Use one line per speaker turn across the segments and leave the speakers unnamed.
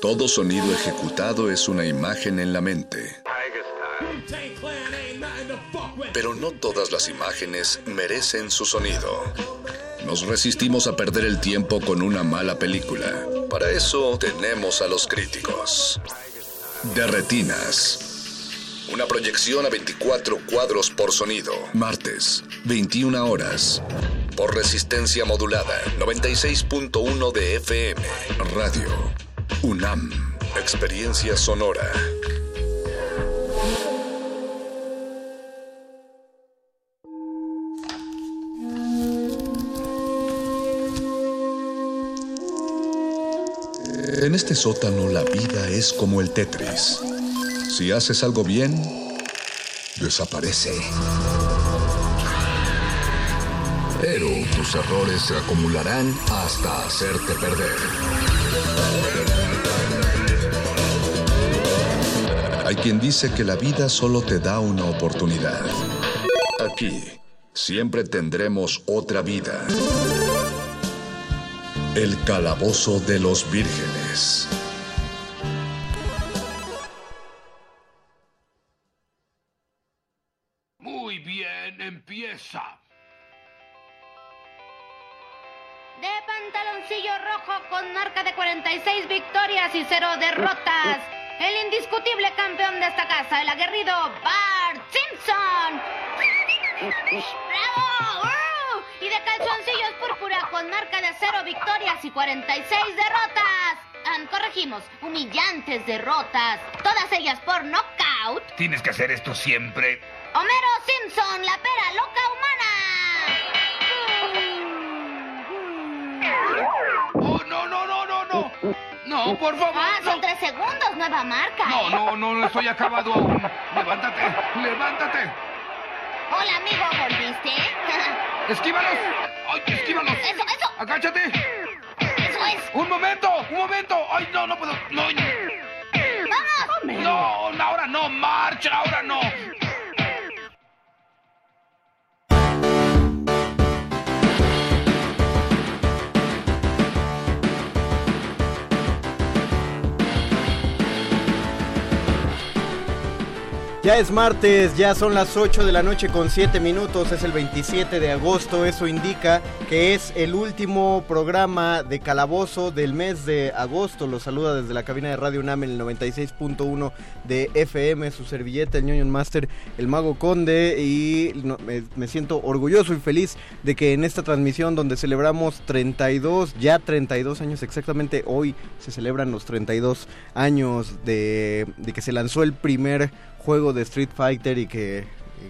Todo sonido ejecutado es una imagen en la mente. Pero no todas las imágenes merecen su sonido. Nos resistimos a perder el tiempo con una mala película. Para eso tenemos a los críticos. De Retinas. Una proyección a 24 cuadros por sonido. Martes, 21 horas. Por resistencia modulada, 96.1 de FM. Radio. UNAM. Experiencia sonora. En este sótano la vida es como el Tetris. Si haces algo bien, desaparece. Pero tus errores se acumularán hasta hacerte perder. Hay quien dice que la vida solo te da una oportunidad. Aquí, siempre tendremos otra vida. El calabozo de los vírgenes.
Muy bien, empieza.
De pantaloncillo rojo con marca de 46 victorias y 0 derrotas. El indiscutible campeón de esta casa, el aguerrido Bart Simpson. ¡Bravo! ¡Uh! Y de calzoncillos púrpura con marca de 0 victorias y 46 derrotas. Ah, corregimos, humillantes derrotas. Todas ellas por knockout.
¿Tienes que hacer esto siempre?
Homero Simpson, la pera loca humana.
No, por favor.
Ah, son
no.
tres segundos, nueva marca.
No,
¿eh?
no, no, no estoy acabado aún. Levántate, levántate.
Hola, amigo, ¿volviste?
¡Esquívalos! ¡Ay, esquívalos!
Eso, eso,
¡Agáchate!
eso es.
¡Un momento! ¡Un momento! ¡Ay, no, no puedo! ¡No!
¡Vamos!
¡No! no, ¡Ahora no! ¡Marcha! ¡Ahora no!
Ya es martes, ya son las 8 de la noche con 7 minutos, es el 27 de agosto, eso indica que es el último programa de Calabozo del mes de agosto. Los saluda desde la cabina de Radio UNAM en el 96.1 de FM, su servilleta, el ñoño Master, el Mago Conde, y me siento orgulloso y feliz de que en esta transmisión donde celebramos 32, ya 32 años exactamente, hoy se celebran los 32 años de, de que se lanzó el primer juego de Street Fighter y que,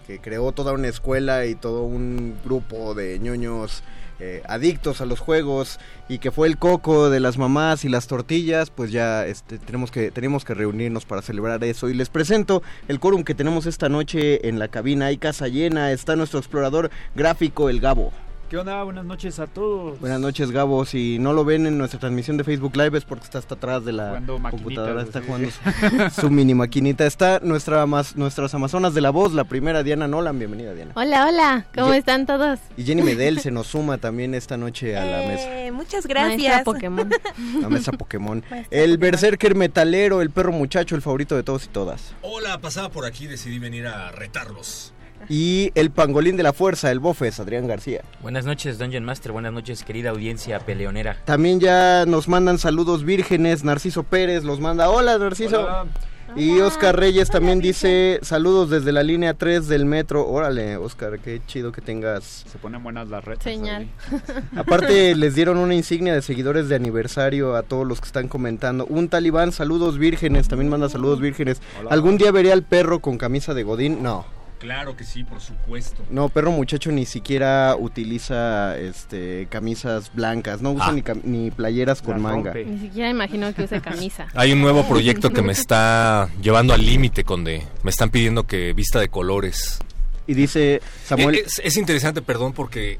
que creó toda una escuela y todo un grupo de ñoños eh, adictos a los juegos y que fue el coco de las mamás y las tortillas, pues ya este, tenemos que tenemos que reunirnos para celebrar eso y les presento el quórum que tenemos esta noche en la cabina. Hay casa llena, está nuestro explorador gráfico el Gabo.
¿Qué onda? Buenas noches a todos.
Buenas noches, Gabo. Si no lo ven en nuestra transmisión de Facebook Live es porque está hasta atrás de la computadora, está
sí.
jugando su, su mini maquinita. Está nuestra mas- nuestras amazonas de la voz, la primera Diana Nolan, bienvenida Diana.
Hola, hola, ¿cómo
Ye-
están todos?
Y Jenny Medel se nos suma también esta noche a la mesa,
Eh, muchas
Maestra
gracias.
Pokémon.
la mesa Pokémon.
Maestra
El
Pokémon.
berserker metalero, el perro muchacho, el favorito de todos y todas.
Hola, pasaba por aquí, decidí venir a retarlos.
Y el pangolín de la fuerza, el bofes, Adrián García.
Buenas noches, Dungeon Master. Buenas noches, querida audiencia peleonera.
También ya nos mandan saludos vírgenes. Narciso Pérez los manda. Hola, Narciso. Y Oscar Reyes también dice saludos desde la línea 3 del metro. Órale, Oscar, qué chido que tengas.
Se ponen buenas las redes.
Señal.
Aparte les dieron una insignia de seguidores de aniversario a todos los que están comentando. Un talibán, saludos vírgenes, también manda saludos vírgenes. ¿Algún día veré al perro con camisa de Godín? No.
Claro que sí, por supuesto.
No, perro muchacho ni siquiera utiliza este camisas blancas, no usa
Ah.
ni, ni playeras con manga.
Ni siquiera imagino que use camisa.
Hay un nuevo proyecto que me está llevando al límite, Conde. Me están pidiendo que vista de colores.
Y dice Samuel...
Es, es interesante, perdón, porque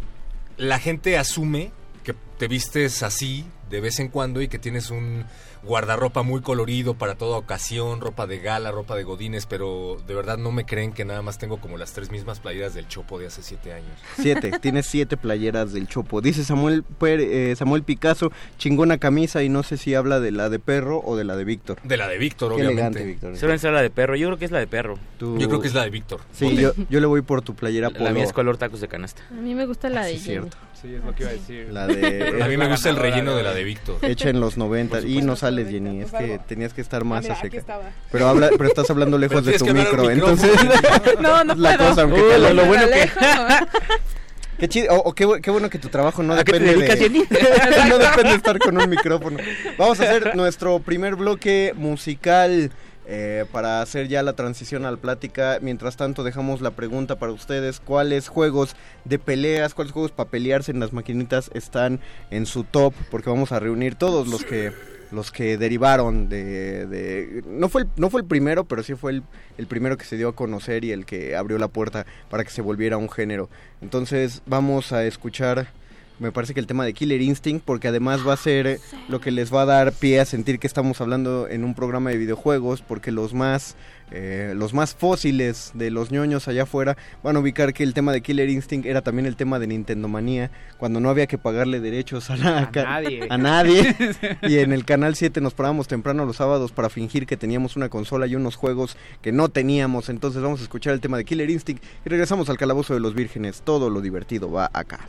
la gente asume que te vistes así de vez en cuando y que tienes un guardarropa muy colorido para toda ocasión, ropa de gala, ropa de godines, pero de verdad no me creen que nada más tengo como las tres mismas playeras del Chopo de hace siete años.
Siete, tiene siete playeras del Chopo. Dice Samuel, Per- eh, Samuel Picasso, chingona camisa y no sé si habla de la de perro o de la de Víctor.
De la de Víctor,
Qué
obviamente.
elegante, Víctor.
Suelen ser la de perro. Yo creo que es la de perro.
Tú-
Yo creo que es la de Víctor.
Sí, yo, yo le voy por tu playera
La
polo.
mía es color tacos de canasta.
A mí me gusta la de
Sí, cierto.
Sí, es lo que iba a decir.
La de...
A mí me gusta el relleno de la de Víctor.
Hecha en los 90 y no sales Jenny, es que tenías que estar más
aquí
acá.
estaba.
Pero habla, pero estás hablando lejos
Pero
de tu micro, entonces
No, no
la cosa te
lo- bueno que-.
Qué chido, o, o qué, qué bueno que tu trabajo no
¿A qué te
depende
dedicas,
de
Jenny?
no depende de estar con un micrófono. Vamos a hacer nuestro primer bloque musical eh, para hacer ya la transición a la plática. Mientras tanto dejamos la pregunta para ustedes, ¿cuáles juegos de peleas, cuáles juegos para pelearse en las maquinitas están en su top? Porque vamos a reunir todos los que los que derivaron de, no fue el, no fue el primero pero sí fue el, el primero que se dio a conocer y el que abrió la puerta para que se volviera un género entonces vamos a escuchar me parece que el tema de Killer Instinct porque además va a ser lo que les va a dar pie a sentir que estamos hablando en un programa de videojuegos porque los más eh, los más fósiles de los ñoños allá afuera van a ubicar que el tema de Killer Instinct era también el tema de Nintendo Manía cuando no había que pagarle derechos a, la-
A nadie.
a nadie. y en el canal 7 nos parábamos temprano los sábados para fingir que teníamos una consola y unos juegos que no teníamos. Entonces vamos a escuchar el tema de Killer Instinct y regresamos al calabozo de los vírgenes. Todo lo divertido va acá.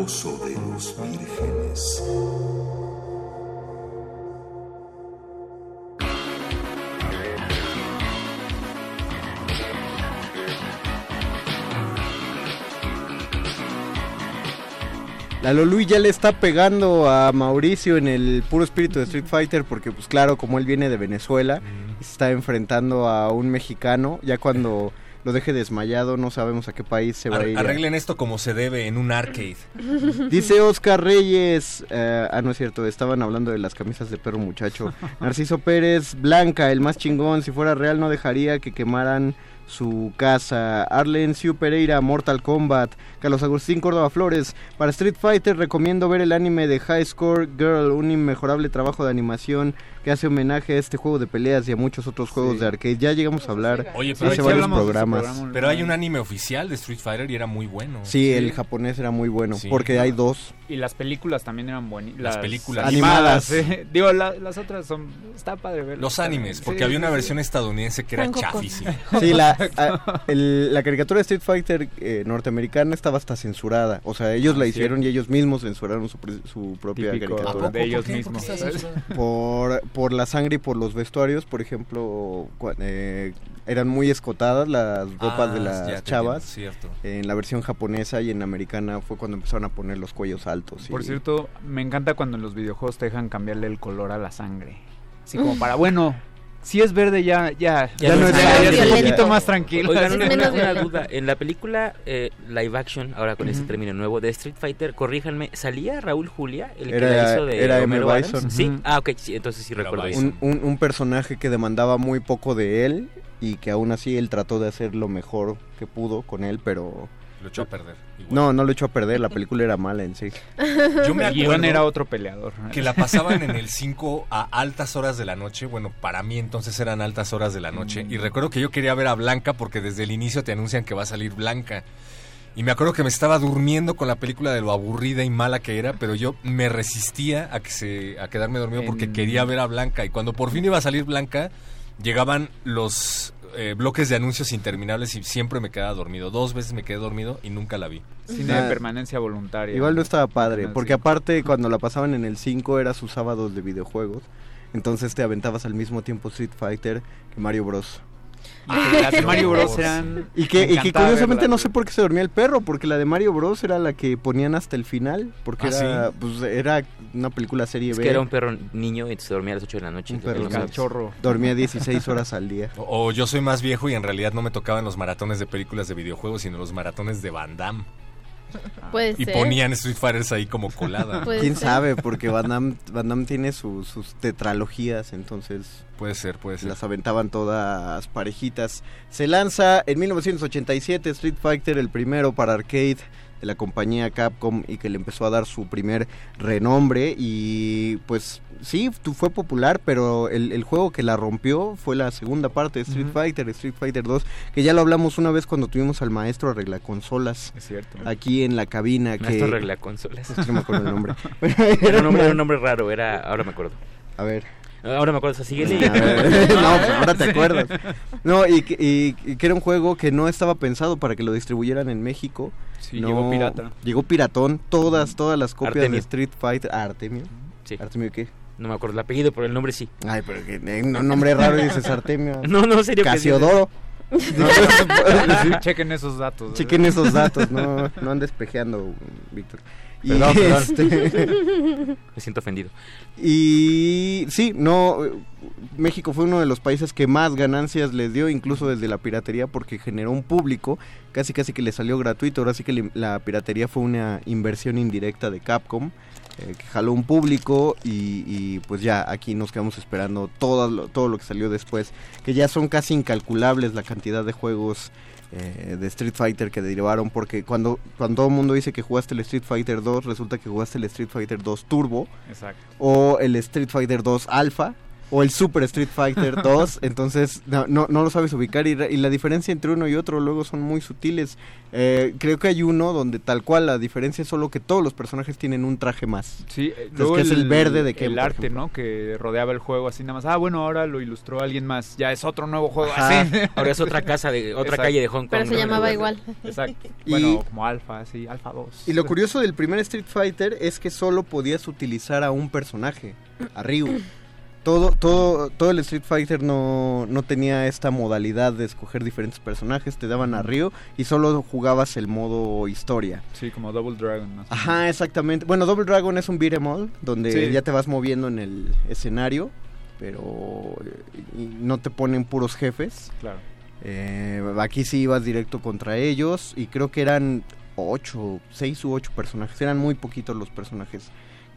Calabozo de los vírgenes.
La Lolui ya le está pegando a Mauricio en el puro espíritu de Street Fighter porque pues claro, como él viene de Venezuela, se está enfrentando a un mexicano, ya cuando lo deje desmayado no sabemos a qué país se va a ir.
arreglen esto como se debe en un arcade.
Dice Oscar Reyes, eh, ah no es cierto, estaban hablando de las camisas de perro muchacho. Narciso Pérez, Blanca, el más chingón, si fuera real no dejaría que quemaran su casa. Arlen Siu Pereira, Mortal Kombat. Carlos Agustín Córdoba Flores, para Street Fighter recomiendo ver el anime de High Score Girl, un inmejorable trabajo de animación que hace homenaje a este juego de peleas y a muchos otros juegos de arcade. Ya llegamos a hablar
Oye, pero,
hace
hay-
varios programas.
pero hay un anime oficial de Street Fighter y era muy bueno.
Sí, el japonés era muy bueno,
Sí.
porque hay dos.
Y las películas también eran buenísimas.
Las películas.
Animadas.
eh. Digo, la- las otras son. Está padre verlas.
Los animes,
Sí,
porque había una
sí,
versión estadounidense que era chafísima.
Sí, la, a- el- la caricatura de Street Fighter eh, norteamericana estaba hasta censurada. O sea, ellos la
Ah,
hicieron
sí.
y ellos mismos censuraron su, pre- su propia
Típico
caricatura.
de ellos mismos.
Por, por la sangre y por los vestuarios, por ejemplo, eh, eran muy escotadas las ropas
Ah,
de
ya
las chavas.
entiendo, cierto.
En la versión japonesa y en americana fue cuando empezaron a poner los cuellos altos. y-
Por cierto, me encanta cuando en los videojuegos te dejan cambiarle el color a la sangre. Así como para, bueno, si es verde ya, ya,
Ya no es
ya, ya es un
ya.
poquito más tranquilo.
Oigan, una, una- una duda. En la película eh, live action, ahora con ese término nuevo, de Street Fighter, corríjanme, ¿salía Raúl Julia? El que
Era-
la hizo de
era M.
Homero Adams?
Bison.
Sí,
Ujú.
ah, ok, sí, entonces sí recuerdo eso.
un, un- un personaje que demandaba muy poco de él y que aún así él trató de hacer lo mejor que pudo con él, pero...
Lo echó a perder. igual.
No, no lo echó a perder, la película era mala en sí.
Yo me acuerdo
era otro peleador.
que la pasaban en el 5 a altas horas de la noche. Bueno, para mí entonces eran altas horas de la noche. Y recuerdo que yo quería ver a Blanca porque desde el inicio te anuncian que va a salir Blanca. Y me acuerdo que me estaba durmiendo con la película de lo aburrida y mala que era, pero yo me resistía a que se a quedarme dormido porque
En-
quería ver a Blanca y cuando por fin iba a salir Blanca, llegaban los eh, bloques de anuncios interminables y siempre me quedaba dormido. Dos veces me quedé dormido y nunca la vi.
Cine
Ah,
de permanencia voluntaria.
Igual no estaba padre, porque
sí.
aparte cuando la pasaban en el 5 era sus sábados de videojuegos. Entonces te aventabas al mismo tiempo Street Fighter que Mario Bros.
Y las de Mario Bros eran.
Y que, y curiosamente no sé por qué se dormía el perro, porque la de Mario Bros era la que ponían hasta el final, porque
¿Ah,
era, pues, era una película serie
Es
B.
que era un perro niño y se dormía a las 8 de la noche.
Un perro
cachorro.
Dormía 16 horas al día.
O, o yo soy más viejo y en realidad no me tocaban los maratones de películas de videojuegos, sino los maratones de Van Damme.
Puede
Y
ser.
ponían Street Fighters ahí como colada.
¿Quién
ser.
sabe? Porque Van Damme, Van Damme tiene su- sus tetralogías, entonces
Puede ser, puede ser.
las aventaban todas parejitas. Se lanza en 1987 Street Fighter, el primero para arcade de la compañía Capcom y que le empezó a dar su primer renombre y pues sí, tu- fue popular, pero el, el juego que la rompió fue la segunda parte de Street Fighter, Street Fighter 2, que ya lo hablamos una vez cuando tuvimos al maestro arregla consolas
Es cierto.
aquí en la cabina.
Maestro
que
arregla consolas.
No me acuerdo el nombre.
Era un nombre, era un nombre raro, era... Ahora me acuerdo.
A ver.
Ahora me acuerdo, o sea, sigue
no, pues ahora te acuerdas. No, y, que- y- y que era un juego que no estaba pensado para que lo distribuyeran en México.
Sí,
No,
llegó pirata.
Llegó piratón, todas, todas las copias
Artemio.
de Street Fighter. Ah, Artemio.
Sí.
¿Artemio qué?
No me acuerdo el apellido, pero el nombre sí.
Ay, pero que eh, un nombre raro y dices Artemio.
No, no, serio.
Casiodoro. No,
Chequen esos datos.
Chequen esos datos, no, no andes pejeando, Víctor. Y,
Perdón, perdón.
este,
Me siento ofendido.
Y sí, no, México fue uno de los países que más ganancias les dio, incluso desde la piratería, porque generó un público, casi casi que le salió gratuito. Ahora sí que la piratería fue una inversión indirecta de Capcom, eh, que jaló un público y, y, pues ya aquí nos quedamos esperando todo lo, todo lo que salió después, que ya son casi incalculables la cantidad de juegos eh, de Street Fighter que derivaron, porque cuando, cuando todo el mundo dice que jugaste el Street Fighter 2, resulta que jugaste el Street Fighter 2 Turbo
Exacto.
o el Street Fighter 2 Alpha o el Super Street Fighter 2, entonces no, no, no lo sabes ubicar y, re- y la diferencia entre uno y otro luego son muy sutiles. Eh, creo que hay uno donde tal cual la diferencia es solo que todos los personajes tienen un traje más.
Sí, eh,
Entonces,
luego
que es el verde de Ken,
el arte,
ejemplo.
¿no? Que rodeaba el juego así nada más. Ah, bueno, ahora lo ilustró alguien más. Ya es otro nuevo juego
Ajá.
así.
Ahora es otra casa de otra
Exacto.
calle de Hong Kong.
Pero se
¿no?
llamaba igual.
Exacto.
Y-
Bueno, como Alpha, sí, Alpha 2.
Y lo curioso del primer Street Fighter es que solo podías utilizar a un personaje, a Ryu. Todo, todo, todo el Street Fighter no, no tenía esta modalidad de escoger diferentes personajes, te daban a Ryu y solo jugabas el modo historia.
Sí, como Double Dragon. más.
Ajá, exactamente. Bueno, Double Dragon es un beat 'em all, donde
Sí.
ya te vas moviendo en el escenario, pero y no te ponen puros jefes.
Claro.
Eh, aquí sí ibas directo contra ellos y creo que eran ocho, seis u ocho personajes. Eran muy poquitos los personajes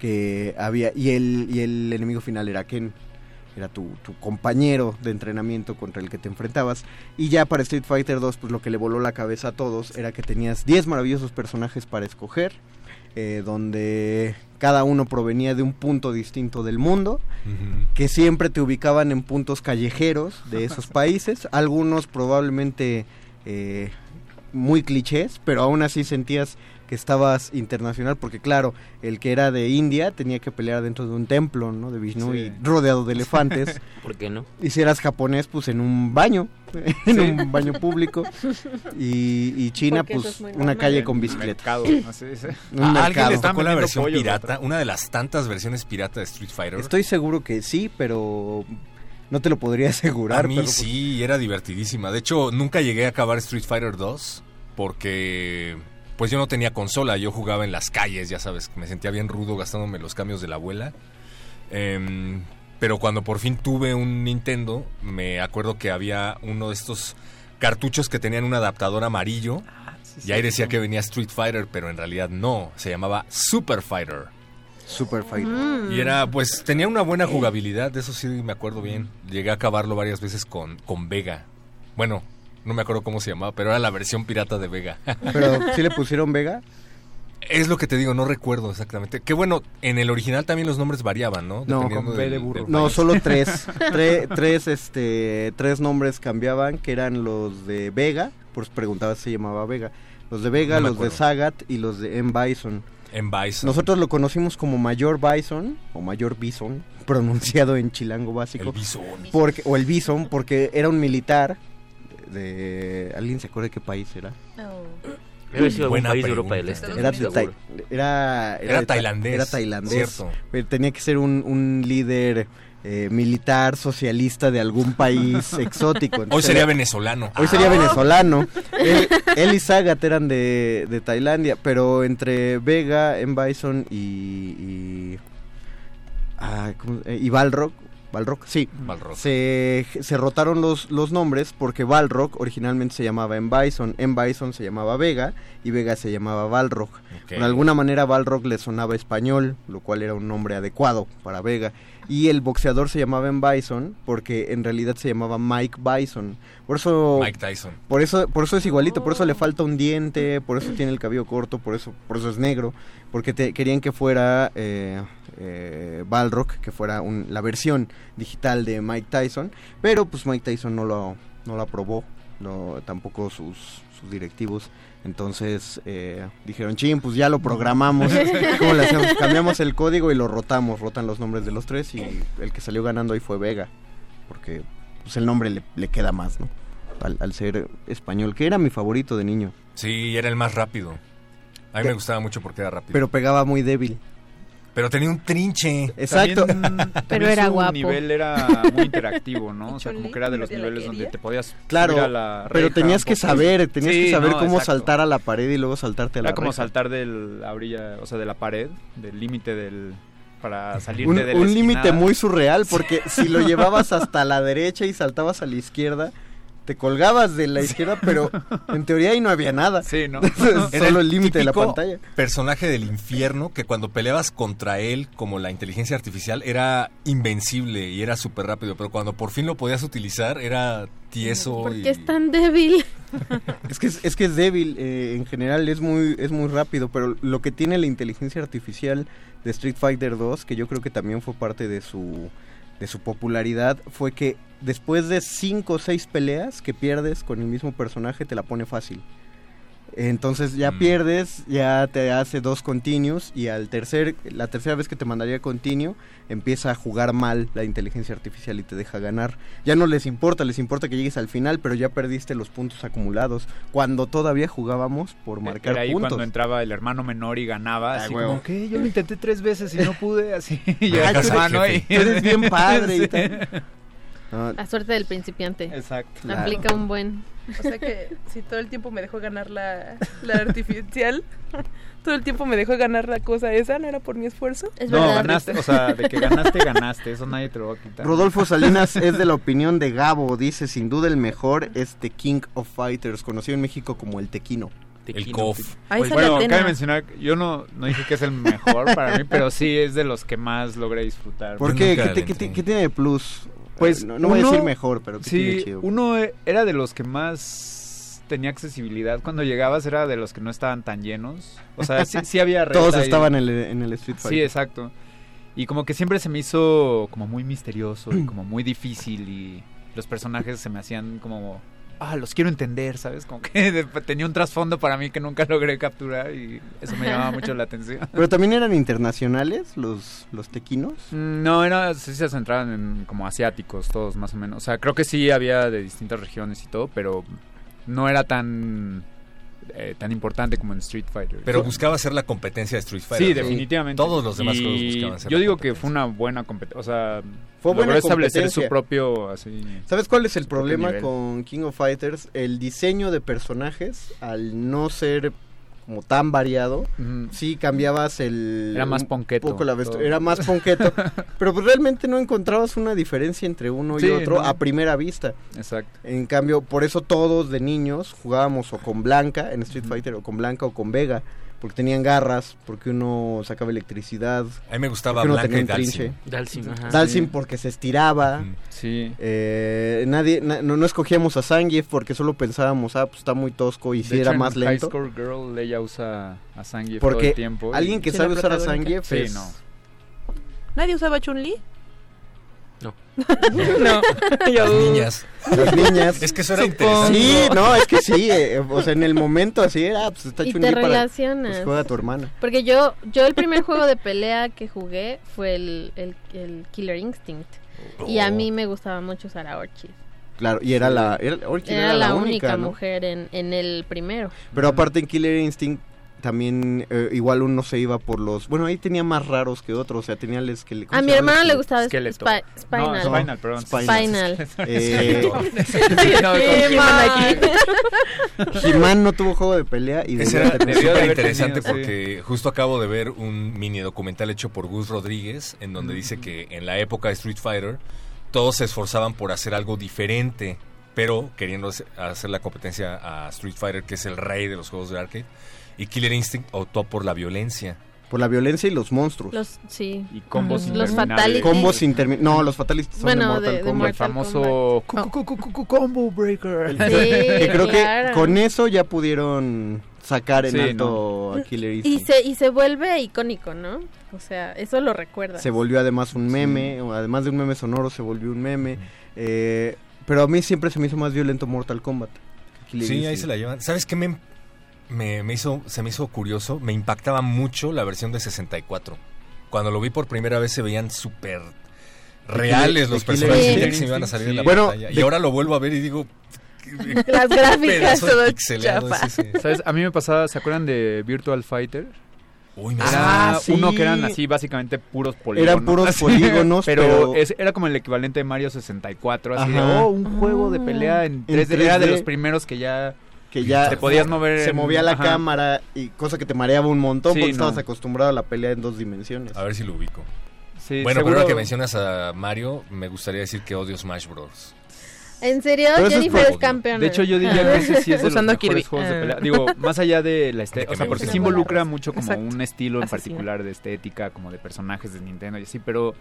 que había y el y el enemigo final era Ken. Era tu, tu compañero de entrenamiento contra el que te enfrentabas. Y ya para Street Fighter 2, pues lo que le voló la cabeza a todos era que tenías 10 maravillosos personajes para escoger, eh, donde cada uno provenía de un punto distinto del mundo que siempre te ubicaban en puntos callejeros de esos países, algunos probablemente eh, muy clichés, pero aún así sentías que estabas internacional, porque claro, el que era de India tenía que pelear dentro de un templo, ¿no? De Vishnu
Sí.
y rodeado de elefantes.
¿Por qué no?
Y si eras japonés, pues en un baño, en
Sí.
un baño público. Y, y China,
Porque
pues
es
una
normal.
calle con bicicleta.
Mercado, así dice.
Un
¿A alguien le tocó la versión pirata? Una de las tantas versiones pirata de Street Fighter.
Estoy seguro que sí, pero no te lo podría asegurar.
A mí
pero, pues,
sí, era divertidísima. De hecho, nunca llegué a acabar Street Fighter 2 porque pues yo no tenía consola, yo jugaba en las calles, ya sabes, me sentía bien rudo gastándome los cambios de la abuela. Em, pero cuando por fin tuve un Nintendo, me acuerdo que había uno de estos cartuchos que tenían un adaptador amarillo. y ahí decía que venía Street Fighter, pero en realidad no, se llamaba Super Fighter.
Super Fighter.
Mm.
Y era, pues, tenía una buena jugabilidad, de eso sí me acuerdo bien. Llegué a acabarlo varias veces con, con Vega. Bueno, no me acuerdo cómo se llamaba, pero era la versión pirata de Vega.
Pero sí le pusieron Vega.
es lo que te digo, no recuerdo exactamente. Que bueno, en el original también los nombres variaban, ¿no?
No,
Dependiendo
con B de
del-
burro.
del
No,
país.
solo tres. Tre- tres, este, tres nombres cambiaban, que eran los de Vega, por eso preguntaba si se llamaba Vega. Los de Vega,
No
los de. Sagat y los de M. Bison.
En Bison.
Nosotros lo conocimos como Mayor Bison, o Mayor Bison, pronunciado en chilango básico.
El Bison.
Porque, o el Bison, porque era un militar de... ¿Alguien se acuerda de qué país era?
Debe sido algún
Buena
país de Europa del
pregunta.
Este.
Era, de era,
Era
de Ta-
tailandés,
Era tailandés.
cierto.
Pero tenía que ser un, un líder eh, militar, socialista de algún país exótico.
Hoy sería
era-
venezolano.
Hoy sería venezolano. Él, él y Sagat eran de, de Tailandia, pero entre Vega, M. Bison y. y, ah, ¿cómo? Eh, y Balrog. Balrog, sí.
Balrog.
Se, se rotaron los, los nombres porque Balrog originalmente se llamaba M. Bison, M. Bison se llamaba Vega y Vega se llamaba Balrog.
Ok.
De alguna manera Balrog le sonaba español, lo cual era un nombre adecuado para Vega. Y el boxeador se llamaba M. Bison porque en realidad se llamaba Mike Bison. Por eso
Mike Tyson.
por eso, por eso es igualito, por eso le falta un diente, por eso tiene el cabello corto, por eso, por eso es negro, porque te, querían que fuera eh, eh, Balrog, que fuera un- la versión digital de Mike Tyson, pero pues Mike Tyson no lo, no lo aprobó, no, tampoco sus, sus directivos, entonces eh, dijeron, chin, pues ya lo programamos, ¿cómo le hacemos? Cambiamos el código y lo rotamos, rotan los nombres de los tres y el que salió ganando ahí fue Vega, porque pues el nombre le, le queda más, ¿no? Al, al ser español, que era mi favorito de niño,
Sí, era el más rápido. A mí me gustaba mucho porque era rápido.
pero pegaba muy débil.
Pero tenía un trinche.
Exacto.
También-
Pero
también
era
su
guapo.
nivel era muy interactivo, ¿no? O sea, como que era de los niveles donde te podías
Claro,
subir a la
pero
reja
tenías
un
que saber, tenías
Sí,
que saber
no,
cómo
exacto.
saltar a la pared y luego saltarte a la
Era como
reja.
saltar de la orilla, o sea, de la pared, del límite del para salirte
un,
de la
un límite muy surreal porque si lo llevabas hasta la derecha y saltabas a la izquierda, te colgabas de la izquierda, pero en teoría ahí no había nada.
Sí, ¿no?
Era
Solo el límite de la pantalla.
Personaje del infierno que cuando peleabas contra él como la inteligencia artificial era invencible y era súper rápido, pero cuando por fin lo podías utilizar era tieso
¿Por
y
qué es tan débil?
Es que es, es que es débil, eh, en general es muy, es muy rápido, pero lo que tiene la inteligencia artificial de Street Fighter 2, que yo creo que también fue parte de su, de su popularidad fue que después de cinco o seis peleas que pierdes con el mismo personaje te la pone fácil. Entonces ya
Mm.
pierdes, ya te hace dos continuos y al tercer, la tercera vez que te mandaría continuo empieza a jugar mal la inteligencia artificial y te deja ganar. Ya no les importa, les importa que llegues al final, pero ya perdiste los puntos acumulados. Cuando todavía jugábamos por marcar
Era ahí
puntos.
cuando entraba el hermano menor y ganaba,
Ah,
así
huevo.
como que yo lo intenté tres veces y no pude, así. y hermano,
eres-
y-
tú eres bien padre y
Sí.
tal.
La suerte del principiante.
Exacto.
Claro.
Aplica un buen.
O sea que si todo el tiempo me dejó ganar la, la artificial, todo el tiempo me dejó ganar la cosa esa, ¿no era por mi esfuerzo?
Es
No,
verdad.
ganaste, o sea, de que ganaste, ganaste, eso nadie te lo va a quitar.
Rodolfo Salinas es de la opinión de Gabo, dice sin duda el mejor es The King of Fighters, conocido en México como el Tequino.
El KOF.
Ahí
Pues, bueno, cabe mencionar, que yo no, no dije que es el mejor para mí, pero sí es de los que más logré disfrutar.
¿Por
Yo
qué?
nunca
¿Qué,
le
te- qué
entré.
te- qué tiene de plus?
Pues
no, no voy a decir mejor, pero ¿qué tiene
Sí,
chido?
uno e- era de los que más tenía accesibilidad. Cuando llegabas era de los que no estaban tan llenos. O sea, sí, sí había
Todos estaban en el, en el Street
Sí,
Fighter.
exacto. Y como que siempre se me hizo como muy misterioso y como muy difícil y los personajes se me hacían como... Ah, los quiero entender, ¿sabes? Como que de- tenía un trasfondo para mí que nunca logré capturar y eso me llamaba mucho la atención.
Pero también eran internacionales los, los tequinos.
Mm, No, era, sí se centraban en como asiáticos, todos más o menos. O sea, creo que sí había de distintas regiones y todo, pero no era tan eh, tan importante como en Street Fighter.
Pero buscaba ser la competencia de Street Fighter.
Sí,
¿no?
definitivamente.
Todos los demás
Y
juegos buscaban ser
Yo
la
digo que fue una buena competencia. O sea,
Fue
logró
buena
establecer su propio así.
¿Sabes cuál es el problema con King of Fighters? El diseño de personajes, al no ser como tan variado,
Ujú.
sí cambiabas el...
Era más ponqueto,
poco la. Era más ponqueto, pero pues realmente no encontrabas una diferencia entre uno
Sí,
y otro
no.
a primera vista.
Exacto.
En cambio, por eso todos de niños jugábamos o con Blanca en Street Fighter, o con Blanca o con Vega, porque tenían garras, porque uno sacaba electricidad.
A mí me gustaba
porque uno
Blanca
tenía
y
un
Dalsim.
trinche.
Dalsim, ajá.
Dalsim
Sí.
porque se estiraba.
Sí.
Eh, nadie, na- no, no escogíamos a Zangief porque solo pensábamos, ah, pues está muy tosco y
De
si
hecho,
era más
High
lento.
Score Girl ella usa a Zangief todo el tiempo.
alguien que sabe usar a. Zangief
Sí,
es...
no.
¿Nadie usaba Chun-Li?
No.
no.
Las niñas.
Las niñas.
Es que eso era interesante.
Sí, no, es que sí, eh, o sea, en el momento así era, pues está
Y te
para...
relacionas.
Pues juega tu hermana.
Porque yo, yo el primer juego de pelea que jugué fue el, el, el Killer Instinct. Y a
Oh.
mí me gustaba mucho usar a Orchid.
Claro, y era la... Era, Orchid
Era, la, única,
¿no?
mujer en, en el primero.
Pero aparte en Killer Instinct también eh, igual uno se iba por los... Bueno, ahí tenía más raros que otros, o sea, tenía el esqueleto.
A mi hermana le gustaba Spinal.
No, Spinal, perdón.
Spinal.
No,
He-Man.
He-Man no tuvo juego de pelea y
Ese era
tener-
debió de
súper interesante
tenido, sí.
porque justo acabo de ver un mini documental hecho por Gus Rodríguez en donde dice que en la época de Street Fighter todos se esforzaban por hacer algo diferente, pero queriendo hacer- hacer la competencia a Street Fighter, que es el rey de los juegos de arcade, y Killer Instinct optó por la violencia.
Por la violencia y los monstruos.
Los, sí.
Y combos
Los
interminables.
Fatality.
Combos intermi- No, los Fatalities son
Bueno,
de Mortal
de- de
Kombat.
El famoso cu- cu- cu- cu- cu- Combo Breaker.
Sí,
que creo
claro.
que con eso ya pudieron sacar en
Sí,
alto a Killer
Y
Instinct.
se, y se vuelve icónico, ¿no? O sea, eso lo recuerda.
Se volvió además un meme, o además de un meme sonoro se volvió un meme. eh, pero a mí siempre se me hizo más violento Mortal Kombat. Killer
Sí, ahí se la llevan. ¿Sabes qué me, me, me hizo, se me hizo curioso? Me impactaba mucho la versión de 64. Cuando lo vi por primera vez se veían súper reales los personajes que se me iban a salir de la
Sí. Bueno,
pantalla. Y ahora lo vuelvo a ver y digo...
Las gráficas, todo chafa.
¿Sabes? A mí me pasaba, ¿se acuerdan de Virtual Fighter?
Uy, me
Ah, sí.
uno que eran así básicamente puros polígonos.
Eran puros polígonos,
pero,
pero-
es- era como el equivalente de Mario 64, así de, oh, un juego de pelea en
En
3D. Era de
3D.
los primeros que ya
que ya
te podías mover.
se
en-
movía la
ajá.
cámara y cosa que te mareaba un montón
Sí,
porque
no.
estabas acostumbrado a la pelea en dos dimensiones.
A ver si lo ubico.
Sí,
bueno, pero ahora que mencionas a Mario, me gustaría decir que odio Smash Bros.
¿En serio?
Pero eso es
Jennifer es campeona.
De hecho, yo diría que ese sí es de los
Usando
mejores
Kirby.
juegos de
Ah.
pelea. Digo, más allá de la estética, o sea, porque sí involucra mucho como
Exacto.
un estilo en
Asesino.
particular de estética, como de personajes de Nintendo y así, pero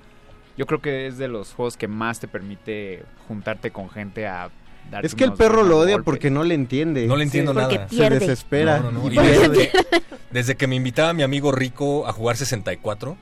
yo creo que es de los juegos que más te permite juntarte con gente a
Es que el perro lo odia
golpes.
porque no le entiende.
No le entiendo nada.
pierde.
Se desespera.
No, no, no.
Y
Y
pierde.
pierde. Desde que me invitaba mi amigo Rico a jugar 64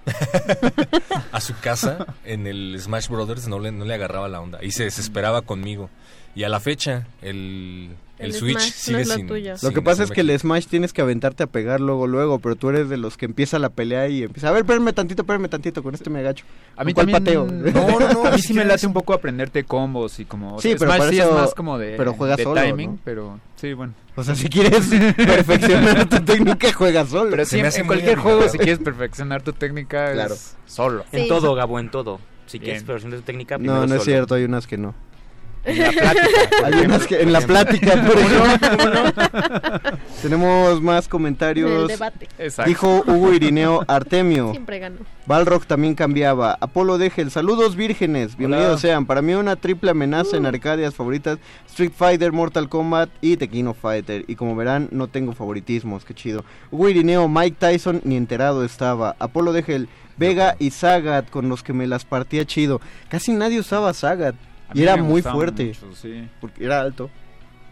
a su casa en el Smash Brothers, no le, no le agarraba la onda y se desesperaba conmigo. Y a la fecha, el, el,
El
Switch
Smash no
sigue
es lo
sin.
tuyo.
Lo que pasa es que el Smash tienes que aventarte a pegar luego, luego, pero tú eres de los que empieza la pelea y empieza, a ver, espérame tantito, espérame tantito, con este me agacho.
A mí
¿Con cuál
también,
pateo?
No, no, no. A mí sí me late un poco aprenderte combos y como.
Sí, pero
Smash sí
eso-
es más como de.
pero juegas
de
solo,
timing,
¿no?
pero sí, bueno.
O sea, si quieres perfeccionar tu técnica, juegas solo.
Pero sí,
me hace
en cualquier juego, si quieres perfeccionar tu técnica,
Claro.
es solo.
En todo, Gabo, en todo. Si quieres perfeccionar tu técnica,
No,
primero
no es
solo.
cierto, hay unas que no.
En la plática.
Hay
ejemplo.
unas que en la plática, por ejemplo. Tenemos más
El
comentarios.
debate.
Exacto.
Dijo Hugo Irineo Artemio.
Siempre.
Balrog también cambiaba. Apolo Degel, saludos vírgenes. Bienvenidos
Hola.
sean. Para mí una triple amenaza en arcadias favoritas. Street Fighter, Mortal Kombat y of Fighter. Y como verán, no tengo favoritismos. Qué chido. Hugo Irineo, Mike Tyson, ni enterado estaba. Apolo Degel, Vega y Sagat, con los que me las partía chido. Casi nadie usaba Sagat. Y era muy fuerte.
mucho, sí.
Porque era alto.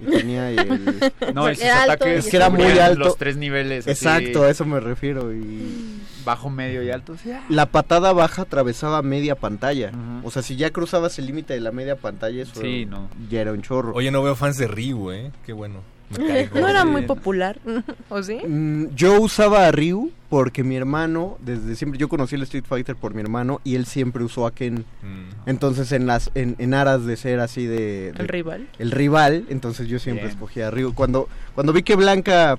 Y tenía el...
No, y sus
Era alto
ataques
y
que era muy alto.
Los tres niveles. así,
Exacto, a eso me refiero. Y
Bajo, medio y alto. sí, ah.
la patada baja atravesaba media pantalla. O sea, si ya cruzabas el límite de la media pantalla, eso
Sí, no.
ya era un chorro.
Oye, no veo fans de Ryu, ¿eh? Qué bueno.
No era muy popular, ¿o sí?
Mm, yo usaba a Ryu porque mi hermano, desde siempre, yo conocí el Street Fighter por mi hermano y él siempre usó a Ken.
Mm.
Entonces, en las en, en aras de ser así de, de-
El rival.
el rival, entonces yo siempre
Bien.
escogía a Ryu. Cuando cuando vi que Blanca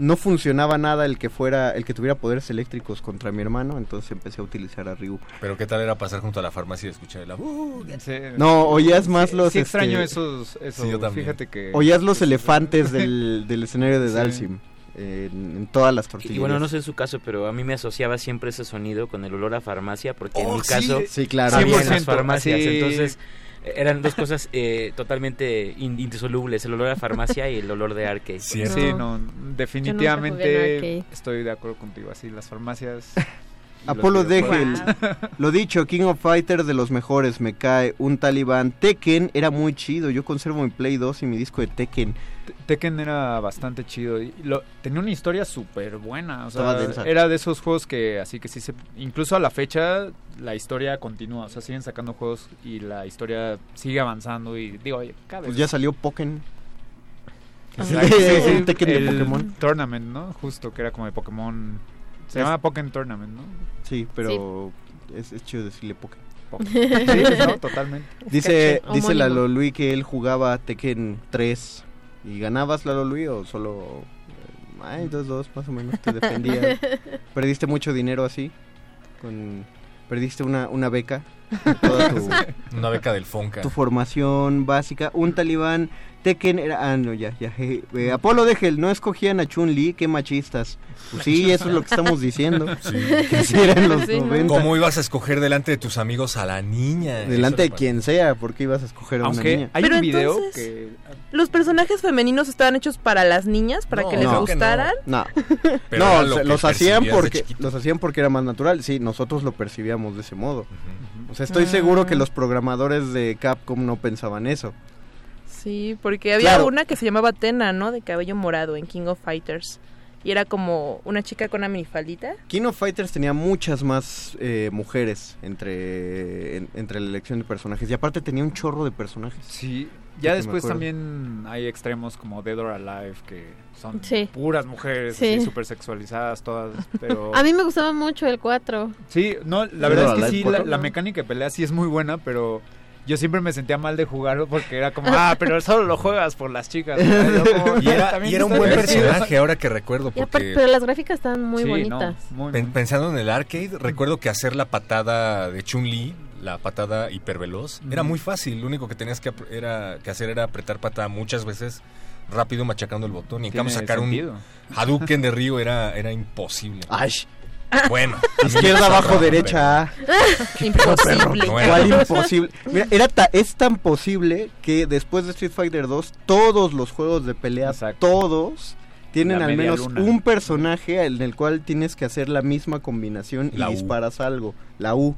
no funcionaba nada el que fuera el que tuviera poderes eléctricos contra mi hermano, entonces empecé a utilizar a Ryu.
Pero qué tal era pasar junto a la farmacia y escuchar el... "Uh".
Sí.
No, oías más los
Sí, extraño
este,
esos. Eso,
Sí, yo también.
Fíjate que.
Oías los elefantes del, del escenario de
Sí.
Dalsim en, en todas las tortillas.
Y bueno, no sé en su caso, pero a mí me asociaba siempre ese sonido con el olor a farmacia, porque en
Oh,
mi
sí.
caso
Sí, claro.
había en
100%,
las farmacias, entonces eran dos cosas eh, totalmente in- indisolubles, el olor a farmacia y el olor de arcade.
Cierto.
Sí,
No.
definitivamente estoy de acuerdo contigo. Así, las farmacias.
Apolo. Degel, lo dicho, King of Fighter de los mejores, me cae un talibán. Tekken era muy chido, yo conservo mi Play 2 y mi disco de Tekken.
Te- Tekken era bastante chido. y lo, tenía una historia súper buena. O sea,
Estaba densa.
era de esos juegos que, así que sí se. Incluso a la fecha, la historia continúa. O sea, siguen sacando juegos y la historia sigue avanzando. Y digo, oye, cada
Pues
vez-
ya salió Pokken.
Exacto,
Sí,
sí, sí,
un Tekken de
el
Pokémon.
Tournament, ¿no? Justo, que era como de Pokémon. Se
Es-
llama Pokémon Tournament, ¿no?
Sí, pero Es, es chido decirle Pokken.
Sí, no, totalmente.
Dice, dice. Lalo Luis que él jugaba Tekken 3. ¿Y ganabas Lalo Luis o solo... eh, Ay, 2-2 más o menos te defendías? ¿Perdiste mucho dinero así? Con, ¿Perdiste una, una beca? Toda tu,
Una beca del Fonca.
tu formación básica. Un talibán. Tekken era... Ah, no, ya, ya. je- eh, Apolo de Gel, no escogían a Chun-Li, qué machistas. Pues sí, eso es lo que estamos diciendo.
Sí.
Que eran los
Sí, ¿no?
90.
¿Cómo ibas a escoger delante de tus amigos a la niña?
Delante de quien sea, porque ibas a escoger a una
Aunque
niña.
hay
Pero
un video
entonces-
que...
¿Los personajes femeninos estaban hechos para las niñas, para
No,
que les
no.
gustaran?
No, no,
era lo
los hacían porque los hacían porque era más natural. Sí, nosotros lo percibíamos de ese modo.
Ujú.
O sea, estoy
Ah.
seguro que los programadores de Capcom no pensaban eso.
Sí, porque había
Claro.
una que se llamaba Tena, ¿no? De cabello morado en King of Fighters. Y era como una chica con una minifaldita.
King of Fighters tenía muchas más eh, mujeres entre en- entre la elección de personajes y aparte tenía un chorro de personajes.
Sí, ya después también hay extremos como Dead or Alive que son
Sí.
puras mujeres,
Sí.
así súper sexualizadas todas, pero...
A mí me gustaba mucho el 4.
Sí, no, la verdad es que sí,
cuatro,
la, la
¿no?
mecánica de pelea sí es muy buena, pero yo siempre me sentía mal de jugarlo porque era como, ah, pero solo lo juegas por las chicas. ¿no? Como,
Y era,
"También
y era un buen
divertido".
personaje ahora que recuerdo
Y aparte,
porque
pero las gráficas están muy
Sí, no,
bonitas.
muy,
pen-
muy.
pensando en el arcade, recuerdo que hacer la patada de Chun-Li, la patada hiperveloz, era
Ujú.
muy fácil. Lo único que tenías que, era, que hacer era apretar patada muchas veces rápido machacando el botón. Y en cambio sacar
sentido.
un Hadouken de Ryu era, era imposible.
Ay,
Bueno.
izquierda abajo, derecha A.
Imposible.
No era
¿Cuál
tan-
imposible? Mira, era ta- es tan posible que después de Street Fighter 2 todos los juegos de pelea,
Exacto.
todos tienen
La
al menos
luna.
un personaje en el cual tienes que hacer la misma combinación y
U.
disparas algo. La U.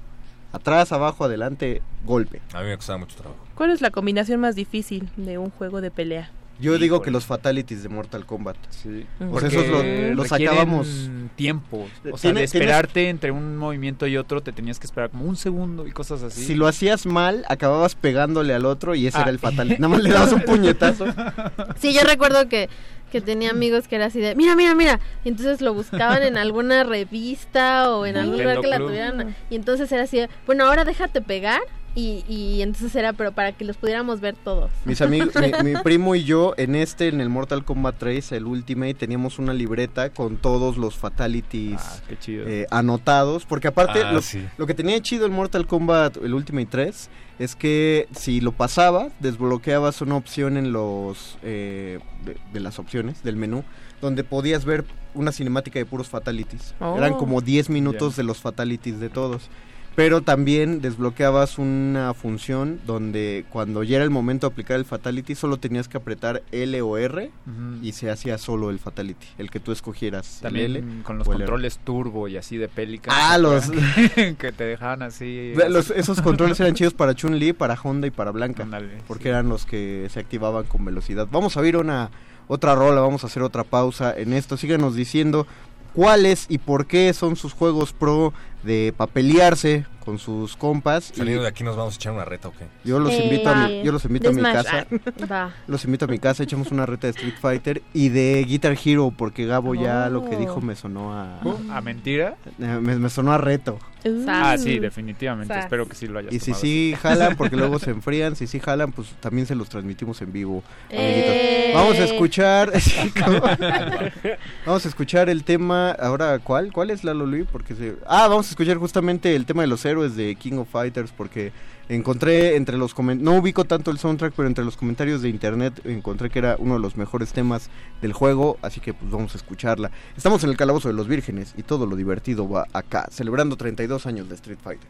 Atrás, abajo, adelante, golpe.
A mí me costaba mucho trabajo.
¿Cuál es la combinación más difícil de un juego de pelea?
Yo digo que los fatalities de Mortal Kombat.
Sí.
Pues esos lo- los
requieren
sacábamos.
tiempo. O sea,
Tiene-
de
tienes-
esperarte entre un movimiento y otro, te tenías que esperar como un segundo y cosas así.
Si lo hacías mal, acababas pegándole al otro y ese
Ah.
era el fatality. Nada más le dabas un puñetazo.
Sí, yo recuerdo que, que tenía amigos que era así de, mira, mira, mira. Y entonces lo buscaban en alguna revista o en algún lugar que la
Club.
tuvieran. Y entonces era así de, bueno, ahora déjate pegar. Y, y entonces era, pero para que los pudiéramos ver todos.
Mis amigos, mi, mi primo y yo en este, en el Mortal Kombat 3, el Ultimate, teníamos una libreta con todos los fatalities
Ah, qué chido.
eh, anotados. Porque aparte,
Ah,
lo,
sí.
lo que tenía de chido el Mortal Kombat, el Ultimate 3, es que si lo pasabas, desbloqueabas una opción en los eh, de, de las opciones del menú, donde podías ver una cinemática de puros fatalities.
Oh.
Eran como 10 minutos de los fatalities de todos. Pero también desbloqueabas una función donde cuando ya era el momento de aplicar el fatality solo tenías que apretar L o R y se hacía solo el fatality, el que tú escogieras. el
También
L
con los
R.
controles turbo y así de pélica.
Ah, los-
que, que te dejaban así.
Los- esos controles eran chidos para Chun-Li, para Honda y para Blanca. Porque
sí.
eran los que se activaban con velocidad. Vamos a oír una otra rola, vamos a hacer otra pausa en esto. Síganos diciendo cuáles y por qué son sus juegos pro de papelearse con sus compas. Y
Saliendo de aquí nos vamos a echar una reta, ¿o qué?
yo los
Eh,
invito a mi, yo los invito a mi casa.
Va.
Los invito a mi casa, echamos una reta de Street Fighter y de Guitar Hero, porque Gabo ya lo que dijo me sonó a,
¿A mentira?
eh, me, me sonó a reto.
Ah, sí, definitivamente.
Sas.
Espero que sí lo hayas
Y si sí jalan, porque luego se enfrían, si sí jalan, pues también se los transmitimos en vivo.
Eh.
amiguitos. Vamos a escuchar. vamos a escuchar el tema. Ahora, ¿cuál? ¿Cuál es Lalo Luis? Porque se... Ah, vamos a escuchar justamente el tema de los héroes de King of Fighters, porque encontré entre los comentarios. No ubico tanto el soundtrack, pero entre los comentarios de internet encontré que era uno de los mejores temas del juego, así que pues vamos a escucharla. Estamos en el calabozo de los vírgenes y todo lo divertido va acá, celebrando 32 años de Street Fighter.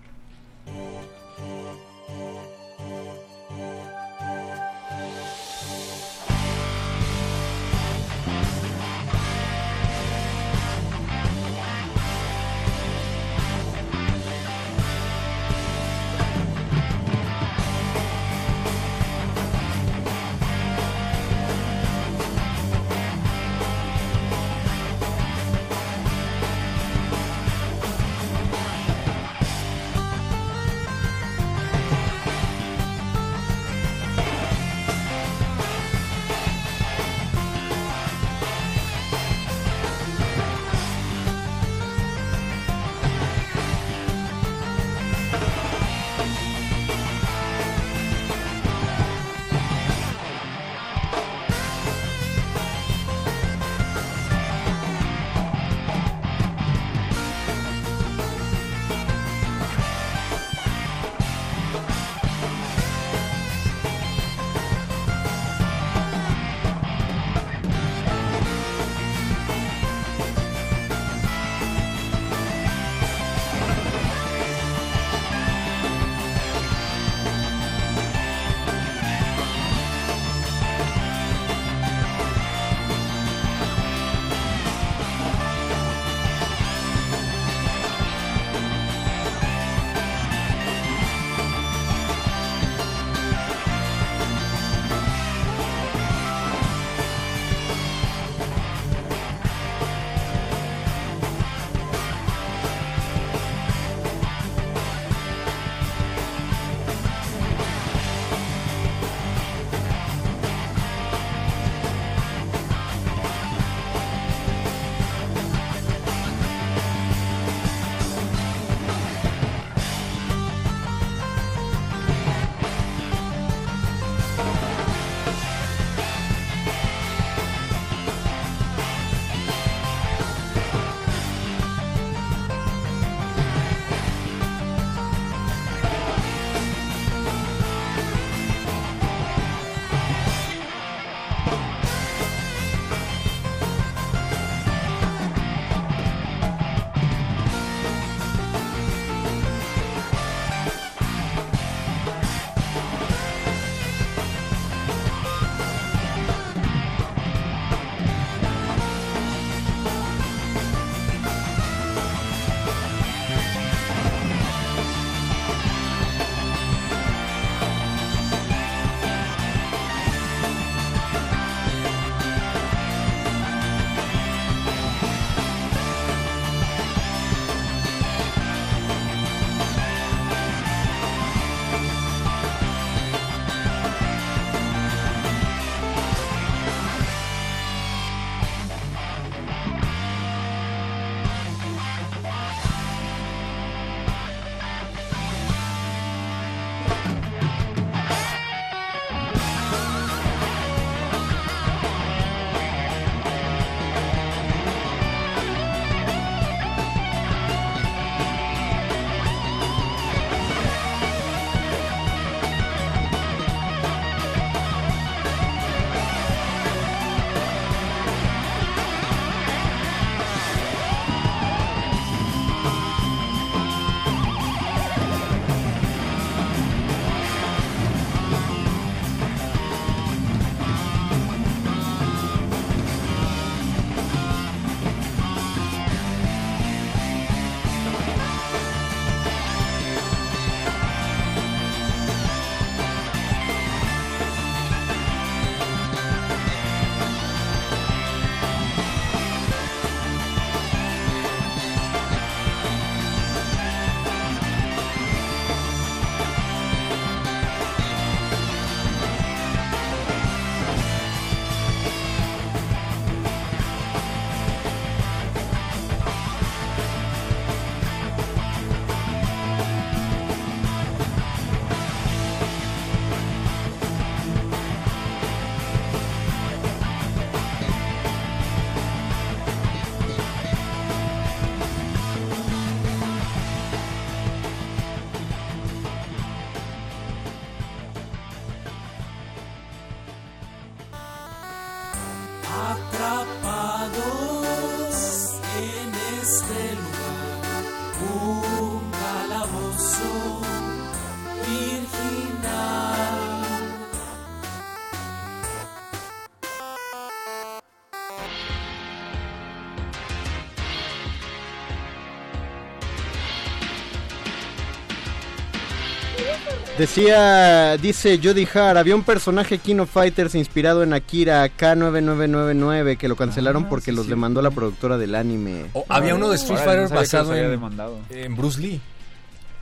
Decía, dice Jody Hart, había un personaje King of Fighters inspirado en Akira K9999 que lo cancelaron porque los demandó la productora del anime.
Había uno de Street
no
Fighter
los
basado en, Bruce Lee.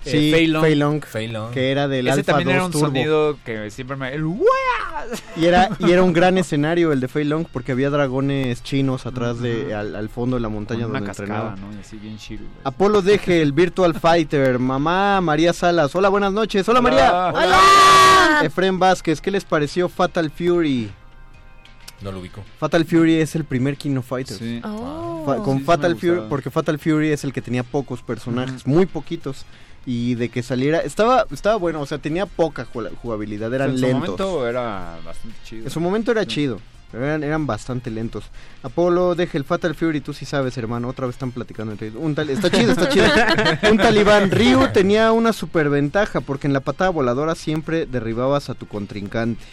Sí,
Eh, Fei Long.
Fei Long,
Fei Long.
que era del
Ese
Alpha
también
2
era un
Turbo.
sonido que siempre me... El
Y era, y era un gran escenario el de Fei Long porque había dragones chinos atrás de al, al fondo de la montaña
Con una
donde
cascada,
entrenaba.
¿no? Y así bien chido. güey.
Apolo Deje, el Virtual Fighter, mamá María Salas. Hola, buenas noches. Hola, María.
¡Hola!
Efren Vázquez, ¿qué les pareció Fatal Fury?
No lo ubico.
Fatal Fury es el primer King of Fighters.
Sí.
Oh.
Fa- con
Sí, sí
Fatal Fury,
gustaba.
porque Fatal Fury es el que tenía pocos personajes, muy poquitos. Y de que saliera, estaba estaba bueno, o sea, tenía poca ju- jugabilidad, eran
en su
lentos.
momento era bastante chido.
En su momento era
Sí.
chido, pero eran, eran bastante lentos. Apolo, deje el Fatal Fury, tú sí sabes, hermano, otra vez están platicando entre ellos. Un tal- está chido, está chido. Un talibán, Ryu tenía una superventaja porque en la patada voladora siempre derribabas a tu contrincante.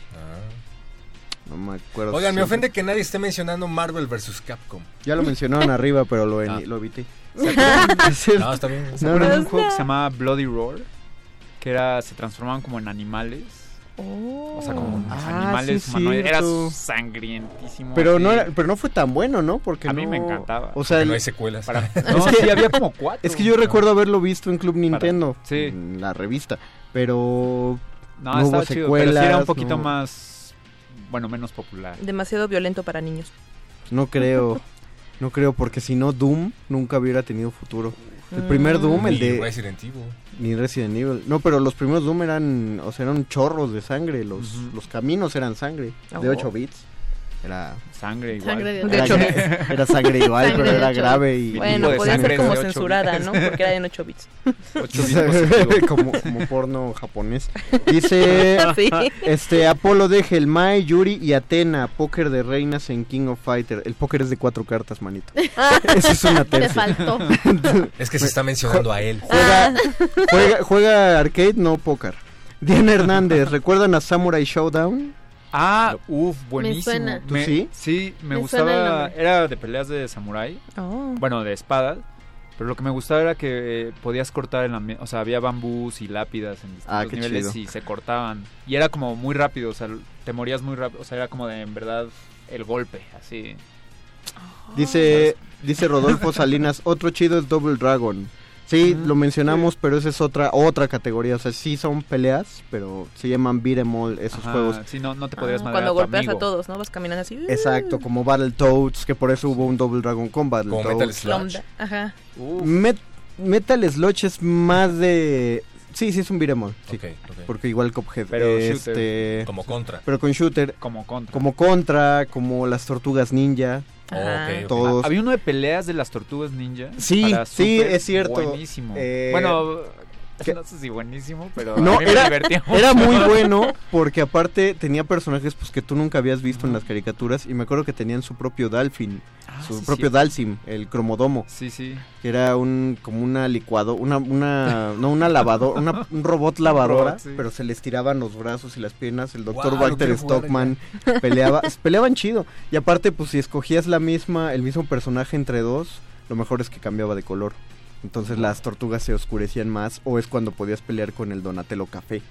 No me acuerdo.
Oigan, me ofende que nadie esté mencionando Marvel vs. Capcom.
Ya lo mencionaron arriba, pero lo,
Ah.
lo evité.
No, está bien.
¿Se
No,
acuerdan
no.
de un juego que se llamaba Bloody Roar? Que era, se transformaban como en animales. O sea, como unos
Ah,
animales
sí,
humanoides. Era sangrientísimo.
Pero
así.
no, era- pero no fue tan bueno, ¿no? Porque
A mí
no-
me encantaba.
O sea, el-
no hay secuelas.
Para-
Es
No,
que-
sí, había como cuatro.
es que yo recuerdo haberlo visto en Club Nintendo,
Sí.
en la revista, pero
No,
no
estaba
hubo
chido, pero sí era un poquito
no.
más... Bueno, menos popular.
Demasiado violento para niños.
no creo, no creo porque si no Doom nunca hubiera tenido futuro. El primer Doom, el
Ni
de
Resident Evil.
ni Resident Evil. No, pero los primeros Doom eran, o sea, eran chorros de sangre, los los caminos eran sangre de
Oh.
8 bits. Era
Sangre igual.
Sangre de
De
era, era sangre igual,
Sangre
pero
de
era grave y
Bueno,
de
podía
sangre
ser como
de
censurada,
bits.
¿no? Porque era en 8 bits.
Ocho bits positivo.
como, como porno japonés. Dice
Sí.
este Apolo deje el Mai, Yuri y Atena, póker de reinas en King of Fighter. El póker es de cuatro cartas, manito. Eso es una
Te
tercia.
faltó.
Es que se está mencionando a él.
Juega, juega, juega arcade, no póker. Diana Hernández, ¿recuerdan a Samurai Showdown?
Ah, uff, buenísimo.
suena.
¿Tú sí?
Sí, me, gustaba. Era de peleas de samurái.
Oh.
Bueno, de espadas. Pero lo que me gustaba era que eh, podías cortar el ambiente. O sea, había bambús y lápidas en distintos
Ah, qué
niveles
chido.
y se cortaban. Y era como muy rápido. O sea, te morías muy rápido. O sea, era como de en verdad el golpe, así.
Dice, dice Rodolfo Salinas, otro chido es Double Dragon. Sí, lo mencionamos, pero esa es otra otra categoría. O sea, sí son peleas, pero se llaman beat 'em all esos
Ajá,
juegos.
Sí, no, no te podrías
Ah, cuando
a
golpeas a todos, ¿no? Vas caminando así.
Exacto, como Battletoads, que por eso hubo un Double Dragon con
Como Metal. Sludge.
Ajá.
Met- Metal Sludge es más de... Sí, sí es un beat 'em all, sí.
Ok, ok.
Porque igual Cuphead.
Pero
este,
Como contra.
pero con shooter,
Como contra.
como Contra, como las Tortugas Ninja. Todos.
Había uno de peleas de las tortugas ninja.
Sí,
para
sí, es cierto.
Buenísimo.
Eh,
bueno, no sé si buenísimo, pero
No,
a mí me
era, muy bueno porque aparte tenía personajes pues que tú nunca habías visto en las caricaturas y me acuerdo que tenían su propio Dalfin,
Ah,
su
sí,
propio
cierto.
Dalsim, el cromodomo,
Sí, sí.
que era un como una licuado, una una no una lavadora, una- un robot lavadora,
robot, sí.
pero se les tiraban los brazos y las piernas, el doctor Walter
jugar
Stockman peleaba, peleaban chido y aparte pues si escogías la misma el mismo personaje entre dos, lo mejor es que cambiaba de color. Entonces las tortugas se oscurecían más o es cuando podías pelear con el Donatello Café.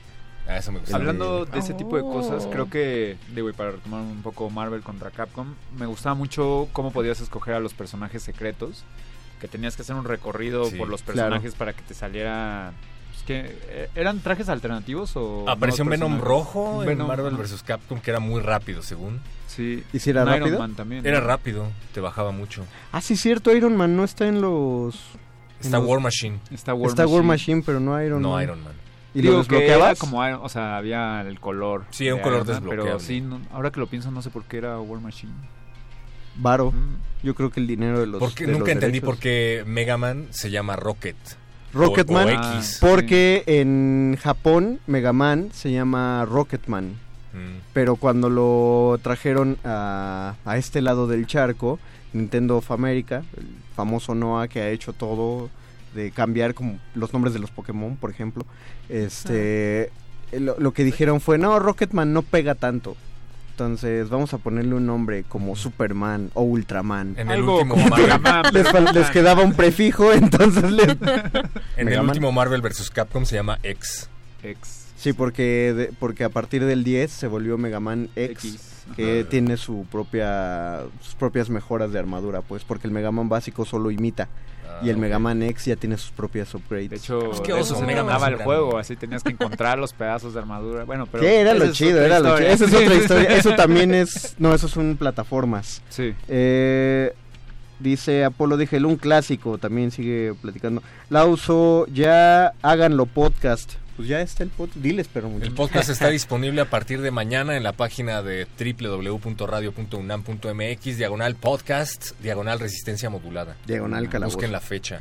Ah, eso me gusta.
Hablando de ese tipo de cosas,
Oh.
creo que, digo, y para retomar un poco Marvel contra Capcom, me gustaba mucho cómo podías escoger a los personajes secretos, que tenías que hacer un recorrido
Sí,
por los
claro.
personajes para que te saliera... pues, que, eh, ¿Eran trajes alternativos o...?
Apareció un Venom rojo en
Venom,
Marvel vs. Capcom que era muy rápido, según.
Sí.
¿Y si era
Iron
rápido?
Man también.
Era
¿no?
rápido, te bajaba mucho.
Ah, sí, cierto, Iron Man no está en los...
Está
los-
War Machine,
Está War
está War
Machine.
Machine, pero no Iron
no
Man.
Iron Man.
¿Y lo
Digo que era
desbloqueabas?
como, o sea, había el color.
Sí, un color
Man, Pero
desbloqueable.
sí, no- ahora que lo pienso, no sé por qué era War Machine.
Varo.
Mm.
Yo creo que el dinero de los
Porque
de
nunca
los
entendí
derechos.
por qué Mega Man se llama Rocket.
Rocketman,
O- o
Ah,
X.
porque en Japón Mega Man se llama Rocketman.
Mm.
Pero cuando lo trajeron a, a este lado del charco, Nintendo of America, el famoso Noah que ha hecho todo de cambiar como los nombres de los Pokémon, por ejemplo, este eh, lo, lo que dijeron fue, no, Rocketman no pega tanto. Entonces vamos a ponerle un nombre como Superman o Ultraman.
En el
Algo
último
como
Marvel,
les, les quedaba un prefijo, entonces les...
en el último Marvel vs. Capcom se llama X.
Ex.
Sí, porque, de- porque a partir del 10 se volvió Mega Man X,
X,
que
ajá.
tiene su propia sus propias mejoras de armadura, pues, porque el Mega Man básico solo imita y el
Ah,
Mega. Man X ya tiene sus propias upgrades.
De hecho,
qué
de
oso,
eso se
Mega es
el juego, así tenías que encontrar los pedazos de armadura. Bueno, pero
Sí, era lo
es
chido, era lo chido.
historia.
Esa es otra historia. Eso también es... No, eso es un plataformas.
Sí.
Eh, dice Apolo Dígelo, un clásico, también sigue platicando. Lauso, ya háganlo podcast. Pues ya está el podcast. Diles, pero
El
muchachos.
podcast está disponible a partir de mañana en la página de www.radio.unam.mx, diagonal podcast, diagonal resistencia modulada.
Diagonal calabozo.
Busquen la fecha.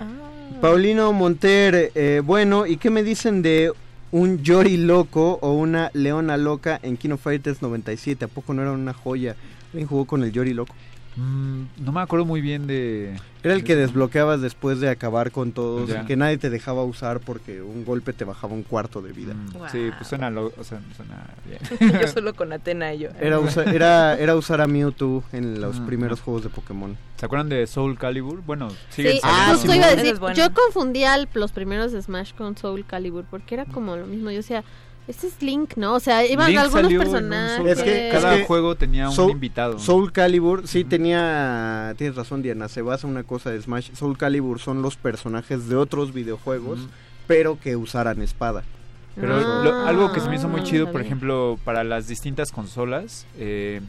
Paulino Monter, eh, bueno, ¿y qué me dicen de un Yori loco o una Leona loca en Kino Fighters 97? ¿A poco no era una joya? ¿Alguien jugó con el Yori loco?
Mm, no me acuerdo muy bien de...
Era el que desbloqueabas después de acabar con todos,
Ya.
que nadie te dejaba usar porque un golpe te bajaba un cuarto de vida.
Mm,
Wow.
Sí, pues suena, lo- o sea, suena bien.
yo solo con Atena y yo.
Era, usa- era, era usar a Mewtwo en los
Ah,
primeros
ah.
juegos de Pokémon.
¿Se acuerdan de Soul Calibur? Bueno,
Sí,
saliendo.
justo iba a decir,
es bueno.
yo confundía los primeros Smash con Soul Calibur porque era como lo mismo. Yo decía, este es Link, ¿no? O sea, iban
Link
algunos personajes.
Soul
Es que-
Calibur. Cada
es que
juego tenía un invitado.
Soul Calibur, sí tenía, tienes razón Diana, se basa en una cosa de Smash. Soul Calibur son los personajes de otros videojuegos, pero que usaran espada.
Pero
Ah,
lo- algo que se me hizo muy chido, por ejemplo, para las distintas consolas, eh,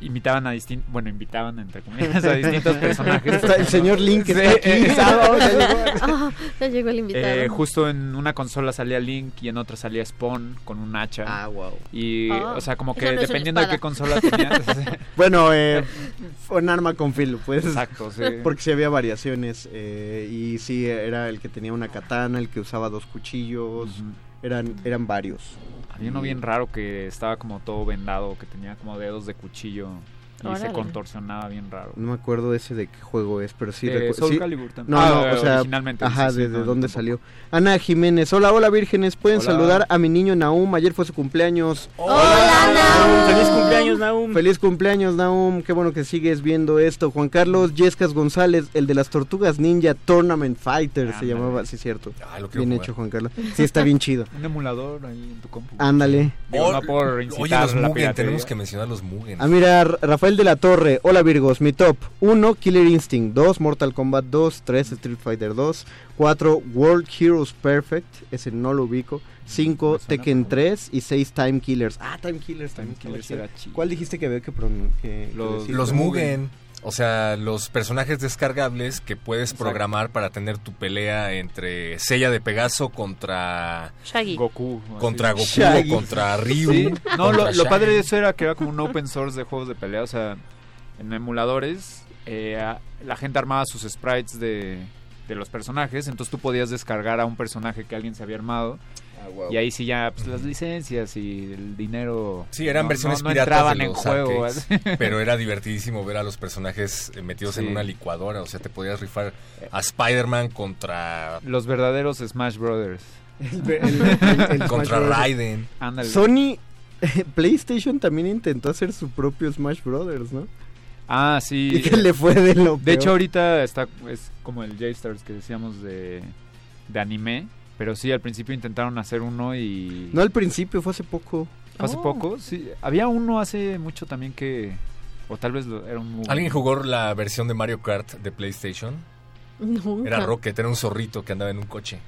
invitaban a distintos, bueno, invitaban entre comillas a distintos personajes.
Está el señor Link
Sí,
está aquí.
eh,
Ah, ya llegó.
Ah, ya llegó el invitado.
eh, justo en una consola salía Link y en otra salía Spawn con un hacha.
Ah, wow.
Y,
Ah,
o sea, como que
no
dependiendo de qué consola tenías.
Bueno, eh, fue un arma con filo, pues.
Exacto, sí.
Porque sí había variaciones. eh, y sí, era el que tenía una katana, el que usaba dos cuchillos. Eran, eran varios.
Había uno bien raro que estaba como todo vendado, que tenía como dedos de cuchillo y se contorsionaba bien raro.
No me acuerdo ese de qué juego es, pero sí
Eh,
recu-
Soul
sí-
Calibur también.
No,
Ah,
no, o sea,
originalmente,
ajá,
sí,
desde
no,
dónde
tampoco.
salió. Ana Jiménez, hola, hola vírgenes, pueden
Hola.
saludar a mi niño Naum, ayer fue su cumpleaños.
Hola, Naum.
Feliz cumpleaños, Naum.
Feliz cumpleaños, Naum, qué bueno que sigues viendo esto. Juan Carlos Yescas González, el de las Tortugas Ninja Tournament Fighter, se llamaba, sí, cierto.
Ah, lo
Bien
jugar.
hecho, Juan Carlos. Sí, está bien chido.
Un emulador ahí en tu compu.
Ándale.
Digo, no
Oh,
por
Oye,
incitar
los
la
Mugen, tenemos que mencionar los Mugen.
Ah, mira, R- Rafael de la Torre, hola Virgos, mi top 1 Killer Instinct, 2 Mortal Kombat 2, 3 Street Fighter 2, 4 World Heroes Perfect, ese no lo ubico, 5
Me suena
Tekken
como-
3 y 6 Time Killers. Ah, Time Killers
Time Killers
chido. ¿Cuál dijiste que había que, que- que
Los-
decir?
Los Mugen. O sea, los personajes descargables que puedes
Exacto.
programar para tener tu pelea entre Sella de Pegaso contra
Shaggy.
Goku. así.
contra Goku
Shaggy.
o contra Ryu.
Sí, no,
contra
lo, padre de eso era que era como un open source de juegos de pelea. O sea, en emuladores, eh, la gente armaba sus sprites de, de los personajes. Entonces tú podías descargar a un personaje que alguien se había armado.
Ah, wow.
Y ahí sí ya, pues las licencias y el dinero.
Sí, eran
no-
versiones
no, no
piratas
entraban
de
en
los
juego.
arcades, pero era divertidísimo ver a los personajes eh, metidos en una licuadora. O sea, te podías rifar a Spider-Man contra,
Los verdaderos Smash Brothers.
El- el- el- el
contra
Smash.
Raiden.
Ándale.
Sony, PlayStation también intentó hacer su propio Smash Brothers, ¿no?
Ah, sí.
Y que le fue de lo
De hecho, ahorita está es como el J-Stars que decíamos de, de anime. Pero sí, al principio intentaron hacer uno y...
No al principio, fue hace poco.
Hace
Oh.
poco, sí. Había uno hace mucho también que... O tal vez lo- era un... muy-
¿Alguien jugó la versión de Mario Kart de PlayStation?
Nunca.
Era Rocket, era un zorrito que andaba en un coche.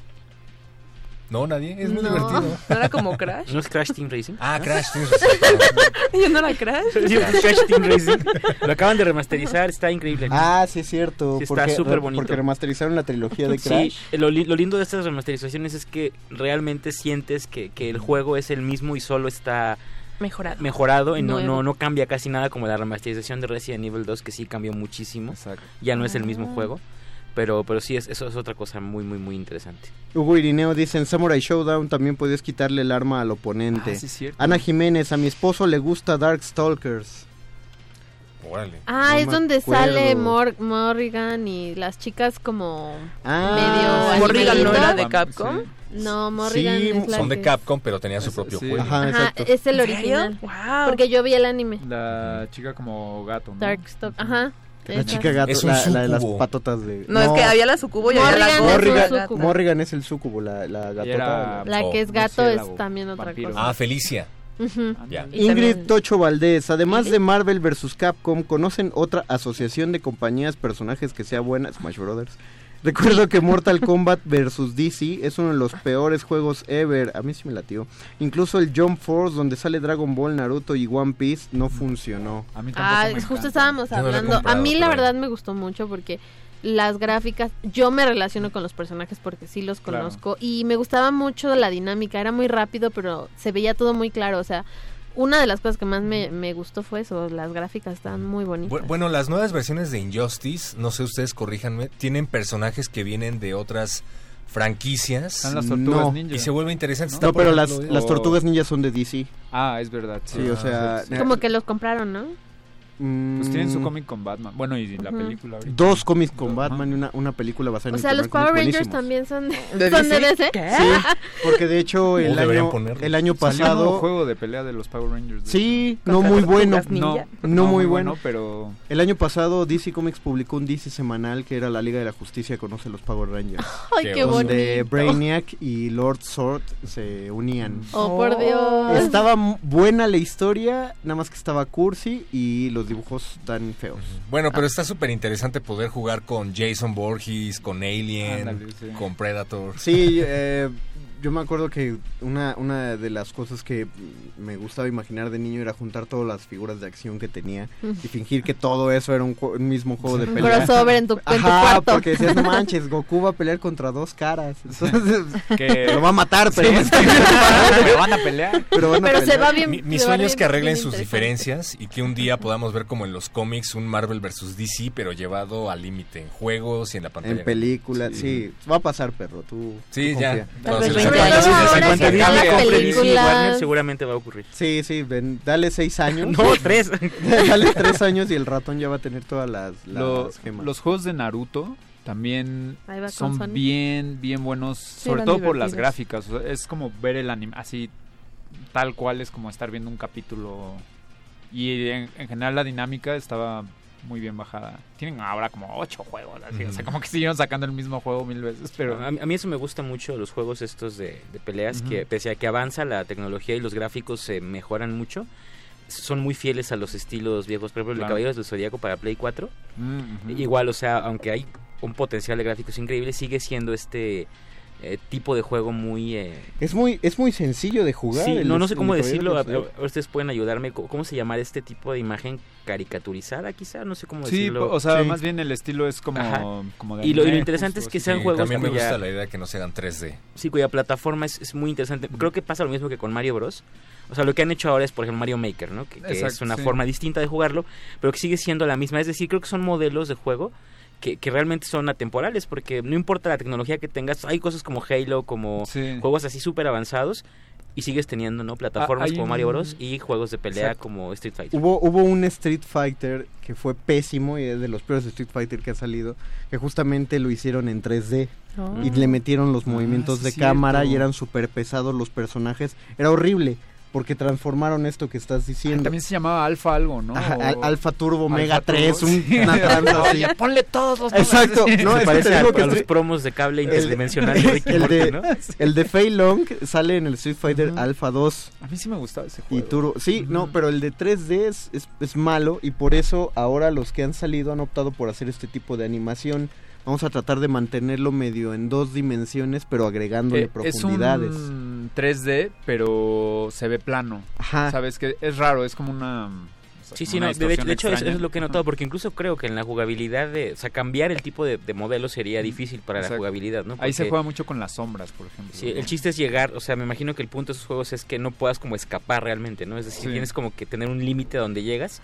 No, nadie. Es muy
No.
divertido.
¿No era como Crash?
¿No es Crash Team Racing?
Ah, Crash, tienes razón.
Yo no era Crash.
Sí, es Crash Team Racing. Lo acaban de remasterizar, está increíble.
Ah, sí es cierto.
Sí, está súper bonito.
Porque remasterizaron la trilogía de
Sí,
Crash.
lo, li- lo lindo de estas remasterizaciones es que realmente sientes que, que el juego es el mismo y solo está
Mejorado.
mejorado y no,
Nuevo.
no, no cambia casi nada como la remasterización de Resident Evil 2 que sí cambió muchísimo.
Exacto.
Ya no es el
Ah.
mismo juego. Pero, pero sí, es, eso es otra cosa muy, muy, muy interesante.
Hugo Irineo dice, en Samurai Showdown también podías quitarle el arma al oponente.
Ah, sí, cierto.
Ana Jiménez, a mi esposo le gusta Darkstalkers.
Órale.
Ah,
No
es donde
acuerdo.
sale Mor Morrigan y las chicas como
Ah,
medio
Morrigan no era de Capcom.
No, Morrigan
Sí,
es la
Son de Capcom, pero tenían su propio
sí.
juego.
Ajá,
Ajá,
exacto.
es el original.
Wow.
Porque yo vi el anime.
La chica como gato, ¿no?
Ajá.
La chica gato,
Es un
la, la de las patotas de...
No, es que había la sucubo y había la
Morrigan
gorda.
es un
Morrigan,
sucubo.
Morrigan es el sucubo, la, la gatota.
era-
La que es
Oh,
gato es también otra
vampiro.
cosa.
Ah, Felicia.
Ujú.
Ya.
Y
Ingrid
también-
Tocho Valdés, además de Marvel vs. Capcom, ¿conocen otra asociación de compañías, personajes que sea buena? Smash Brothers. Recuerdo que Mortal Kombat vs. DC es uno de los peores juegos ever. A mí sí me latió. Incluso el Jump Force, donde sale Dragon Ball, Naruto y One Piece, no funcionó.
A mí tampoco
Ah,
me
justo
encanta.
estábamos
no
hablando. A mí la
pero-
verdad me gustó mucho porque las gráficas, yo me relaciono con los personajes porque sí los
Claro.
conozco y me gustaba mucho la dinámica, era muy rápido pero se veía todo muy claro, o sea, una de las cosas que más me, me gustó fue eso, las gráficas están muy bonitas.
Bu- Bueno, las nuevas versiones de Injustice, no sé ustedes, corríjanme, tienen personajes que vienen de otras franquicias
Están las tortugas
No.
ninja.
y se vuelve interesante.
No,
Está,
No,
por
pero las,
ejemplo,
las tortugas ninjas son de DC.
Ah, es verdad.
Sí, o sea...
Como que los compraron, ¿no?
Pues tienen su
mm,
cómic con Batman. Bueno, y la película ahorita.
Dos cómics con. Batman y una, una película basada en
O sea, los Power Rangers
buenísimos.
también son
¿De
son de
DC?
DC.
¿Qué?
Sí, porque de hecho el año,
ponerlo.
el año
Salió un
pasado...
juego de pelea de los Power Rangers.
Sí, no muy bueno.
No,
No muy bueno.
pero
El año pasado DC Comics publicó un DC semanal que era la Liga de la Justicia conoce los Power Rangers.
Ay,
Qué
bonito.
donde Brainiac y Lord Sword se unían.
Oh, por Dios.
Estaba buena la historia, nada más que estaba cursi y los dibujos tan feos.
Bueno, pero está súper interesante poder jugar con Jason Voorhees, con Alien,
Ándale, sí.
con Predator.
Sí, eh, yo me acuerdo que una, una de las cosas que me gustaba imaginar de niño era juntar todas las figuras de acción que tenía y fingir que todo eso era un, mismo juego de
Un
pelea.
crossover en tu, en tu
Ajá,
cuarto.
porque decías, no manches, Goku va a pelear contra dos caras. Entonces,
que
lo va a matar, pero,
pero van a pelear.
pero van a
Pero se va bien.
Mi, sueño es que arreglen sus diferencias y que un día podamos ver como en los cómics un Marvel versus DC, pero llevado al límite en juegos y en la pantalla.
En películas, sí. Va a pasar, perro, tú.
Sí,
tú
ya. Se
sobre todo ahora películas.
Warner seguramente va a ocurrir.
Sí, sí, ven, dale seis años.
No, tres.
dale tres años y el ratón ya va a tener todas las, las
Lo-
gemas.
los juegos de Naruto también son bien, bien buenos, sobre todo por las gráficas. o sea, es como ver el anime así, tal cual es como estar viendo un capítulo. Y en, en general la dinámica estaba muy bien bajada. Tienen ahora como ocho juegos, así, o sea, como que siguieron sacando el mismo juego mil veces, pero...
a, mí- a mí eso me gusta mucho, los juegos estos de, de peleas, que pese a que avanza la tecnología y los gráficos se mejoran mucho, son muy fieles a los estilos viejos. Por ejemplo, el
Claro.
Caballeros del Zodíaco para Play 4,
Mm,
igual, o sea, aunque hay un potencial de gráficos increíble, sigue siendo este eh, tipo de juego muy... eh,
Es muy, es muy sencillo de jugar.
Sí, no, no sé cómo decirlo. Ustedes pueden ayudarme. ¿Cómo cómo se llama este tipo de imagen caricaturizada, quizá? No sé cómo
Sí,
decirlo.
o sea,
Sí.
más bien el estilo es como,
Ajá.
como de
Y lo- y lo
anime,
interesante
justo
es que sean
Sí,
juegos
también me
cuya-
gusta la idea de que no se hagan 3D.
Sí, cuya plataforma es, es muy interesante. Creo que pasa lo mismo que con Mario Bros. O sea, lo que han hecho ahora es, por ejemplo, Mario Maker, ¿no? Que, que es una
sí.
forma distinta de jugarlo, pero que sigue siendo la misma. Es decir, creo que son modelos de juego que, que realmente son atemporales, porque no importa la tecnología que tengas, hay cosas como Halo, como
Sí.
juegos así súper avanzados, y sigues teniendo, ¿no? Plataformas
hay
como Mario Bros. y juegos de pelea
Exacto.
como Street Fighter.
Hubo, hubo un Street Fighter que fue pésimo y es de los peores Street Fighter que ha salido, que justamente lo hicieron en 3D
Oh.
y le metieron los
Ah,
movimientos de
cierto.
cámara y eran súper pesados los personajes. Era horrible porque transformaron esto que estás diciendo.
También se llamaba Alfa algo, ¿no?
Ajá,
O-
Al- Alfa Turbo Mega
Turbo,
3, un-
sí.
una tranza así.
Oye, ponle todos.
Exacto,
Sí.
no,
Se parece a, los promos de cable
el-
interdimensional de Ricky
el
Morty,
de,
¿no?
el de Fei Long sale en el Street Fighter. Alpha 2
A mí sí me gustaba ese
y
juego.
Turbo. Sí, no, pero el de 3D es, es, es malo y por eso ahora los que han salido han optado por hacer este tipo de animación. Vamos a tratar de mantenerlo medio en dos dimensiones, pero agregándole
Eh, es
profundidades.
un 3D, pero se ve plano.
Ajá.
Sabes que es raro, es como una...
Sí, sí, no, de, de-
distorsión
de hecho eso, es lo que he notado, porque incluso creo que en la jugabilidad de, o sea, cambiar el tipo de, de modelo sería difícil para la jugabilidad, ¿no?
Ahí se juega mucho con las sombras, por ejemplo.
Sí, el chiste es llegar, o sea, me imagino que el punto de esos juegos es que no puedas como escapar realmente, ¿no? Es decir,
Sí.
tienes como que tener un límite donde llegas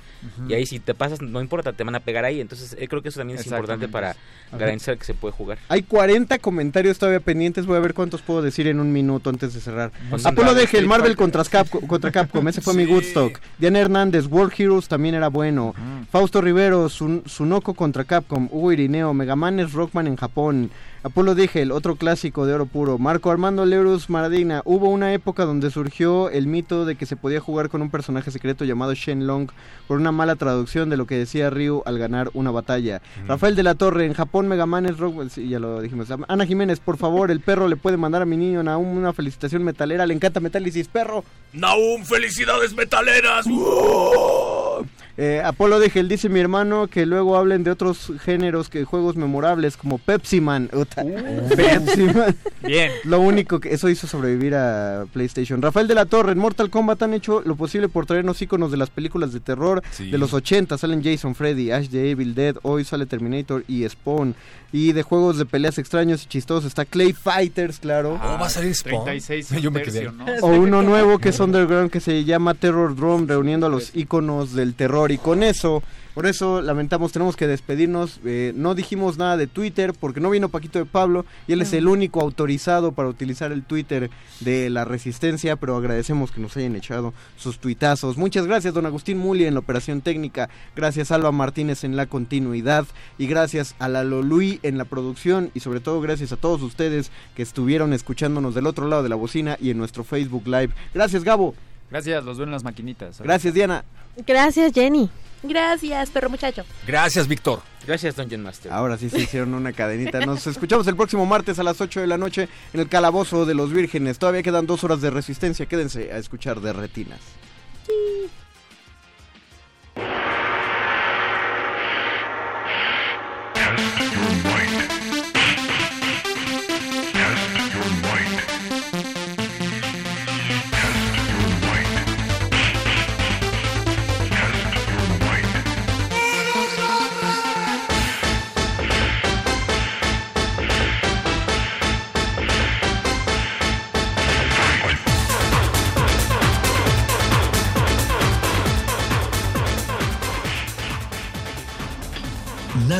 y ahí si te pasas, no importa, te van a pegar ahí. Entonces, eh, creo que eso también es importante para
Ajá.
garantizar que se puede jugar.
Hay 40 comentarios todavía pendientes. Voy a ver cuántos puedo decir en un minuto antes de cerrar. Apolo deje el Marvel contra Capcom, contra Capcom. Ese fue mi Woodstock. Diana Hernández, World Heroes también era bueno. Fausto Rivero, Sun- Sunoko contra Capcom. Hugo Irineo, Megaman es Rockman en Japón. Apolo Digel, otro clásico de oro puro. Marco Armando Lerus Maradina. Hubo una época donde surgió el mito de que se podía jugar con un personaje secreto llamado Shenlong por una mala traducción de lo que decía Ryu al ganar una batalla. Rafael de la Torre, en Japón Megaman es Rockman. Sí, ya lo dijimos. Ana Jiménez, por favor, el perro le puede mandar a mi niño Naum una felicitación metalera. Le encanta Metálisis, perro.
Naum, felicidades metaleras.
Eh, Apolo de Gel dice mi hermano que luego hablen de otros géneros que juegos memorables como Pepsi Man. Uta. Pepsi Man.
Bien.
Lo único que eso hizo sobrevivir a PlayStation. Rafael de la Torre, en Mortal Kombat han hecho lo posible por traernos iconos de las películas de terror
Sí.
de los 80. Salen Jason, Freddy, Ash the Evil Dead, hoy sale Terminator y Spawn. Y de juegos de peleas extraños y chistosos está Clay Fighters, claro.
¿Cómo va a salir Spawn?
36
Yo me
tercio,
quedé.
¿no?
O uno nuevo que es underground que se llama Terror Drum, reuniendo a los iconos del terror. Y con eso, por eso lamentamos, tenemos que despedirnos. Eh, no dijimos nada de Twitter porque no vino Paquito de Pablo y él es el único autorizado para utilizar el Twitter de la Resistencia. Pero agradecemos que nos hayan echado sus tuitazos. Muchas gracias, don Agustín Muli en la operación técnica. Gracias, Alba Martínez en la continuidad. Y gracias a la Lolui en la producción. Y sobre todo, gracias a todos ustedes que estuvieron escuchándonos del otro lado de la bocina y en nuestro Facebook Live. Gracias, Gabo.
Gracias, los veo en las maquinitas.
Gracias, Diana.
Gracias, Jenny.
Gracias, perro muchacho.
Gracias, Víctor.
Gracias, Dungeon Master.
Ahora sí se hicieron una cadenita. Nos escuchamos el próximo martes a las 8 de la noche en el Calabozo de los Vírgenes. Todavía quedan dos horas de resistencia. Quédense a escuchar de retinas.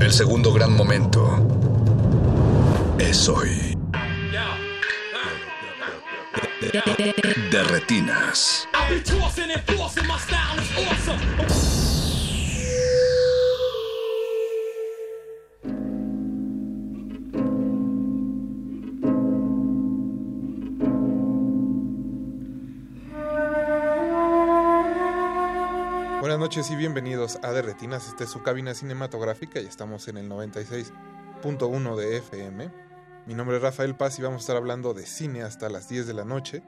El segundo gran momento es hoy. De retinas.
Buenas noches y bienvenidos a De Retinas. Esta es su cabina cinematográfica y estamos en el 96.1 de FM. Mi nombre es Rafael Paz y vamos a estar hablando de cine hasta las 10 de la noche.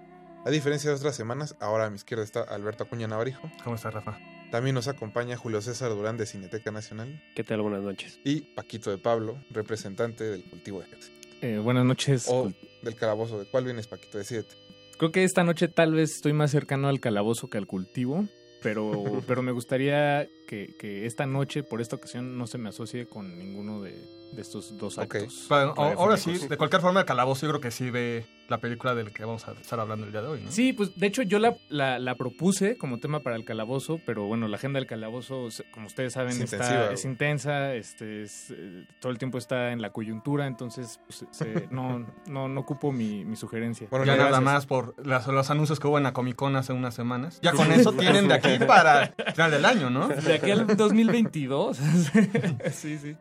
A diferencia de otras semanas, ahora a mi izquierda está Alberto Acuña Navarijo.
¿Cómo estás, Rafa?
También nos acompaña Julio César Durán de Cineteca Nacional.
¿Qué tal? Buenas noches.
Y Paquito de Pablo, representante del cultivo de ejército.
Eh, buenas noches.
O del calabozo. ¿De cuál vienes, Paquito? Decídete.
Creo que esta noche tal vez estoy más cercano al calabozo que al cultivo, pero, pero me gustaría que, que esta noche, por esta ocasión, no se me asocie con ninguno de, de estos dos actos.
Bueno, o- ahora sí, de cualquier forma, el calabozo yo creo que sí ve la película del que vamos a estar hablando el día de hoy, ¿no?
Sí, pues de hecho yo la, la, la propuse como tema para el calabozo, pero bueno, la agenda del calabozo, como ustedes saben,
Es
está-
intensiva,
es
güey.
intensa, este, es, eh, todo el tiempo está en la coyuntura, entonces pues, se- no, no, no ocupo mi, mi sugerencia.
ya nada
Gracias.
más por las- los anuncios que hubo en la Comic Con hace unas semanas. Ya con eso tienen de aquí para final del año, ¿no?
De aquí al 2022. sí, sí.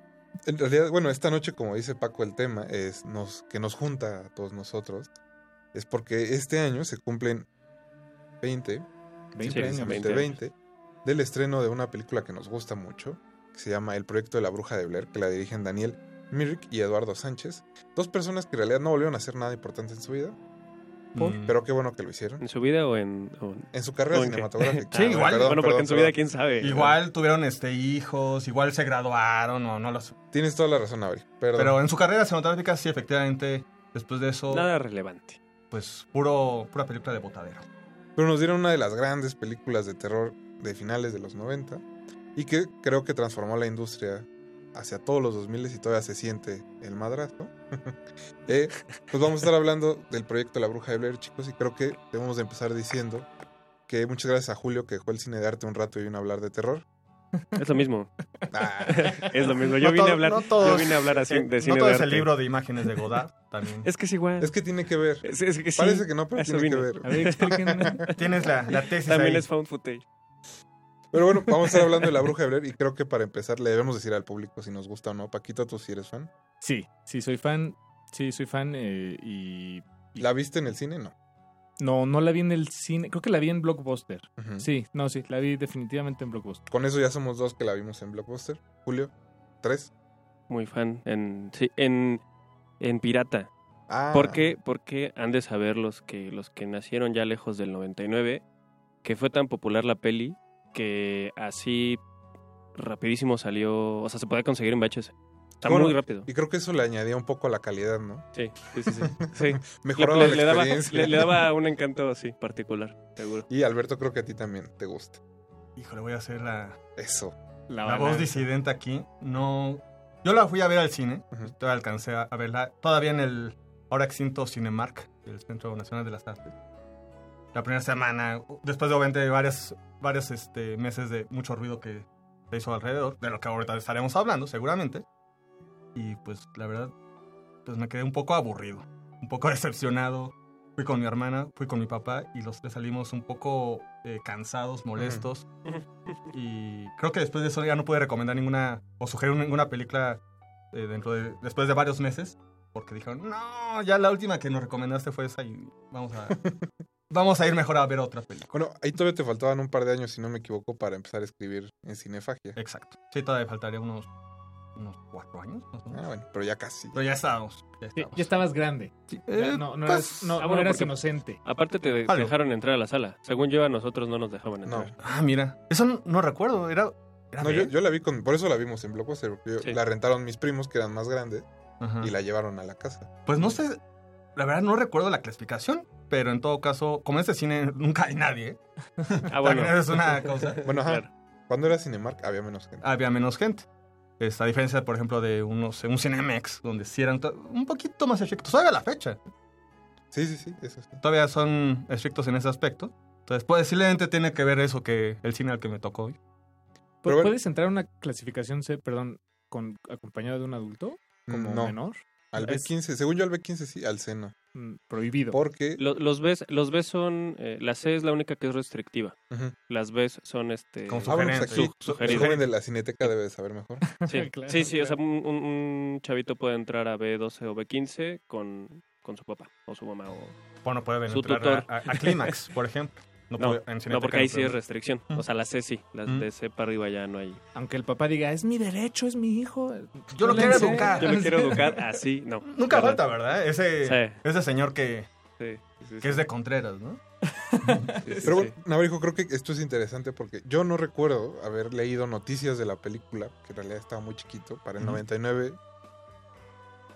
En realidad, bueno, esta noche, como dice Paco, el tema es nos, que nos junta a todos nosotros. Es porque este año se cumplen 20,
20
sí,
años,
precisamente
20
20, del estreno de una película que nos gusta mucho, que se llama El proyecto de la bruja de Blair, que la dirigen Daniel Myrick y Eduardo Sánchez. Dos personas que en realidad no volvieron a hacer nada importante en su vida.
¿Por?
Pero qué bueno que lo hicieron.
¿En su vida o en...? o-
En su carrera
en
cinematográfica.
Sí, igual.
Perdón,
bueno, porque
perdón,
en su
perdón.
vida quién sabe.
Igual tuvieron este hijos, igual se graduaron o no los...
Tienes toda la razón, Abril. Perdón.
Pero en su carrera cinematográfica sí, efectivamente, después de eso,
Nada relevante.
pues puro, pura película de botadero.
Pero nos dieron una de las grandes películas de terror de finales de los 90 y que creo que transformó la industria hacia todos los 2000 y todavía se siente el madrazo. Eh, pues vamos a estar hablando del proyecto La Bruja de Blair, chicos, y creo que debemos de empezar diciendo que muchas gracias a Julio que dejó el cine de arte un rato y vino a hablar de terror.
Es lo mismo.
Ah.
es lo mismo. Yo
No
vine
todo-
a hablar,
no todos-
yo vine a hablar así
eh,
de
no
cine
todo
de
es el libro de imágenes de Godard también.
Es que es igual.
Es que tiene que ver.
Es, es que sí.
Parece que no, pero
eso
tiene que ver.
A ver, explíquenme. Tienes la, la tesis
También
ahí.
es found footage.
Pero bueno, vamos a estar hablando de La Bruja de Blair y creo que para empezar le debemos decir al público si nos gusta o no. Paquito, tú sí eres fan.
Sí, sí, soy fan. Sí, soy fan eh, y...
¿La viste en el cine? No.
No, no la vi en el cine. Creo que la vi en Blockbuster. Sí, no, sí, la vi definitivamente en Blockbuster.
Con eso ya somos dos que la vimos en Blockbuster. Julio, tres.
Muy fan. En, sí, en, en Pirata.
Ah,
¿Por qué? Porque han de saber los que, los que nacieron ya lejos del 99 que fue tan popular la peli que así rapidísimo salió, o sea, se podía conseguir en VHS. Está
Bueno,
muy rápido.
Y creo que eso le añadía un poco a la calidad, ¿no?
Sí, sí, sí. sí. sí.
Mejoraba
le,
la
le daba,
experiencia.
le- le daba un encanto así, particular, seguro.
Y Alberto, creo que a ti también te gusta.
Híjole, voy a hacer la,
Eso.
la, voz disidente aquí. No, yo la fui a ver al cine. Todavía alcancé a, verla. Todavía en el ahora extinto Cinemark, el Centro Nacional de las Artes. La primera semana, después de obviamente varios, varios este, meses de mucho ruido que se hizo alrededor, de lo que ahorita estaremos hablando, seguramente. Y pues la verdad, pues me quedé un poco aburrido, un poco decepcionado. Fui con mi hermana, fui con mi papá y los tres salimos un poco eh, cansados, molestos. Y creo que después de eso ya no pude recomendar ninguna o sugerir ninguna película eh, dentro de después de varios meses porque dijeron, "No, ya la última que nos recomendaste fue esa y vamos a vamos a ir mejor a ver otra película."
Bueno, ahí todavía te faltaban un par de años, si no me equivoco, para empezar a escribir en Cinefagia.
Exacto. Sí, todavía faltaría unos unos cuatro años. más o menos.
Ah, bueno, pero ya casi.
Pero ya estábamos. Ya
Sí,
estábamos.
ya estabas grande.
Eh,
no, no
pues,
eras, no,
Ah,
no eras inocente.
Aparte te
Algo.
dejaron entrar a la sala. Según yo, a nosotros no nos dejaban
No,
entrar.
Ah, mira. Eso no, no recuerdo, era, era
no yo, yo la vi con... Por eso la vimos en Blockbuster, porque yo-
Sí.
la rentaron mis primos, que eran más grandes,
Ajá.
y la llevaron a la casa.
Pues no sé, la verdad no recuerdo la clasificación, pero en todo caso, como en este cine nunca hay nadie, ¿eh?
Ah, bueno.
También es una cosa.
Bueno, ajá.
Claro.
Cuando era Cinemark había menos gente.
Había menos gente. Esta diferencia, por ejemplo, de unos, un Cinemex, donde sí eran un poquito más estrictos. Todavía la fecha.
Sí, sí, sí, eso sí.
Todavía son estrictos en ese aspecto. Entonces, posiblemente tiene que ver eso que el cine al que me tocó hoy.
Pero bueno.
¿Puedes entrar a una clasificación C, perdón, con, acompañado de un adulto? Como
No.
menor.
Al
Es-
B15, según yo al B15 sí, al seno.
Mm, Prohibido.
Porque...
Lo- los Bs, los Bs son, eh, la C es la única que es restrictiva.
Ujú.
Las Bs son este
Con
Ah, bueno, pues
Sugerente.
aquí,
Su-
su-
sugerido.
el joven de la cineteca debe de saber mejor.
Sí,
Claro,
sí, sí, o
claro.
sea, un, un- chavito puede entrar a B12 o B15 con, con su papá o su mamá o...
Bueno, puede venir
Su
entrar
tutor.
a, a- a Clímax, por ejemplo.
No,
puede-
no, porque ahí sí es restricción. O sea, la C sí, las
Mm.
de C para arriba ya no hay.
Aunque el papá diga, es mi derecho, es mi hijo.
Yo lo quiero
enseño".
educar.
Yo lo quiero educar así, no.
Nunca
¿verdad?
falta, ¿verdad? Ese,
Sí.
ese señor que,
Sí, sí, sí,
que es de Contreras, ¿no?
Pero
sí.
bueno, Navarijo, creo que esto es interesante porque yo no recuerdo haber leído noticias de la película, que en realidad estaba muy chiquito. Para el
Ujú.
99,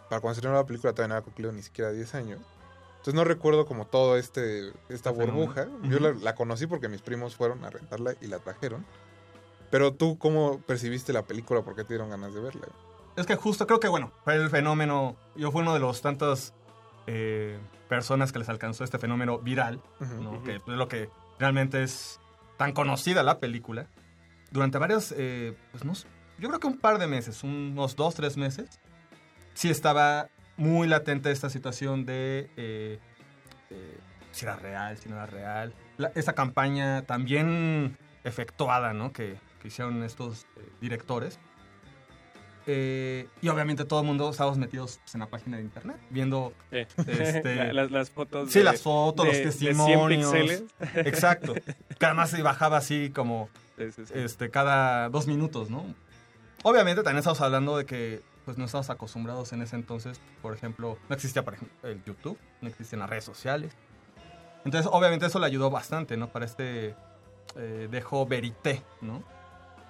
para cuando se estrenó la película todavía no había cumplido ni siquiera 10 años. Entonces no recuerdo como todo este esta
Fenómeno.
burbuja. Yo la, la conocí porque mis primos fueron a rentarla y la trajeron. Pero tú, ¿cómo percibiste la película? ¿Por qué te dieron ganas de verla?
Es que justo creo que, bueno, fue el fenómeno. Yo fui uno de los tantos eh, personas que les alcanzó este fenómeno viral. Que es lo que realmente es tan conocida la película. Durante varios, eh, pues no sé, yo creo que un par de meses, unos dos, tres meses, sí estaba muy latente esta situación de eh, eh, si era real, si no era real. La- esta campaña también efectuada, ¿no? Que, que hicieron estos eh, directores. eh, y obviamente todo el mundo estábamos metidos pues, en la página de internet, viendo
Eh,
este,
la- las, las fotos.
Sí,
de-
las fotos,
de-
los
de 100
testimonios.
píxeles.
Exacto. Que además se bajaba así como
Sí, sí, sí.
este, cada dos minutos, ¿no? Obviamente también estamos hablando de que pues no estamos acostumbrados en ese entonces, por ejemplo, no existía por ejemplo, el YouTube, no existían las redes sociales. Entonces, obviamente eso le ayudó bastante, ¿no? Para este eh, dejo verité, ¿no?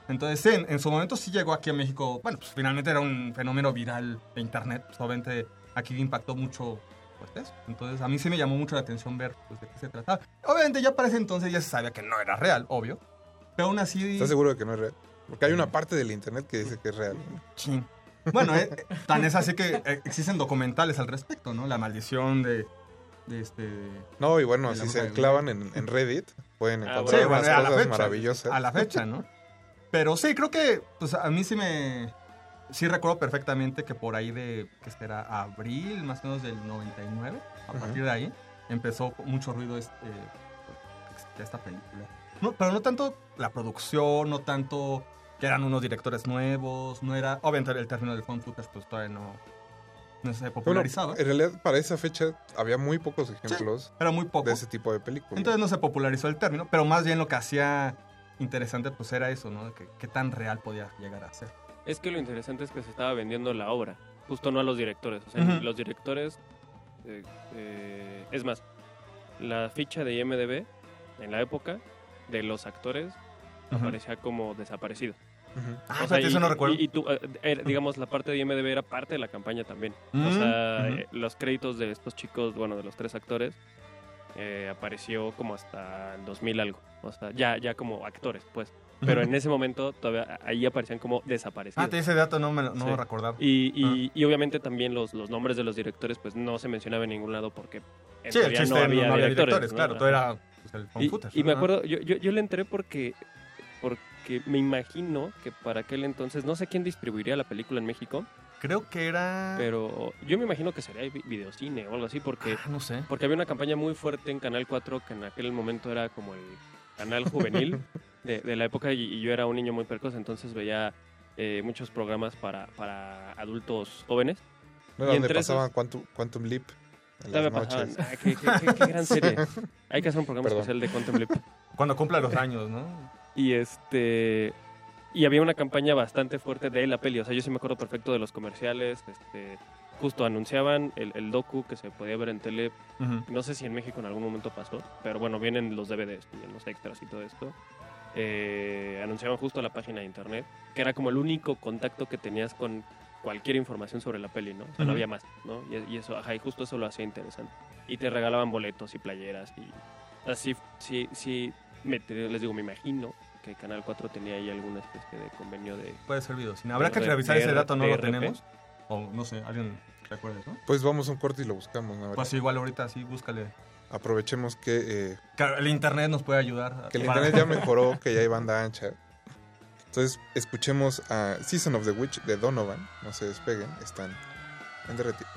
Entonces, en, en su momento sí llegó aquí a México, bueno, pues finalmente era un fenómeno viral de internet, pues obviamente aquí impactó mucho pues eso. Entonces, a mí sí me llamó mucho la atención ver pues, de qué se trataba. Obviamente ya para ese entonces ya se sabía que no era real, obvio. Pero aún así...
¿Estás seguro de que no es real? Porque hay una parte del internet que dice que es real.
Sí. Bueno, eh, eh, tan es así que eh, existen documentales al respecto, ¿no? La maldición de, de este...
No, y bueno, si se clavan en, en Reddit, pueden
Ah,
encontrar
sí, bueno,
unas
a la
cosas
fecha,
maravillosas.
A la fecha, ¿no? Pero sí, creo que pues a mí sí me... Sí recuerdo perfectamente que por ahí de, que será abril, más o menos del 99, a partir de ahí, empezó con mucho ruido este, existía esta película. No, pero no tanto la producción, no tanto que eran unos directores nuevos, no era... Obviamente el término del found footage pues todavía no, no se
Bueno,
popularizaba.
en realidad, para esa fecha había muy pocos ejemplos
era muy poco.
de ese tipo de películas.
Entonces no se popularizó el término, pero más bien lo que hacía interesante pues era eso, ¿no? Que, qué tan real podía llegar a ser.
Es que lo interesante es que se estaba vendiendo la obra, justo no a los directores. O sea, los directores. eh, eh, es más, la ficha de IMDb en la época de los actores aparecía como desaparecido.
Ah,
O sea,
fíjate, eso no recuerdo.
Y, y tú, eh, era, digamos, la parte de IMDb era parte de la campaña también. O
Mm,
sea, eh, los créditos de estos chicos, bueno, de los tres actores, eh, apareció como hasta el 2000 algo. O sea, ya, ya como actores, pues. Pero en ese momento todavía ahí aparecían como desaparecidos.
Ah, ese dato no me lo- no lo recordaba.
Y, y, y obviamente también los, los nombres de los directores, pues no se mencionaba en ningún lado porque en
Sí, el chiste
no había,
no había
directores.
directores,
¿no?
claro, todo era, pues, el
y, y me acuerdo, yo, yo, yo le entré porque, porque me imagino que para aquel entonces, no sé quién distribuiría la película en México.
Creo que era...
Pero yo me imagino que sería vi- videocine o algo así porque,
Ah, no sé.
porque había una campaña muy fuerte en Canal 4 que en aquel momento era como el canal juvenil de, de la época y, y yo era un niño muy precoz, entonces veía eh, muchos programas para, para adultos jóvenes.
¿No
Y
donde
entre esos-
pasaban Quantum, Quantum Leap las
pasaban.
noches?
Ah, qué, qué- qué- qué gran serie. Hay que hacer un programa
Perdón.
especial de Quantum Leap.
Cuando cumpla los años, ¿no?
Y este y había una campaña bastante fuerte de la peli. O sea, yo sí me acuerdo perfecto de los comerciales. Este, justo anunciaban el, el docu que se podía ver en tele. No sé si en México en algún momento pasó, pero bueno, vienen los DVDs y en los extras y todo esto. Eh, anunciaban justo la página de internet, que era como el único contacto que tenías con cualquier información sobre la peli, ¿no? O sea, no había más, ¿no? Y, y eso, ajá, y justo eso lo hacía interesante. Y te regalaban boletos y playeras y así, sí, sí, me, les digo, me imagino que Canal 4 tenía ahí alguna especie de convenio de...
Puede ser videocine. Habrá
de-
que revisar ese dato, no lo
RP.
tenemos. O no sé, alguien recuerda eso.
Pues vamos a un corte y lo buscamos. ¿no?
Pues igual ahorita sí, búscale.
Aprovechemos que, eh,
Claro, el internet nos puede ayudar.
que el
para-
internet ya mejoró, que ya hay banda ancha. Entonces, escuchemos a Season of the Witch de Donovan. No se despeguen, están en derretir.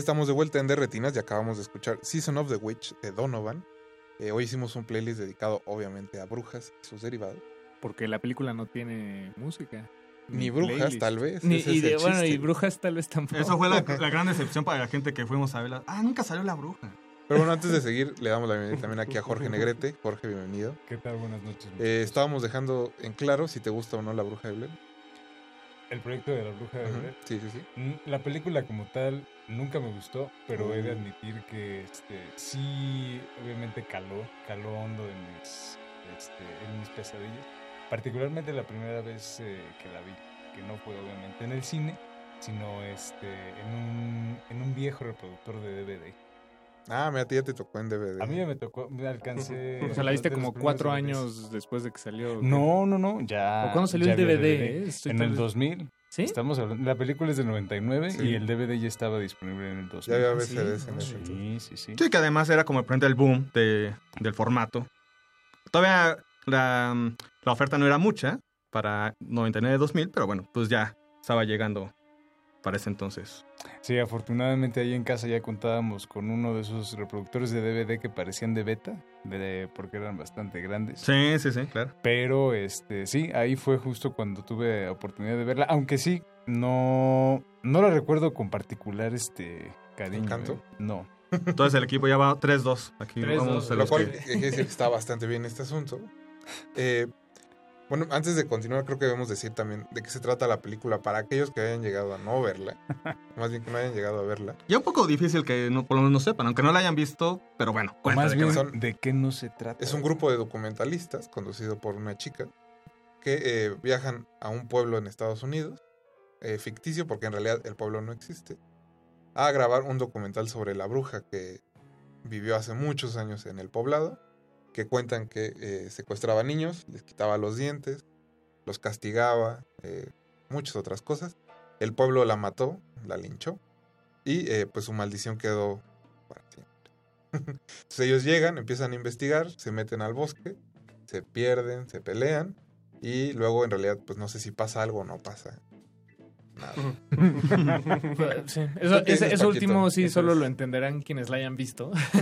Estamos de vuelta en De Retinas y acabamos de escuchar Season of the Witch de Donovan. Eh, hoy hicimos un playlist dedicado obviamente a brujas y sus derivados.
Porque la película no tiene música.
Ni brujas,
playlist.
tal vez,
Ni- y de- bueno, y brujas tal vez tampoco.
Eso fue la, la gran decepción para la gente que fuimos a verla. Ah, nunca salió la bruja.
Pero bueno, antes de seguir, le damos la bienvenida también aquí a Jorge Negrete. Jorge, bienvenido.
¿Qué tal? Buenas noches.
Eh, estábamos dejando en claro si te gusta o no la bruja de Blair.
El proyecto de la bruja de Blair.
sí, sí, sí.
Mm, La película como tal nunca me gustó, pero he de admitir que este, sí, obviamente caló, caló hondo en mis, este, en mis pesadillas. Particularmente la primera vez eh, que la vi, que no fue obviamente en el cine, sino este, en, un, en un viejo reproductor de DVD.
Ah, mira, a ti ya te tocó en DVD.
A mí ya me tocó, me alcancé...
O sea, la viste como cuatro años después de que salió.
No, no, no, ya.
¿O cuándo salió
ya
el DVD? eh? Estoy
en
tal
el
vez-
2000.
¿Sí?
Estamos hablando, la película es del 99
Sí.
y el DVD ya estaba disponible en el 2000.
Ya había
Sí,
VCDs en
¿no?
ese
Sí, sí, sí.
Sí, que además era como el del boom de, del formato. Todavía la, la oferta no era mucha para 99-2000, pero bueno, pues ya estaba llegando para ese entonces.
Sí, afortunadamente ahí en casa ya contábamos con uno de esos reproductores de DVD que parecían de beta, de, porque eran bastante grandes.
Sí, sí, sí, claro.
Pero este, sí, ahí fue justo cuando tuve oportunidad de verla, aunque sí, no, no la recuerdo con particular este cariño.
¿Encanto?
¿eh? No.
Entonces el equipo ya va 3-2. Aquí
3-2.
vamos a
Lo cual
que-
decir que está bastante bien este asunto. Eh, bueno, antes de continuar, creo que debemos decir también de qué se trata la película para aquellos que hayan llegado a no verla. más bien que no hayan llegado a verla.
Ya un poco difícil que no, por lo menos no sepan, aunque no la hayan visto, pero bueno,
Más
de qué
bien. ¿de qué no se trata?
Es un grupo de documentalistas conducido por una chica que eh, viajan a un pueblo en Estados Unidos, eh, ficticio porque en realidad el pueblo no existe, a grabar un documental sobre la bruja que vivió hace muchos años en el poblado, que cuentan que eh, secuestraba niños, les quitaba los dientes, los castigaba, eh, muchas otras cosas. El pueblo la mató, la linchó, y eh, pues su maldición quedó para siempre. Entonces ellos llegan, empiezan a investigar, se meten al bosque, se pierden, se pelean, y luego en realidad pues no sé si pasa algo o no pasa.
Sí,
¿Tú
Eso, ese, último sí
Eso
solo
es-
lo entenderán quienes la hayan visto.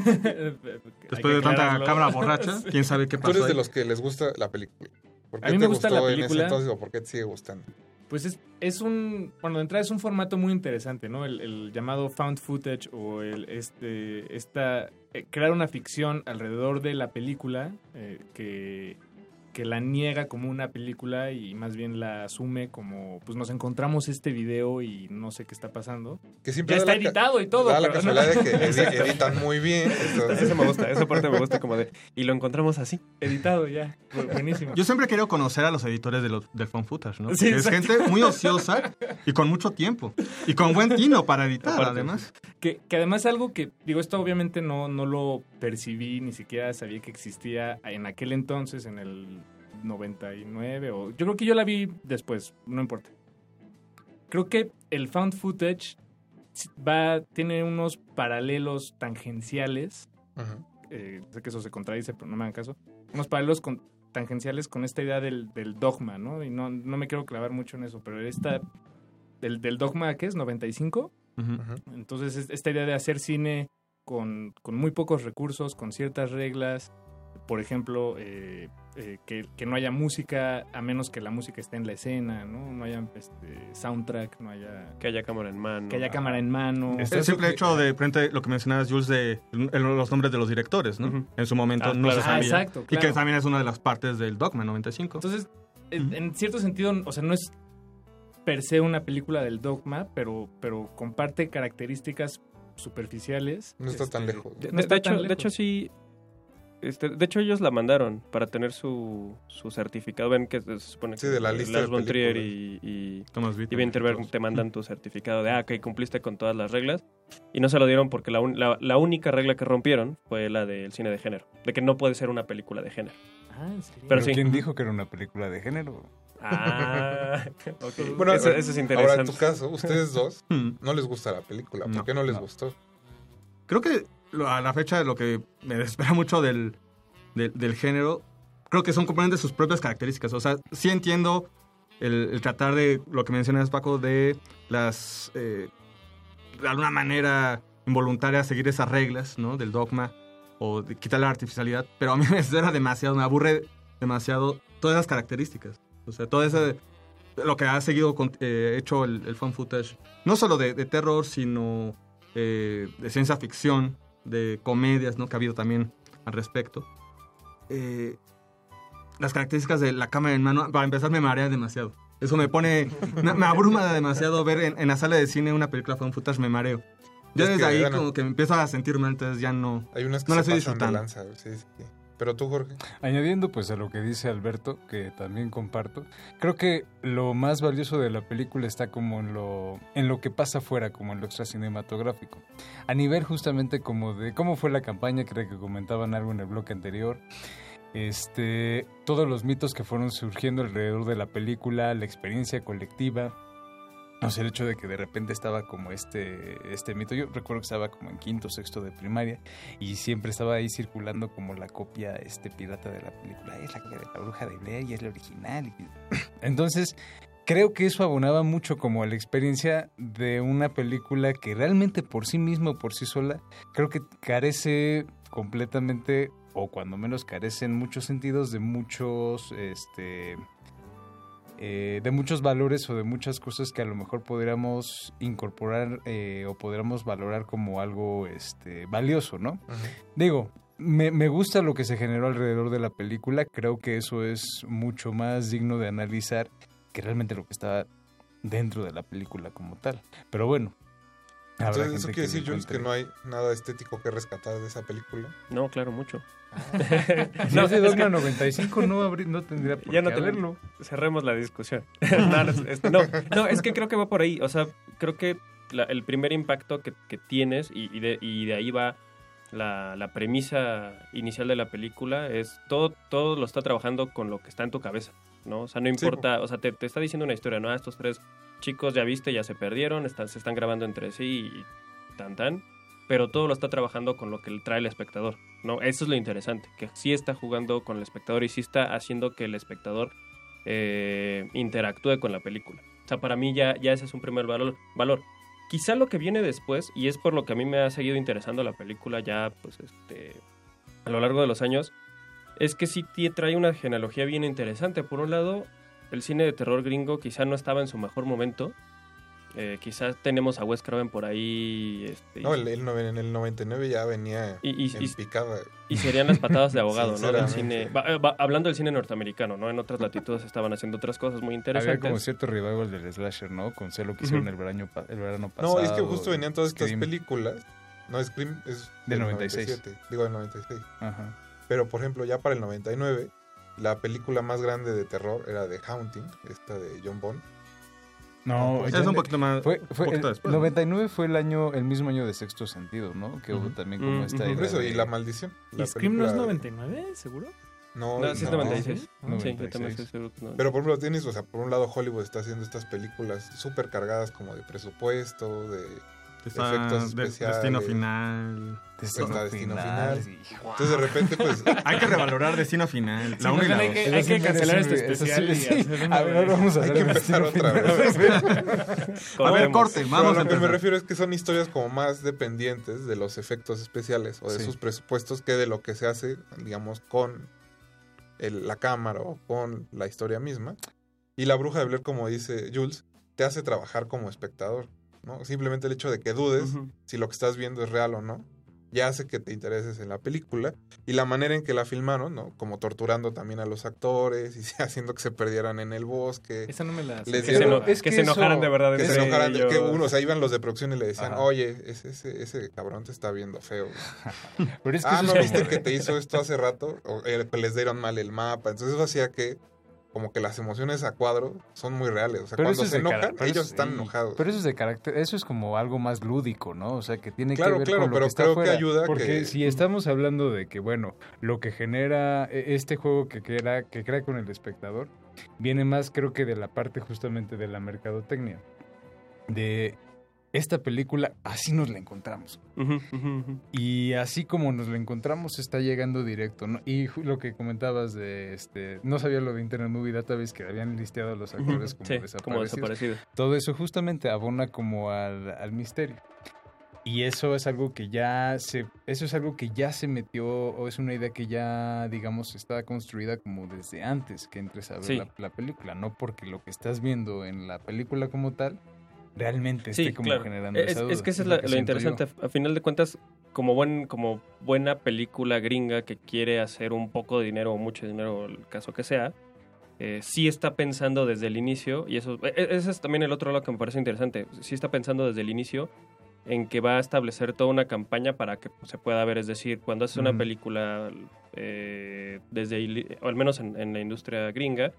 Después de tanta cabra borracha, quién sabe qué
Tú
pasó.
eres de los que les gusta la película. ¿Por
A mí
te
me gusta la
gustó en ese
película.
entonces o por qué te sigue gustando?
Pues es, es un, bueno, de entrada es un formato muy interesante, ¿no? El, el llamado found footage o el, este, esta, eh, crear una ficción alrededor de la película eh, que, que la niega como una película y más bien la asume como, pues nos encontramos este video y no sé qué está pasando.
Que siempre
ya está
la
editado y todo.
da la
pero-
casualidad de que edi- editan muy bien. entonces-
Eso me gusta, esa parte me gusta como de... Y lo encontramos así.
Editado ya, Bu- buenísimo.
Yo siempre querido conocer a los editores de los, del fan footage, ¿no?
Sí,
es gente muy ociosa y con mucho tiempo. Y con buen tino para editar,
Aparte.
además.
Que, que además algo que, digo, esto obviamente no, no lo percibí, ni siquiera sabía que existía en aquel entonces, en el 99, o yo creo que yo la vi después, no importa. Creo que el found footage va, tiene unos paralelos tangenciales, eh, sé que eso se contradice, pero no me hagan caso, unos paralelos con- tangenciales con esta idea del, del dogma, ¿no? Y no, no me quiero clavar mucho en eso, pero esta, del, del dogma, ¿qué es? ¿95? Entonces, es- esta idea de hacer cine con, con muy pocos recursos, con ciertas reglas, por ejemplo, eh, eh, que, que no haya música a menos que la música esté en la escena, ¿no? No haya este, soundtrack, no haya...
Que haya cámara en mano.
Que haya cámara en mano.
el simple hecho de frente lo que mencionabas, Jules, de el- los nombres de los directores, ¿no? En su momento
Ah,
no
claro.
se
Ah, exacto,
Y que también es una de las partes del Dogma 95.
Entonces, en, en cierto sentido, o sea, no es per se una película del dogma, pero, pero comparte características superficiales.
No está tan
este,
lejos.
De,
no
de
está
hecho,
tan
de hecho,
lejos.
sí. Este, de hecho, ellos la mandaron para tener su, su certificado. Ven que se supone que
Sí, de la lista
Lars von Trier y, y,
Thomas
y
Winterberg,
te mandan tu certificado de, ah, que cumpliste con todas las reglas. Y no se lo dieron porque la, un- la, la única regla que rompieron fue la del cine de género. De que no puede ser una película de género.
Ah, ¿en serio?
Pero
¿Pero
sí.
quién dijo que era una película de género?
Ah, ok.
Bueno,
eso, eso es interesante.
Ahora, en tu caso, ustedes dos,
Hmm.
no les gusta la película. ¿Por
No,
qué no les
no.
gustó?
Creo que a la fecha lo que me desespera mucho del, del, género, creo que son componentes de sus propias características. O sea, sí entiendo el, tratar de lo que mencionas, Paco, de las, eh, de alguna manera involuntaria, seguir esas reglas, ¿no? Del dogma o de quitar la artificialidad, pero a mí me desespera demasiado, me aburre demasiado todas esas características. O sea, todo ese, lo que ha seguido eh, hecho el, fan footage, no solo de, de terror, sino eh, de ciencia ficción, de comedias, ¿no? Que ha habido también al respecto. Eh, las características de la cámara en mano, para empezar, me marea demasiado. Eso me pone, me, me abruma demasiado ver en, en la sala de cine una película fan footage, me mareo. Ya
Es
desde
que,
ahí
bueno,
como que me empiezo a sentir mal, entonces ya no,
Hay unas que
no la estoy disfrutando.
lanza. Sí, sí. Pero tú, Jorge.
Añadiendo pues a lo que dice Alberto, que también comparto, creo que lo más valioso de la película está como en lo, en lo que pasa afuera, como en lo extracinematográfico. A nivel justamente como de cómo fue la campaña, creo que comentaban algo en el bloque anterior. Este, todos los mitos que fueron surgiendo alrededor de la película, la experiencia colectiva, o sea, el hecho de que de repente estaba como este, este mito. Yo recuerdo que estaba como en quinto, sexto de primaria y siempre estaba ahí circulando como la copia este pirata de la película. Es la de la bruja de Blair y es la original. Entonces, creo que eso abonaba mucho como a la experiencia de una película que realmente por sí misma o por sí sola, creo que carece completamente, o cuando menos carece en muchos sentidos, de muchos, este, eh, de muchos valores o de muchas cosas que a lo mejor podríamos incorporar eh, o podríamos valorar como algo este, valioso, ¿no? Digo, me, me gusta lo que se generó alrededor de la película, creo que eso es mucho más digno de analizar que realmente lo que está dentro de la película como tal. Pero bueno.
Entonces, ¿eso quiere decir, Jules, que no hay nada estético que rescatar de esa película?
No, claro, mucho.
Si es de Dogma 95 no, habrí- no tendría por
ya no
qué haberlo.
Cerremos la discusión. no, no, es, no, no, es que creo que va por ahí. O sea, creo que la- el primer impacto que, que tienes y, y de, y de ahí va la, la premisa inicial de la película es todo, todo lo está trabajando con lo que está en tu cabeza, ¿no? O sea, no
Sí,
importa, o sea, te, te está diciendo una historia, ¿no? Ah, Estos tres chicos ya viste, ya se perdieron, están, se están grabando entre sí y tan tan, pero todo lo está trabajando con lo que trae el espectador, ¿no? Eso es lo interesante, que sí está jugando con el espectador y sí está haciendo que el espectador eh, interactúe con la película. O sea, para mí ya, ya ese es un primer valor, valor. Quizá lo que viene después, y es por lo que a mí me ha seguido interesando la película ya, pues, este, a lo largo de los años, es que sí trae una genealogía bien interesante. Por un lado, el cine de terror gringo quizá no estaba en su mejor momento. Eh, quizás tenemos a Wes Craven por ahí. Este,
No, el, el en el 99 ya venía
Y- y-
en
y-
picada.
y serían las patadas de abogado, ¿no? Del
Sinceramente.
cine, va- va- hablando del cine norteamericano, ¿no? En otras latitudes estaban haciendo otras cosas muy
Había
interesantes.
como cierto revival del slasher, ¿no? Con sé lo que hicieron el, verano, el verano pasado.
No, es que justo venían todas estas películas. No, Scream es
Del
del
96.
97, digo del 96.
Ajá.
Pero, por ejemplo, ya para el 99, la película más grande de terror era The Haunting, esta de John Bond.
No,
pues,
es un poquito más-
Fue,
un
fue
poquito
el
después,
99 fue el año, el mismo año de Sexto Sentido, ¿no? Que hubo
Ujú.
también como
Mm,
esta
ujú.
idea
Por eso,
de-
y La Maldición.
¿Y
la
Scream no es
película-
99, seguro?
No,
No, sí es
no.
96. Sí, yo
96.
también estoy seguro que no.
Pero por ejemplo, tienes, o sea, por un lado Hollywood está haciendo estas películas súper cargadas como de presupuesto, de
Está
efectos especiales.
Destino Final.
Destino
Está
Destino
Final,
Final.
sí.
Entonces de repente, pues...
Hay que revalorar Destino Final.
Sí,
La 1
más
y la
bien hay
2.
que- hay que cancelar este especial
A ver, vamos a
Hay que empezar otra vez.
A ver, corte,
Pero
vamos
a
a
lo que me refiero es que son historias como más dependientes de los efectos especiales o de
Sí.
sus presupuestos que de lo que se hace, digamos, con el- la cámara o con la historia misma. Y la bruja de Blair, como dice Jules, te hace trabajar como espectador. ¿No? Simplemente el hecho de que dudes si lo que estás viendo es real o no, ya hace que te intereses en la película. Y la manera en que la filmaron, ¿no? Como torturando también a los actores y haciendo que se perdieran en el bosque.
Esa no me la
Les
Que
dieron-
es
que
que
se enojaran de verdad
que se enojaran, de- que uno, o sea, iban los de producción y le decían,
Ajá.
oye, ese, ese, ese cabrón te está viendo feo. güey".
Pero es que
ah, ¿no viste que te hizo esto hace rato? O eh, que les dieron mal el mapa. Entonces eso hacía que como que las emociones a cuadro son muy reales. O sea,
Pero
cuando se enojan, ellos están enojados.
Pero eso es de carácter, eso es como algo más lúdico, ¿no? O sea, que tiene
Claro,
que ver
claro,
con lo
pero
que está
creo que ayuda
Porque
que-
si estamos hablando de que, bueno, lo que genera e- este juego que crea, que crea con el espectador, viene más creo que de la parte justamente de la mercadotecnia. De esta película, así nos la encontramos.
Ujú, ujú, ujú.
Y así como nos la encontramos, está llegando directo, ¿no? Y lo que comentabas de, este, no sabía lo de Internet Movie Database, que habían listeado a los actores como
sí,
desaparecidos.
como desaparecidos.
Todo eso justamente abona como al, al misterio. Y eso es algo que ya se, eso es algo que ya se metió, o es una idea que ya, digamos, está construida como desde antes que entres a ver
Sí.
la, la película, no porque lo que estás viendo en la película como tal realmente esté
Sí,
como
claro.
generando
Es,
esa duda.
es que eso es
lo
la- lo
yo.
interesante. A final de cuentas, como, buen, como buena película gringa que quiere hacer un poco de dinero o mucho dinero, el caso que sea, eh, sí está pensando desde el inicio, y eso e- e- ese es también el otro lado que me parece interesante, sí está pensando desde el inicio en que va a establecer toda una campaña para que se pueda ver, es decir, cuando haces una película, eh, desde, o al menos en, en la industria gringa,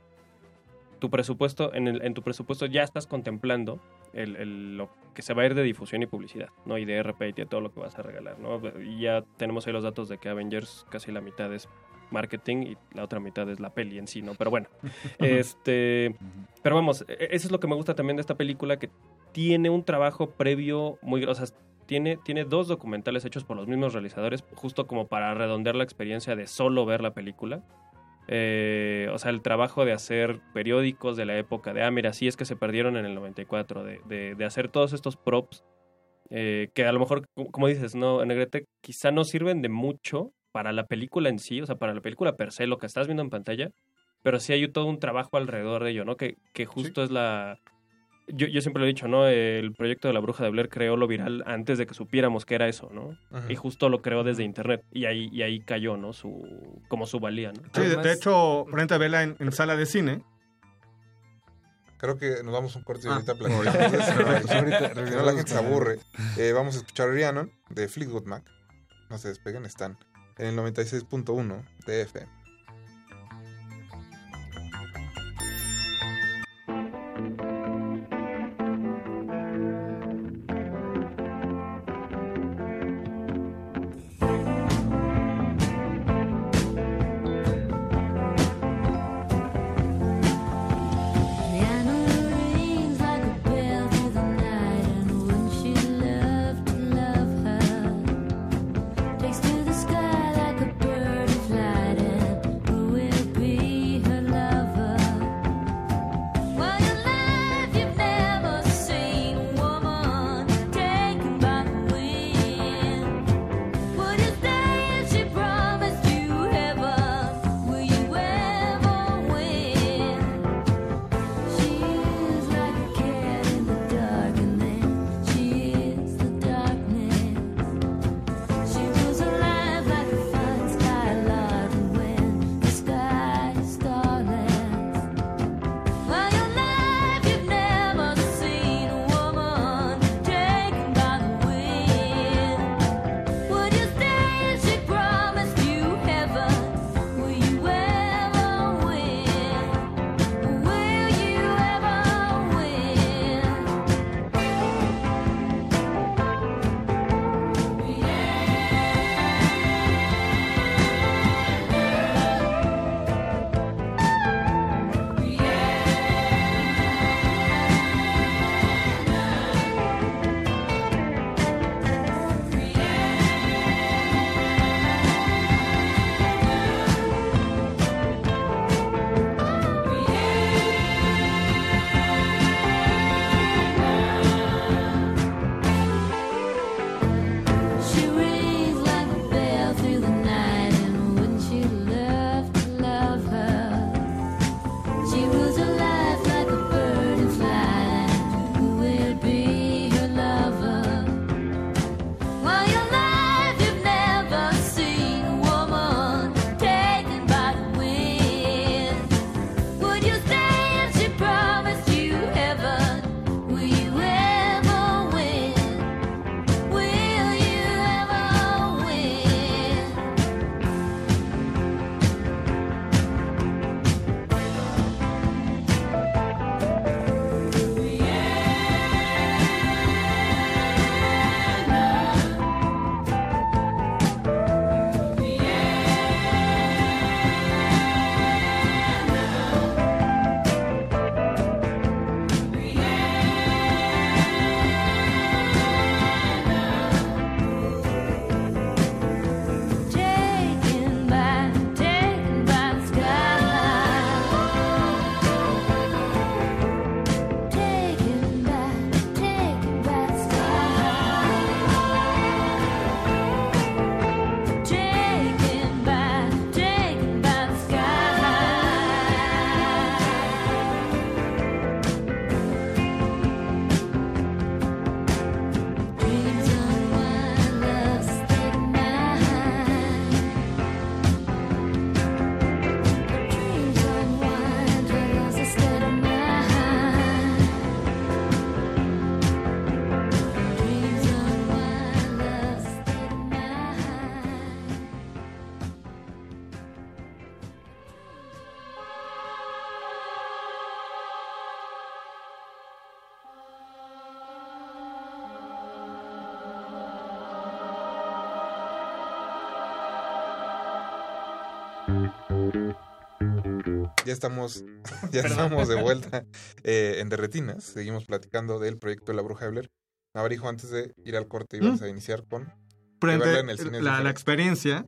tu presupuesto, en, el- en tu presupuesto ya estás contemplando el, el- lo que se va a ir de difusión y publicidad, ¿no? Y de RP y de todo lo que vas a regalar, ¿no? Y ya tenemos ahí los datos de que Avengers casi la mitad es marketing y la otra mitad es la peli en sí, ¿no? Pero bueno, este... Pero vamos, e- eso es lo que me gusta también de esta película, que tiene un trabajo previo muy... O sea, tiene, tiene dos documentales hechos por los mismos realizadores, justo como para redondear la experiencia de solo ver la película. Eh, o sea, el trabajo de hacer periódicos de la época de, ah, mira, sí es que se perdieron en el 94, de, de, de hacer todos estos props eh, que a lo mejor, co- como dices, no, Negrete, quizá no sirven de mucho para la película en sí, o sea, para la película per se, lo que estás viendo en pantalla, pero sí hay todo un trabajo alrededor de ello, ¿no? Que, que justo es la... Yo, yo siempre lo he dicho, ¿no? El proyecto de la bruja de Blair creó lo viral antes de que supiéramos que era eso, ¿no?
Ajá.
Y justo lo creó desde internet. Y ahí, y ahí cayó, ¿no? Su, como su valía, ¿no?
Sí, de, de hecho, frente a verla en, en sala de cine.
Creo que nos damos un corte y
Ah,
ahorita platicamos de eso.
Pues ahorita
no, la gente se aburre. Eh, vamos a escuchar Rhiannon de Fleetwood Mac. No se despeguen, están en el 96.1 de FM. Ya estamos, ya estamos de vuelta eh, en Derretinas. Seguimos platicando del proyecto de la bruja Blair. Navarijo, antes de ir al corte, ibas
Mm.
a iniciar con... en el cine
la, experiencia.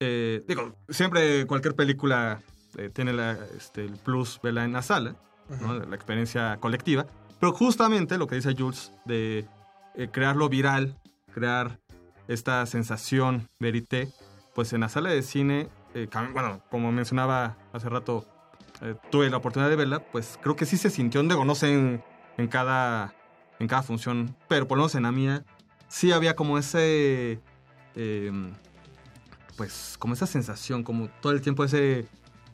eh, digo, siempre cualquier película eh, tiene la, este, el plus verla en la sala, ¿no? La experiencia colectiva. Pero justamente lo que dice Jules de eh, crearlo viral, crear esta sensación verité, pues en la sala de cine, eh, bueno, como mencionaba hace rato, eh, tuve la oportunidad de verla, pues creo que sí se sintió, digo, no sé en, en cada, en cada función, pero por lo menos en la mía, sí había como ese, eh, pues como esa sensación, como todo el tiempo ese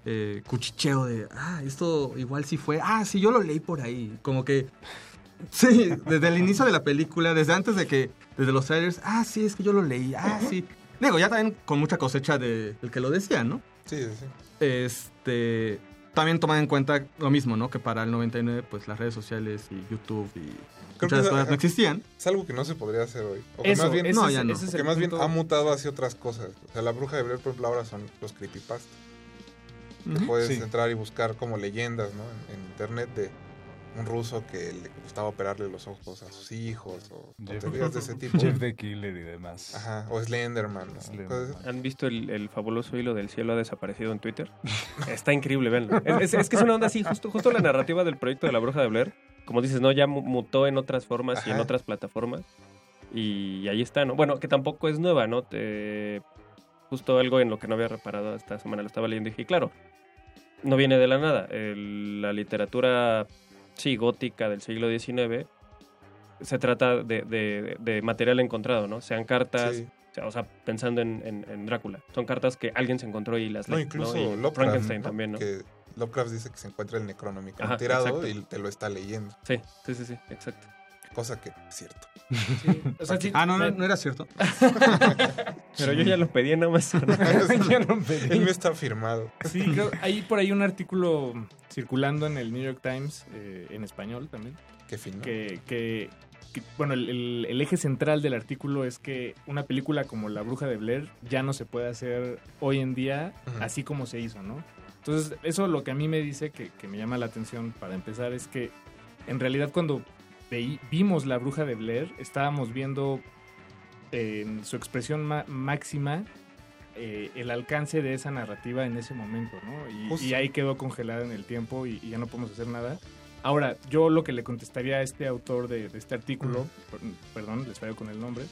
eh, cuchicheo de, ah, esto igual sí fue, ah, sí, yo lo leí por ahí, como que, sí, desde el inicio de la película, desde antes de que, desde los trailers, ah, sí, es que yo lo leí, ah, sí. Digo, ya también con mucha cosecha de el que lo decía, ¿no?
Sí, sí, sí.
Este, también tomar en cuenta lo mismo, ¿no? Que para el 99, pues las redes sociales y YouTube y
Creo
muchas
que
cosas
es-
no existían.
Es algo que no se podría hacer hoy. O que
Eso,
más bien,
ese No, ya no.
que más bien ha mutado hacia otras cosas. O sea, la bruja de Blair, por ejemplo, ahora son los creepypasta. Que
Ujú.
puedes
Sí.
entrar y buscar como leyendas, ¿no? En, en internet de un ruso que le gustaba operarle los ojos a sus hijos o
Jeff-
tonterías de ese tipo.
Jeff the Killer y demás.
Ajá, o Slenderman.
¿Han visto el, el fabuloso hilo del cielo ha desaparecido en Twitter? Está increíble, venlo. Es, es- es que es una onda así, justo, justo la narrativa del proyecto de la bruja de Blair, como dices, ¿no? Ya mu- mutó en otras formas y en otras plataformas. Y ahí está, ¿no? Bueno, que tampoco es nueva, ¿no? Te- Justo algo en lo que no había reparado esta semana, lo estaba leyendo y dije, claro, no viene de la nada. El- la literatura, sí, gótica del siglo XIX se trata de, de- de material encontrado, ¿no? Sean cartas,
Sí.
o sea, pensando en, en- en Drácula. Son cartas que alguien se encontró y las
No,
lee,
incluso
¿no? Y
Lovecraft,
Frankenstein
¿no?
también, ¿no?
Que Lovecraft dice que se encuentra el Necronomicon tirado
exacto.
y te lo está leyendo.
Sí, sí, sí, sí, exacto.
Cosa que es cierto.
o sea, sí,
ah, no, no, no era cierto.
Pero yo ya lo pedí en Amazon.
Ya lo pedí.
El mío está firmado.
Sí, creo, hay por ahí un artículo circulando en el New York Times, eh, en español también.
Qué fino.
Que, que- que, bueno, el, el- el eje central del artículo es que una película como La Bruja de Blair ya no se puede hacer hoy en día así como se hizo, ¿no? Entonces, eso lo que a mí me dice, que, que me llama la atención para empezar, es que en realidad cuando vimos La Bruja de Blair, estábamos viendo eh, en su expresión ma- máxima eh, el alcance de esa narrativa en ese momento, ¿no? Y, ahí quedó congelada en el tiempo y, y ya no podemos hacer nada. Ahora, yo lo que le contestaría a este autor de, de este artículo, per- perdón, les fallo con el nombre,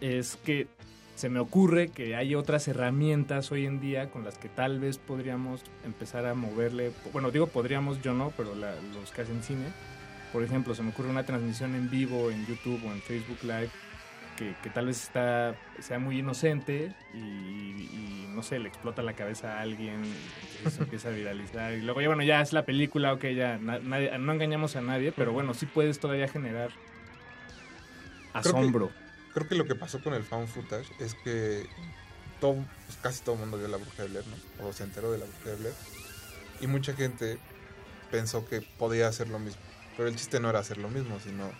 es que se me ocurre que hay otras herramientas hoy en día con las que tal vez podríamos empezar a moverle, bueno, digo podríamos, yo no, pero la- los que hacen cine, por ejemplo, se me ocurre una transmisión en vivo en YouTube o en Facebook Live que, que tal vez está, sea muy inocente y, y, no sé, le explota la cabeza a alguien y se empieza a viralizar. Y luego ya, bueno, ya es la película, ok, ya na- nadie- no engañamos a nadie, pero bueno, sí puedes todavía generar
Creo que-
asombro.
Creo que lo que pasó con el found footage es que todo, pues, casi todo el mundo vio la bruja de Blair, ¿no? O se enteró de la bruja de Blair. Y mucha gente pensó que podía hacer lo mismo. Pero el chiste no era hacer lo mismo, sino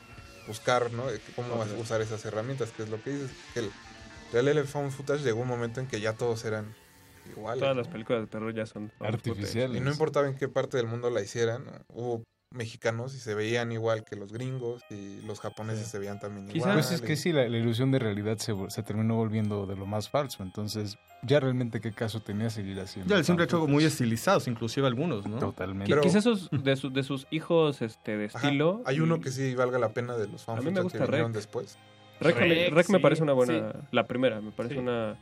buscar, ¿no? Cómo
Ajá.
usar esas herramientas, que es lo que dices. Que el, el found footage llegó un momento en que ya todos eran iguales.
Todas
¿no?
las películas de terror ya son
Artificiales.
Y no importaba en qué parte del mundo la hicieran, ¿no? hubo mexicanos y se veían igual que los gringos y los japoneses se veían también igual.
Pues es que
y-
sí, la, la ilusión de realidad se, terminó volviendo de lo más falso. Entonces, ya realmente qué caso tenía seguir haciendo.
Ya el simple hecho muy estilizados, inclusive algunos, ¿no?
Totalmente.
Qui- Quizás esos de, sus de sus hijos este, de
Ajá,
estilo.
Hay uno que sí valga la pena de los fanfics que vinieron después.
Rec, me-
Rec,
me parece una buena.
sí.
La primera, me parece
Sí.
una.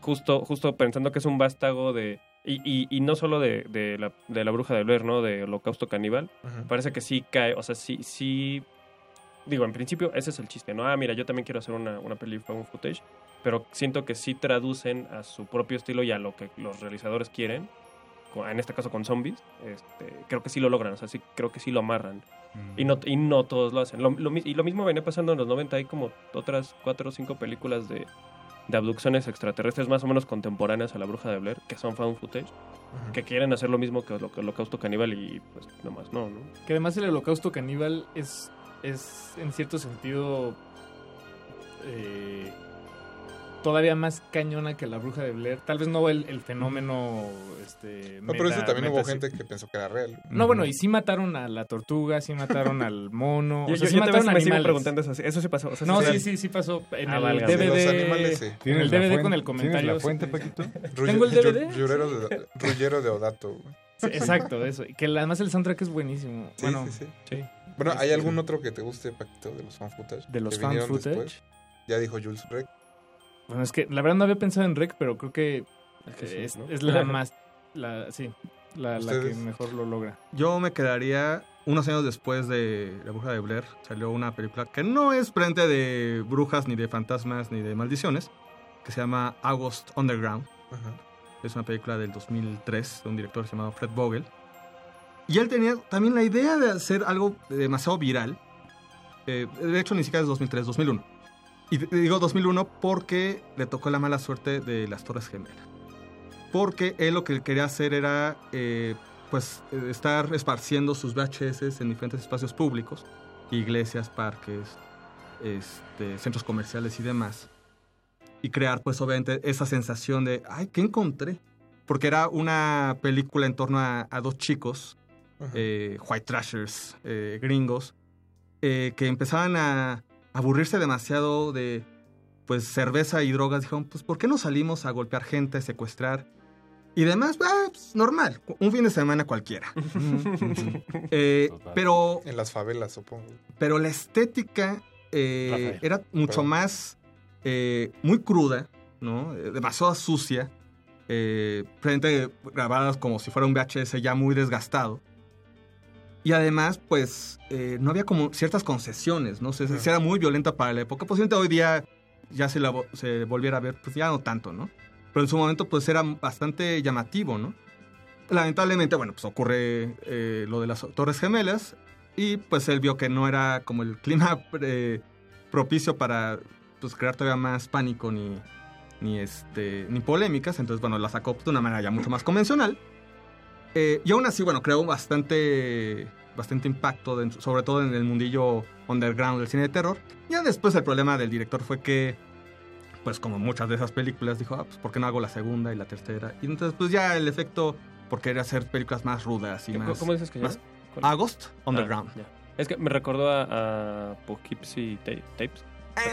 Justo, justo pensando que es un vástago de. Y, y, y no solo de, de, la, de la bruja de Blair, ¿no? De Holocausto Caníbal.
Ujú.
Parece que sí cae. O sea, sí, sí. Digo, en principio, ese es el chiste, ¿no? Ah, mira, yo también quiero hacer una, una peli found footage. Pero siento que sí traducen a su propio estilo y a lo que los realizadores quieren. En este caso con zombies. Este, creo que sí lo logran. O sea, sí, creo que sí lo amarran.
Mm.
Y no, y no todos lo hacen. Lo, lo mi- y lo mismo venía pasando en los 90. Hay como otras cuatro o cinco películas de, de abducciones extraterrestres más o menos contemporáneas a la bruja de Blair, que son found footage, que quieren hacer lo mismo que lo que Holocausto Caníbal y pues nomás no, ¿no?
Que además el holocausto caníbal es, es en cierto sentido... eh, todavía más cañona que la bruja de Blair. Tal vez no el, el fenómeno. Este,
No, pero eso
meta-
también hubo gente que pensó que era real.
No, bueno, y sí mataron a la tortuga, sí mataron al mono.
Yo,
o sea,
yo-
sí
yo
mataron
me sigo
animales.
preguntando eso. Eso sí pasó. o sea,
No, sí, sí, sí pasó. En
Ah,
el
válgame.
DVD.
Los animales, sí.
En el
¿Tienes la
DVD
fuente-
con el
¿Tienes
comentario.
la fuente, Paquito?
Tengo el DVD.
Rullero de, rullero de Odato.
Sí, exacto, eso. Y que además el soundtrack es buenísimo.
Sí,
bueno,
sí, sí. Bueno, ¿hay algún otro que te guste, Paquito, de los fan footage?
De los
que
fan
vinieron
footage.
después? Ya dijo Jules Rec.
Bueno, es que la verdad no había pensado en Rec, pero creo que
que sí,
es,
¿no?
es la más. La, sí, la, la que mejor lo logra.
Yo me quedaría unos años después de La Bruja de Blair. Salió una película que no es frente de brujas, ni de fantasmas, ni de maldiciones, que se llama August Underground. Es una película del 2003 de un director llamado Fred Vogel. Y él tenía también la idea de hacer algo demasiado viral. Eh, de hecho, ni siquiera es 2003, 2001. Y digo 2001 porque le tocó la mala suerte de las Torres Gemelas. Porque él lo que quería hacer era, eh, pues, estar esparciendo sus VHS en diferentes espacios públicos, iglesias, parques, este, centros comerciales y demás. Y crear, pues, obviamente, esa sensación de, ay, ¿qué encontré? Porque era una película en torno a, a dos chicos, eh, white trashers, eh, gringos, que empezaban a aburrirse demasiado de, pues, cerveza y drogas. Dijeron, pues, ¿por qué no salimos a golpear gente, secuestrar? Y demás, ah, pues, normal, un fin de semana cualquiera. Eh, pero
En las favelas, supongo.
pero la estética eh, era mucho
Perdón.
más eh, muy cruda, ¿no? Eh, Demasiado sucia. Eh, frente grabadas como si fuera un VHS ya muy desgastado. Y además, pues, eh, no había como ciertas concesiones, ¿no? Se, se era muy violenta para la época. Posiblemente hoy día ya se, la, se volviera a ver, pues ya no tanto, ¿no? Pero en su momento, pues era bastante llamativo, ¿no? Lamentablemente, bueno, pues ocurre eh, lo de las Torres Gemelas y pues él vio que no era como el clima eh, propicio para pues crear todavía más pánico ni, ni, este, ni polémicas, entonces bueno, la sacó de una manera ya mucho más convencional. Eh, y aún así, bueno, creó bastante, bastante impacto, dentro- sobre todo en el mundillo underground del cine de terror. Ya después el problema del director fue que, pues como muchas de esas películas, dijo, ah, pues ¿por qué no hago la segunda y la tercera? Y entonces pues ya el efecto por querer hacer películas más rudas y
¿Cómo-
más...
¿Cómo dices que
más-. August Underground.
Ah, ya. Es que me recordó a, a Poughkeepsie Ta- Tapes.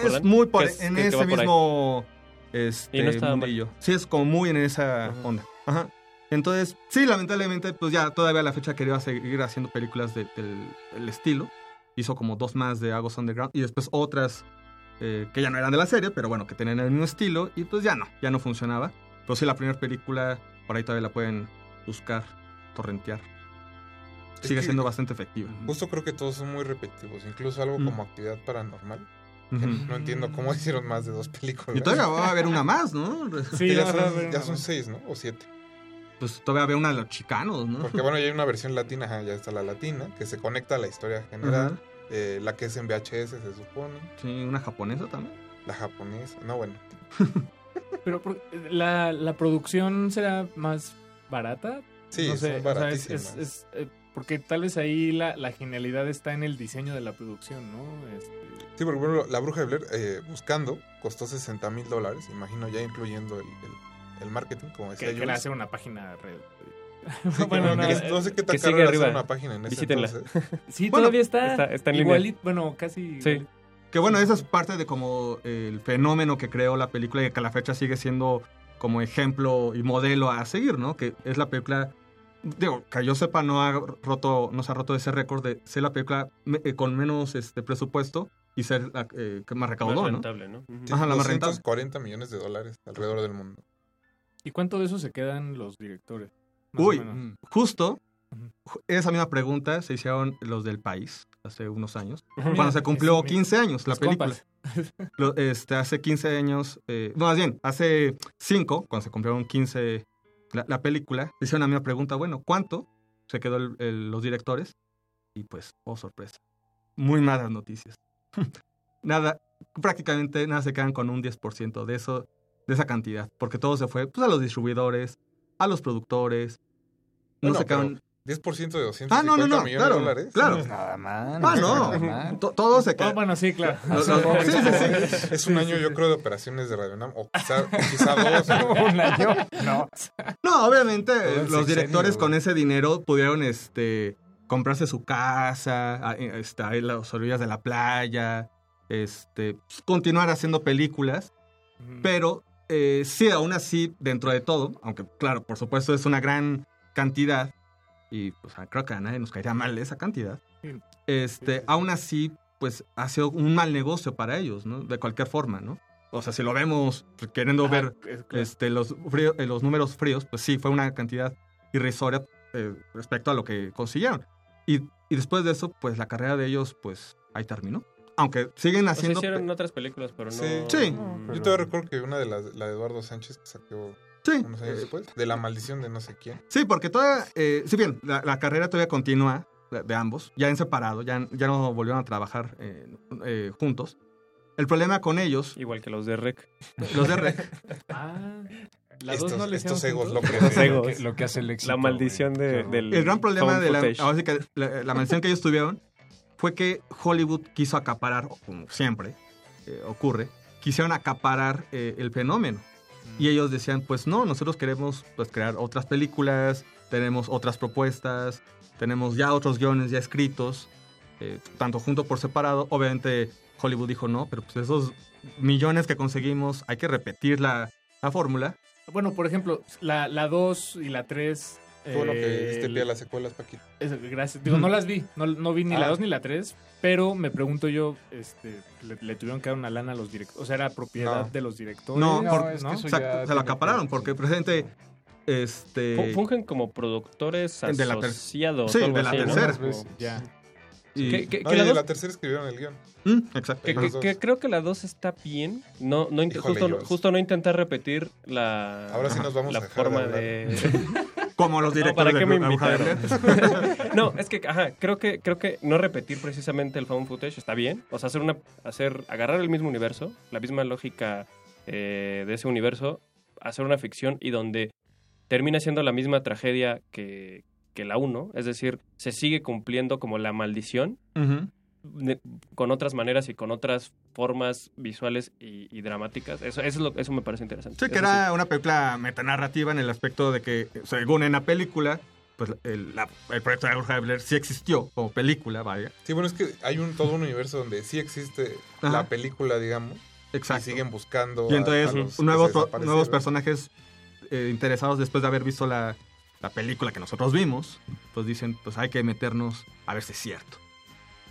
¿se
Es muy por,
es-
en
que-
ese
va por ahí.
mismo este,
Y no
mundillo. Sí, es como muy en esa onda. Ajá. Entonces, sí, lamentablemente, pues ya todavía a la fecha quería seguir haciendo películas de- del, del estilo. Hizo como dos más de August Underground y después otras eh, que ya no eran de la serie, pero bueno, que tenían el mismo estilo y pues ya no, ya no funcionaba. Pero sí, la primera película, por ahí todavía la pueden buscar, torrentear.
Es
Sigue
que-
siendo bastante efectiva.
Justo creo que todos son muy repetitivos. Incluso algo
Mm.
como actividad paranormal. No entiendo cómo hicieron más de dos películas.
Y todavía va a haber una más, ¿no?
Sí, ya, son, ya son seis, ¿no? O siete.
Pues todavía había una de los chicanos, ¿no?
Porque bueno, ya hay una versión latina, ajá, ya está la latina, que se conecta a la historia general. Eh, la que es en VHS, se supone.
Sí, una japonesa también.
La japonesa. No, bueno.
Pero la, la producción será más barata.
Sí,
no
son
sé, o sea, es- es- es, eh, porque tal vez ahí la, la genialidad está en el diseño de la producción, ¿no? Este,
Sí, porque bueno, la bruja de Blair, eh, buscando, costó 60 mil dólares, imagino ya incluyendo el, el- el marketing, como decía
que, que le
Jules.
hace una página red.
Sí,
bueno,
que-
no,
que
eh,
no sé qué tan caro
sigue
era hacer
arriba.
una página en ese
Visítenla.
entonces.
Sí,
Bueno,
todavía está.
está- está en línea.
igualito, bueno, casi.
Sí.
Que bueno, esa es parte de como el fenómeno que creó la película y que a la fecha sigue siendo como ejemplo y modelo a seguir, ¿no? Que es la película, digo, que yo sepa no ha roto, no se ha roto ese récord de ser la película me- eh, con menos este presupuesto y ser la eh, que más recaudó,
Más
¿no?
rentable, ¿no? Ujú.
Sí,
Ajá, la más rentable.
240 millones de dólares alrededor del mundo.
¿Y cuánto de eso se quedan los directores?
Uy,
menos.
justo ju- esa misma pregunta se hicieron los del país hace unos años,
Ujú.
cuando se
Mira,
cumplió
es-
15 años la película. Lo- este, hace 15 años, eh, no, más bien, hace 5, cuando se cumplieron 15 la, la película, se hicieron la misma pregunta, bueno, ¿cuánto se quedó el- el- los directores? Y pues, oh sorpresa, muy malas noticias. nada, prácticamente nada se quedan con un 10% de eso, de esa cantidad, porque todo se fue pues, a los distribuidores, a los productores, no
Bueno,
se
pero
quedaron...
10% de 250
Ah, no, no, no,
millones
claro,
de dólares.
claro.
Nada más.
Ah, no. To- Todo se queda.
Oh, bueno, sí, claro.
Lo- lo- sí, sí, sí.
Es un año, yo creo, de operaciones de Radio Nam, o quizá, quizá dos.
Un año, no.
No, obviamente los directores con ese dinero pudieron este comprarse su casa, este, ahí en las orillas de la playa, este pues, continuar haciendo películas, pero eh, sí, aún así, dentro de todo, aunque claro, por supuesto es una gran cantidad, y pues creo que a nadie nos caería mal esa cantidad, este, aún así, pues ha sido un mal negocio para ellos, ¿no? De cualquier forma, ¿no? O sea, si lo vemos pues, queriendo
Ajá,
ver
es claro.
este, los, frío- eh, los números fríos, pues sí, fue una cantidad irrisoria eh, respecto a lo que consiguieron. Y, y después de eso, pues la carrera de ellos, pues ahí terminó. Aunque siguen
O sea,
haciendo...
hicieron otras películas, pero no...
Sí.
Sí.
Yo todavía recuerdo que una de las, la de Eduardo Sánchez que sacó
Sí.
unos años después, de la maldición de no sé quién.
Sí, porque todavía, eh, si bien la, la carrera todavía continúa de, de ambos, ya en separado, ya, ya no volvieron a trabajar eh, eh, juntos. El problema con ellos,
Igual que los de Rec.
los de Rec,
Ah, la
Estos-
dos no
estos egos.
Los egos.
Lo que, lo que hace el éxito.
La maldición de, del
el gran problema de la, la, la maldición que ellos tuvieron fue que Hollywood quiso acaparar, como siempre eh, ocurre, quisieron acaparar eh, el fenómeno. Y ellos decían, pues no, nosotros queremos pues, crear otras películas, tenemos otras propuestas, tenemos ya otros guiones ya escritos, eh, tanto junto por separado. Obviamente Hollywood dijo, no, pero pues esos millones que conseguimos, hay que repetir la, la fórmula.
Bueno, por ejemplo, la, la 2 y la 3...
Qué bueno que
eh,
diste pie a las secuelas, Paquito.
Eso, gracias. Digo, no las vi. No, no vi ni la
Ah.
2 ni la 3. Pero me pregunto yo, este, le, le tuvieron que dar una lana a los directores. O sea, era propiedad
No.
de los directores.
No,
no,
por-
es que eso
o sea,
ya
se lo
tiene
acapararon
que-
porque presente este
Fu- Fungen como productores
De la ter-
asociados.
Sí, de la tercera.
Ya.
y-
Que- que-
No,
que la
de
dos-
la tercera escribieron el guion.
Mm, exacto.
Que, que- que creo que la 2 está bien. No, no
Híjole,
justo, no intentar repetir la,
Ahora sí nos vamos
la
a
forma de...
Como los
No,
directores
¿para qué
de
me invitaron? No, es que, ajá, creo que, creo que no repetir precisamente el found footage está bien. O sea, hacer una, hacer, agarrar el mismo universo, la misma lógica eh, de ese universo, hacer una ficción y donde termina siendo la misma tragedia que, que la 1. Es decir, se sigue cumpliendo como la maldición de- con otras maneras y con otras formas visuales y, y dramáticas. Eso, eso, es lo, eso me parece interesante.
Sí, que
Eso
era una película metanarrativa en el aspecto de que, según en la película, pues el, la- el proyecto de Blair sí existió como película, vaya.
Sí, bueno, es que hay un todo un universo donde sí existe
Ajá.
la película, digamos.
Exacto.
Y siguen buscando.
Y entonces
a los que
nuevos, nuevos personajes eh, interesados después de haber visto la, la película que nosotros vimos, pues dicen, pues hay que meternos a ver si es cierto.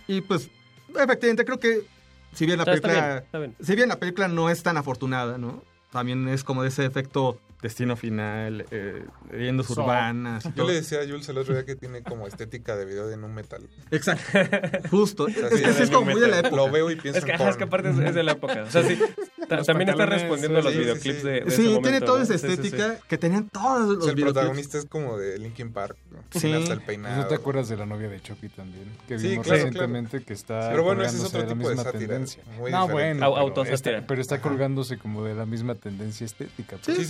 Y pues, efectivamente, creo que si bien la película...
bien, está bien.
Si bien la película no es tan afortunada, ¿no? También es como de ese efecto destino final, eh, leyendas
So.
urbanas.
Yo le decía a Jules el otro día que tiene como estética de video de un metal.
Exacto. Justo.
O sea,
es que sí es como muy de la época.
Lo veo y pienso
Es que,
en
ajá, es que aparte es, es de la época. O sea, sí, también está respondiendo a los
sí,
videoclips
sí.
de, de
Sí,
ese
tiene toda esa estética que tenían todos
O
los
sea, el
videoclips.
protagonista es como de Linkin Park. ¿no?
Sí.
Hasta el
Pues
peinado.
¿No te acuerdas de la novia de Chucky también? Que
Sí,
vimos
claro,
recientemente que está
Pero bueno, ese es otro tipo de
misma
sátira,
no, bueno, pero
autosátira.
está, pero está colgándose como de la misma tendencia estética.
Sí,
pues.
Sí,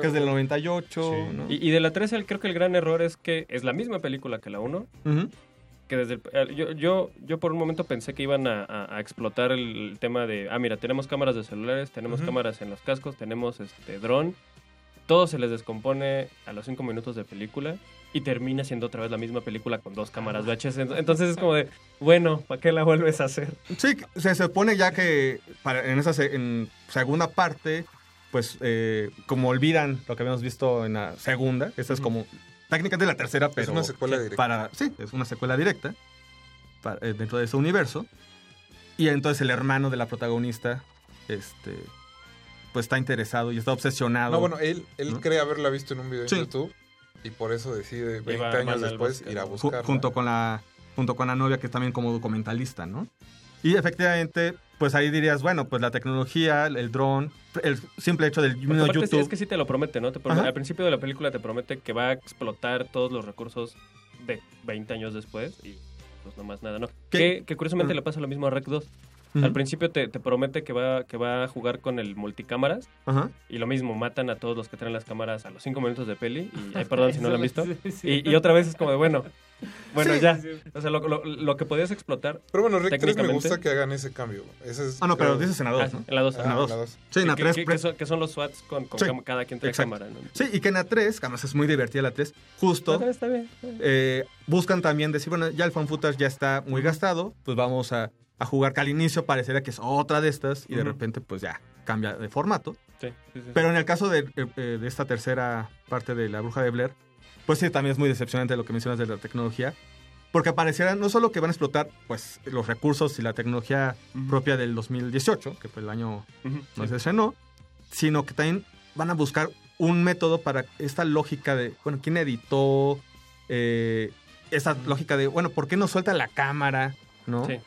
que es del
claro.
98,
Sí.
¿no?
Y, y de la 3, el- creo que el gran error es que es la misma película que la 1.
Ujú.
Que desde el- yo, yo, yo por un momento pensé que iban a, a- a explotar el, tema de, ah, mira, tenemos cámaras de celulares, tenemos
Ujú.
cámaras en los cascos, tenemos este dron. Todo se les descompone a los 5 minutos de película y termina siendo otra vez la misma película con dos cámaras VHS. Entonces es como de, bueno, ¿para qué la vuelves a hacer?
Sí, se supone ya que para, en esa se- en segunda parte, pues eh, como olvidan lo que habíamos visto en la segunda, esta es como técnicamente la tercera, pero
una secuela directa.
Para, sí, es una secuela directa para- eh, dentro de ese universo. Y entonces el hermano de la protagonista, este, pues está interesado y está obsesionado.
No, bueno, él, él
¿no?
cree haberla visto en un video
Sí.
en YouTube y por eso decide 20
va-
años después ir a buscarla.
junto con la junto con la novia que es también como documentalista, ¿no? Y efectivamente, pues ahí dirías, bueno, pues la tecnología, el dron, el simple hecho del mismo
sí,
YouTube.
es que sí te lo promete, ¿no? Te promete- al principio de la película te promete que va a explotar todos los recursos de 20 años después y pues no más nada, ¿no? Que, que curiosamente le pasa lo mismo a Rec 2. Al principio te, te promete que va, que va a jugar con el multicámaras.
Ajá.
Y lo mismo, matan a todos los que traen las cámaras a los cinco minutos de peli. Y ay, perdón si no lo han visto. Y, y otra vez es como de, bueno, bueno,
Sí.
ya. O sea, lo, lo- lo que podías explotar.
Pero bueno, Rec 3 me
técnicamente-
gusta que hagan ese cambio. Ese es,
Ah, no, pero dices en la 2, ¿no?
En la 2.
Ah, en la dos.
Sí, en la
Que-
3.
que, que son, que son los SWATs con, con
Sí.
cada quien trae
Exacto.
cámara. ¿no?
Sí, y que en la 3, que además es muy divertida la 3, justo
La tres está bien, está bien.
eh, buscan también decir, bueno, ya el fan footage ya está muy gastado, pues vamos a, a jugar que al inicio pareciera que es otra de estas y de repente pues ya cambia de formato.
Sí, sí, sí.
Pero en el caso de, eh, eh, de esta tercera parte de La Bruja de Blair, pues sí, también es muy decepcionante lo que mencionas de la tecnología. Porque pareciera no solo que van a explotar pues los recursos y la tecnología propia del 2018, que fue el año
Ujú,
donde
sí.
se estrenó, sino que también van a buscar un método para esta lógica de, bueno, ¿quién editó? Eh, esa lógica de, bueno, ¿por qué no suelta la cámara? ¿No?
Sí.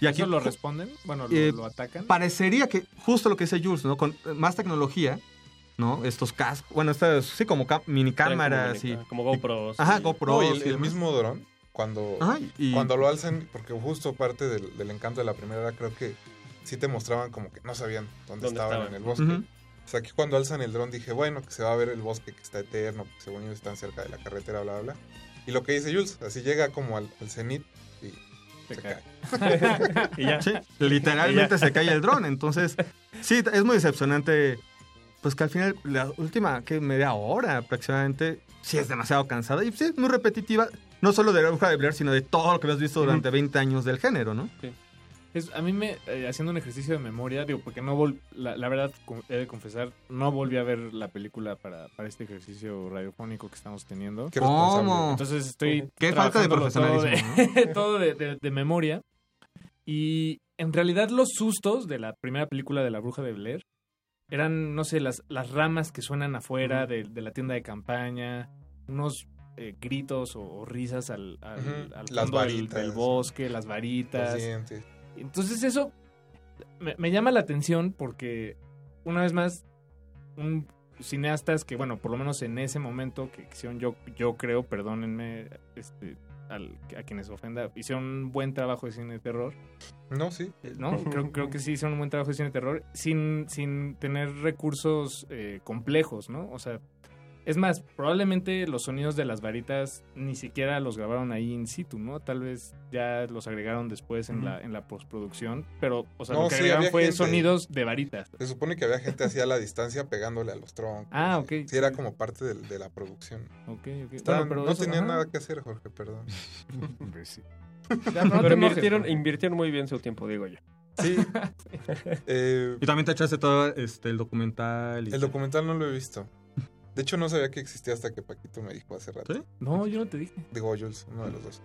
Y aquí
¿Eso lo responden? Bueno, lo,
eh,
lo atacan.
Parecería que justo lo que dice Jules, ¿no? Con más tecnología, ¿no? Estos cascos, bueno, estas, sí, como mini cámaras y...
Como GoPros.
Ajá,
No,
GoPros.
y el,
y
el mismo dron, cuando,
Ajá, y-
cuando lo alzan, porque justo parte del, del encanto de la primera era, creo que sí te mostraban como que no sabían dónde,
¿Dónde
estaban,
estaban?
en el bosque. O sea, aquí cuando alzan el dron dije, bueno, que se va a ver el bosque que está eterno, que según ellos están cerca de la carretera, bla, bla, bla. Y lo que dice Jules, así llega como al, al cenit se, cae.
Y ya.
Sí, literalmente
Y ya.
se cae el dron. Entonces, sí, es muy decepcionante. Pues que al final, la última que media hora aproximadamente, sí es demasiado cansada y sí es muy repetitiva. No solo de la bruja de Blair, sino de todo lo que has visto durante 20 años del género, ¿no?
Es, a mí me, eh, haciendo un ejercicio de memoria, digo, porque no vol la, la verdad, he de confesar, no volví a ver la película para, para este ejercicio radiofónico que estamos teniendo.
Qué responsable.
¿Cómo?
Entonces estoy
Qué falta de
trabajándolo todo
profesionalismo,
de- todo de, de- de memoria. Y en realidad los sustos de la primera película de La Bruja de Blair eran, no sé, las, las ramas que suenan afuera de, de la tienda de campaña, unos eh, gritos o, o risas al, al,
Ujú.
al
Las
fondo del-
varitas.
del bosque, las
Los
varitas.
dientes.
Entonces eso me, me llama la atención porque, una vez más, un cineastas que, bueno, por lo menos en ese momento que hicieron, yo, yo creo, perdónenme este, al- a quienes ofenda, hicieron un buen trabajo de cine de terror.
No, sí.
¿No? Creo, creo que sí hicieron un buen trabajo de cine de terror sin, sin tener recursos eh, complejos, ¿no? O sea, es más, probablemente los sonidos de las varitas ni siquiera los grabaron ahí in situ, ¿no? Tal vez ya los agregaron después en, la, en la postproducción, pero, o sea,
No,
lo que
sí,
agregaron fue
gente.
sonidos de varitas.
Se supone que había gente así a la distancia pegándole a los troncos.
Ah, ok.
Sí, era como parte de, la producción.
Ok, ok.
Estaban-
Bueno, pero
no
eso-
tenían
ajá.
nada que hacer, Jorge, perdón.
Ya, no te
Pero invirtieron, muy bien su tiempo, digo yo.
Sí. Eh,
Y también te echaste todo este, el documental. y-
el documental no lo he visto. De hecho, no sabía que existía hasta que Paquito me dijo hace rato.
¿Sí?
No, yo no te dije.
Digo, Jules, uno de los dos.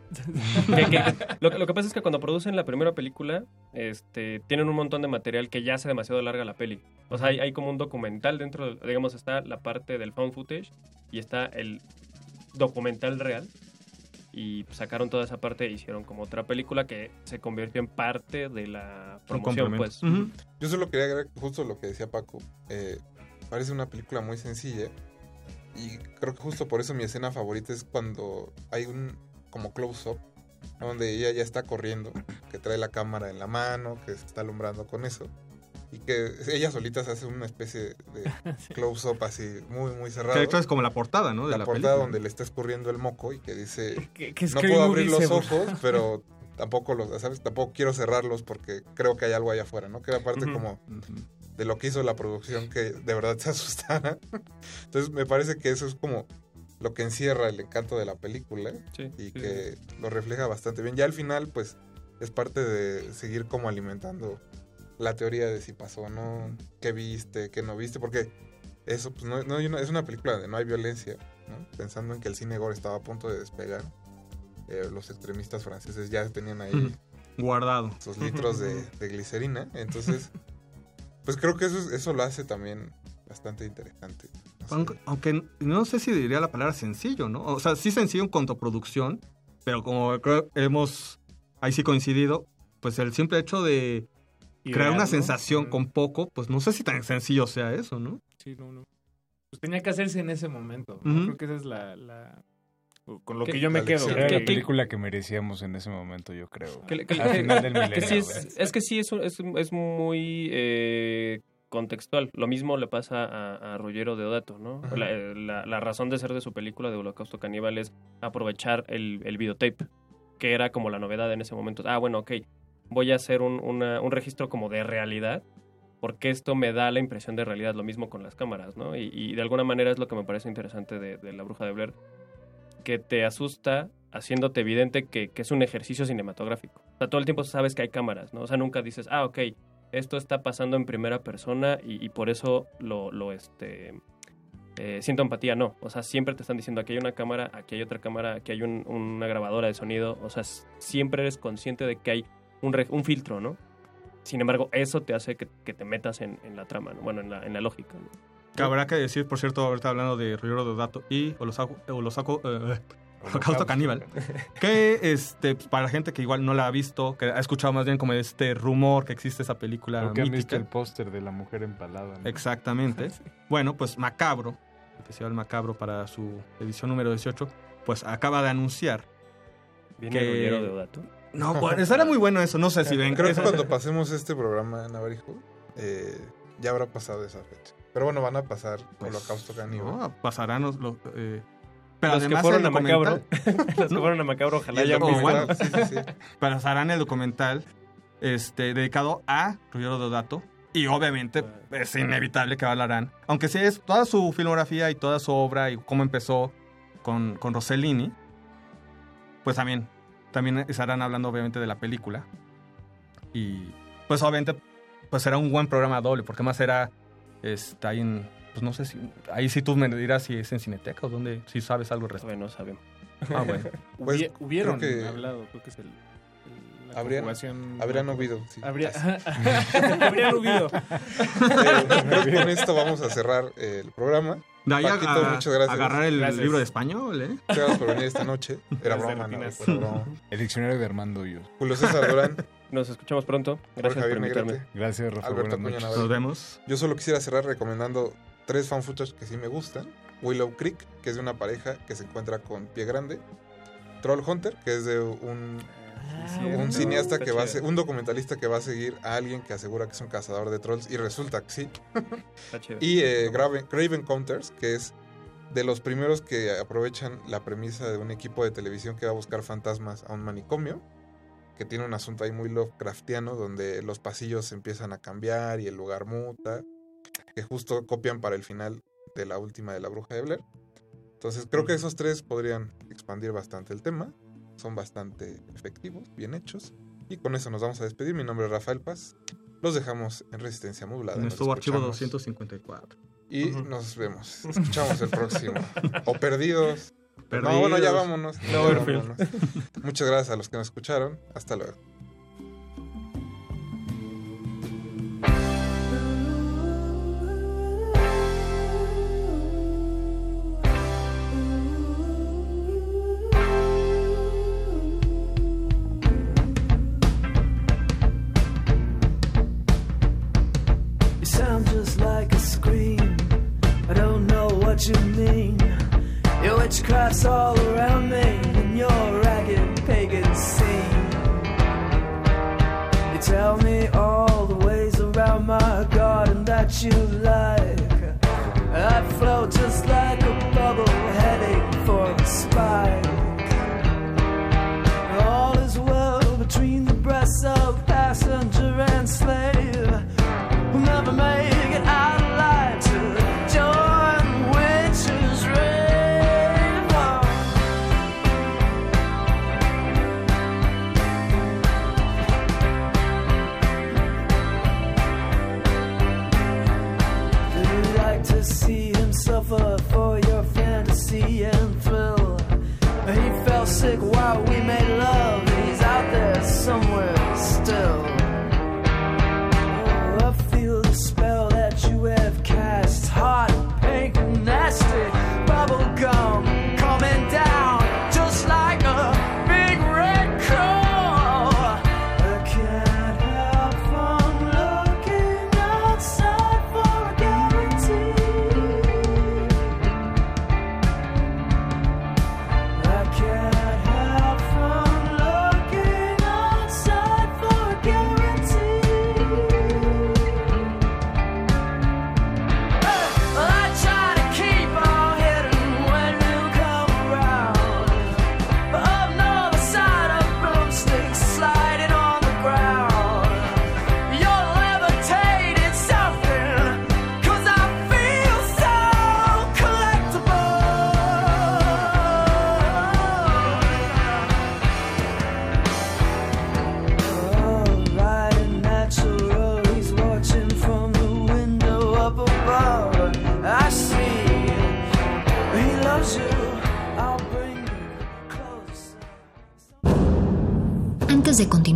Que- que- lo, lo que pasa es que cuando producen la primera película, este, tienen un montón de material que ya hace demasiado larga la peli. O sea, hay, hay como un documental dentro, del- digamos, está la parte del found footage y está el documental real. Y sacaron toda esa parte e hicieron como otra película que se convirtió en parte de la promoción, pues.
Yo solo quería agregar justo lo que decía Paco. Eh, parece una película muy sencilla. Y creo que justo por eso mi escena favorita es cuando hay un como close-up. Donde ella ya está corriendo. Que trae la cámara en la mano. Que se está alumbrando con eso. Y que ella solita se hace una especie de close-up así muy, muy cerrado.
Que de hecho es como la portada, ¿no? De
la,
la,
portada
película.
donde le está escurriendo el moco y que dice
¿Qué- qué
no puedo abrir los ojos pero tampoco los sabes tampoco quiero cerrarlos porque creo que hay algo allá afuera no que era parte
Ujú.
como de lo que hizo la producción que de verdad se asustara entonces me parece que eso es como lo que encierra el encanto de la película
Sí,
y
sí,
que lo refleja bastante bien ya al final pues es parte de seguir como alimentando la teoría de si pasó o no qué viste qué no viste porque eso pues no, es una película donde no hay violencia ¿no? pensando en que el cine gore estaba a punto de despegar eh, los extremistas franceses ya tenían ahí.
Guardado.
sus litros de, de glicerina entonces pues creo que eso, es- eso lo hace también bastante interesante No.
Aunque, aunque no sé si diría la palabra sencillo, ¿no? O sea, sí sencillo en cuanto a producción, pero como creo hemos ahí sí coincidido, pues el simple hecho de crear una sensación
Mm.
con poco, pues no sé si tan sencillo sea eso, ¿no?
Sí, no, no. Pues tenía que hacerse en ese momento. ¿no? Creo que esa es la, la, con lo
¿Qué-
que yo me quedo.
Era
¿Qué-
la película que merecíamos en ese momento, yo creo.
Que- que-
Al final del
que
milenio.
sí es, es que sí es, es, es muy eh, contextual. Lo mismo le pasa a, a Ruggiero Deodato, ¿no? La, la- la razón de ser de su película de Holocausto Caníbal es aprovechar el, el videotape, que era como la novedad en ese momento. Ah, bueno, ok, voy a hacer un, una- un registro como de realidad, porque esto me da la impresión de realidad, lo mismo con las cámaras, ¿no? Y, y de alguna manera es lo que me parece interesante de, de La Bruja de Blair, que te asusta haciéndote evidente que, que es un ejercicio cinematográfico. O sea, todo el tiempo sabes que hay cámaras, ¿no? O sea, nunca dices, ah, ok, esto está pasando en primera persona y, por eso lo, este, eh, siento empatía. No, o sea, siempre te están diciendo, aquí hay una cámara, aquí hay otra cámara, aquí hay un- una grabadora de sonido. O sea, siempre eres consciente de que hay un, filtro, ¿no? Sin embargo, eso te hace que, te metas en, en la trama, ¿no? Bueno, en la, en la lógica, ¿no?
Que habrá que decir, por cierto, ahorita hablando de Ruggiero Deodato y Holosaco, Holosaco, eh, Holocausto Caníbal, que este, pues, para la gente que igual no la ha visto, que ha escuchado más bien como este rumor que existe esa película
Creo que han visto el póster de la mujer empalada. ¿no?
Exactamente. Bueno, pues Macabro, el Festival Macabro para su edición número 18, pues acaba de anunciar
¿Viene
que...
Ruggiero Deodato?
No, bueno, era muy bueno eso, no sé si ven.
Creo que cuando pasemos este programa, Navarijo, eh, ya habrá pasado esa fecha. Pero bueno, van a pasar Holocausto Caníbal.
No, pasarán los... los, eh, pero
Los que fueron a Macabro. Los que fueron a Macabro, ojalá
Y el
hayan visto.
documental,
Sí, sí, sí.
Pasarán el documental este, dedicado a Ruggiero Deodato. Y obviamente es inevitable que hablarán. Aunque sí es toda su filmografía y toda su obra y cómo empezó con, con Rossellini. Pues también, también estarán hablando obviamente de la película. Y pues obviamente pues será un buen programa doble. Porque más será está ahí en... Pues no sé si... Ahí sí tú me dirás si es en Cineteca o dónde... Si sabes algo al respecto.
no sabemos.
Ah, bueno.
Pues,
Hubie- hubieron
creo que-
hablado, creo que es el... la
Habrían- habrían huido, sí.
Habría- habrían huido.
Eh, creo que con esto vamos a cerrar eh, el programa.
De ahí
Paquito,
a-
muchas gracias.
agarrar el
Gracias.
libro de español, ¿eh?
Muchas gracias por venir esta noche. Era broma, ¿no? Fue broma.
El diccionario de Armando Hoyos.
Julio César Durán.
Nos escuchamos pronto.
Jorge
Gracias por
Javier
invitarme.
Negrete.
Gracias, Rafa.
Alberto
Buenas noches.
Nos vemos.
Yo solo quisiera cerrar recomendando tres fan footage que sí me gustan. Willow Creek, que es de una pareja que se encuentra con Pie Grande. Troll Hunter, que es de un, un cineasta que va a ser, un documentalista que va a seguir a alguien que asegura que es un cazador de trolls y resulta que sí. Y eh, Graven, Grave Encounters, que es de los primeros que aprovechan la premisa de un equipo de televisión que va a buscar fantasmas a un manicomio, que tiene un asunto ahí muy Lovecraftiano, donde los pasillos empiezan a cambiar y el lugar muta, que justo copian para el final de la última de la bruja de Blair. Entonces creo que esos tres podrían expandir bastante el tema, son bastante efectivos, bien hechos, y con eso nos vamos a despedir. Mi nombre es Rafael Paz, los dejamos en resistencia modulada.
Nuestro archivo
escuchamos.
254.
Y nos vemos. Escuchamos el próximo. O perdidos. No, bueno, ya vámonos.
Cloverfield.
vámonos. Muchas gracias a los que nos escucharon. Hasta luego.
sick while
we made love.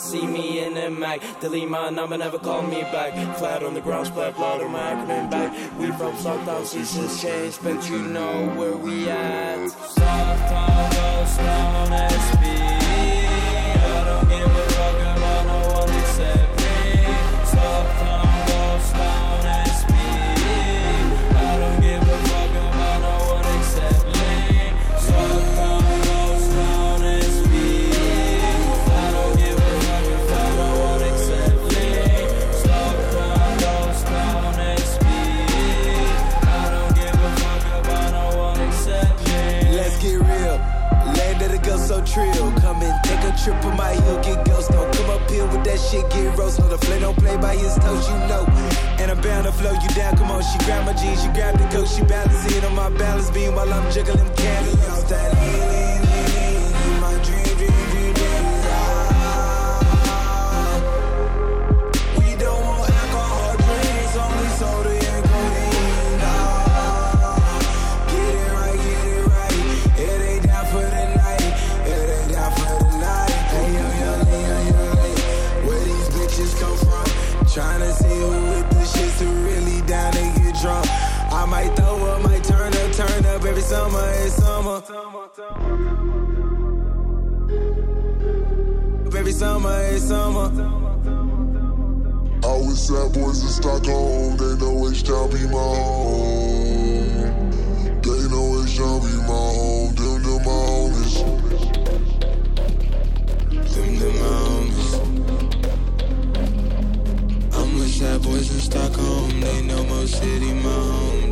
See me in a mag. Delete my number, never call me back. Flat on the ground, splat blood on my acronym back. We from Southtown, seasons change, but you know where we at. Southtown goes down SP.
Trip on my heel, get ghost. Don't come up here with that shit, get roast. No, the flame don't play by his toes, you know. And I'm bound to flow you down. Come on, she grabbed my jeans, she grabbed the coat, she balanced it on my balance beam while I'm juggling candy. Summer, it's summer. Every summer, it's summer.
I was sad boys in Stockholm, they know H-Town be my home. They know H-Town be my home, them, them my homies.
Them, them my homies. I'm with sad boys in Stockholm, they know Mo City my home.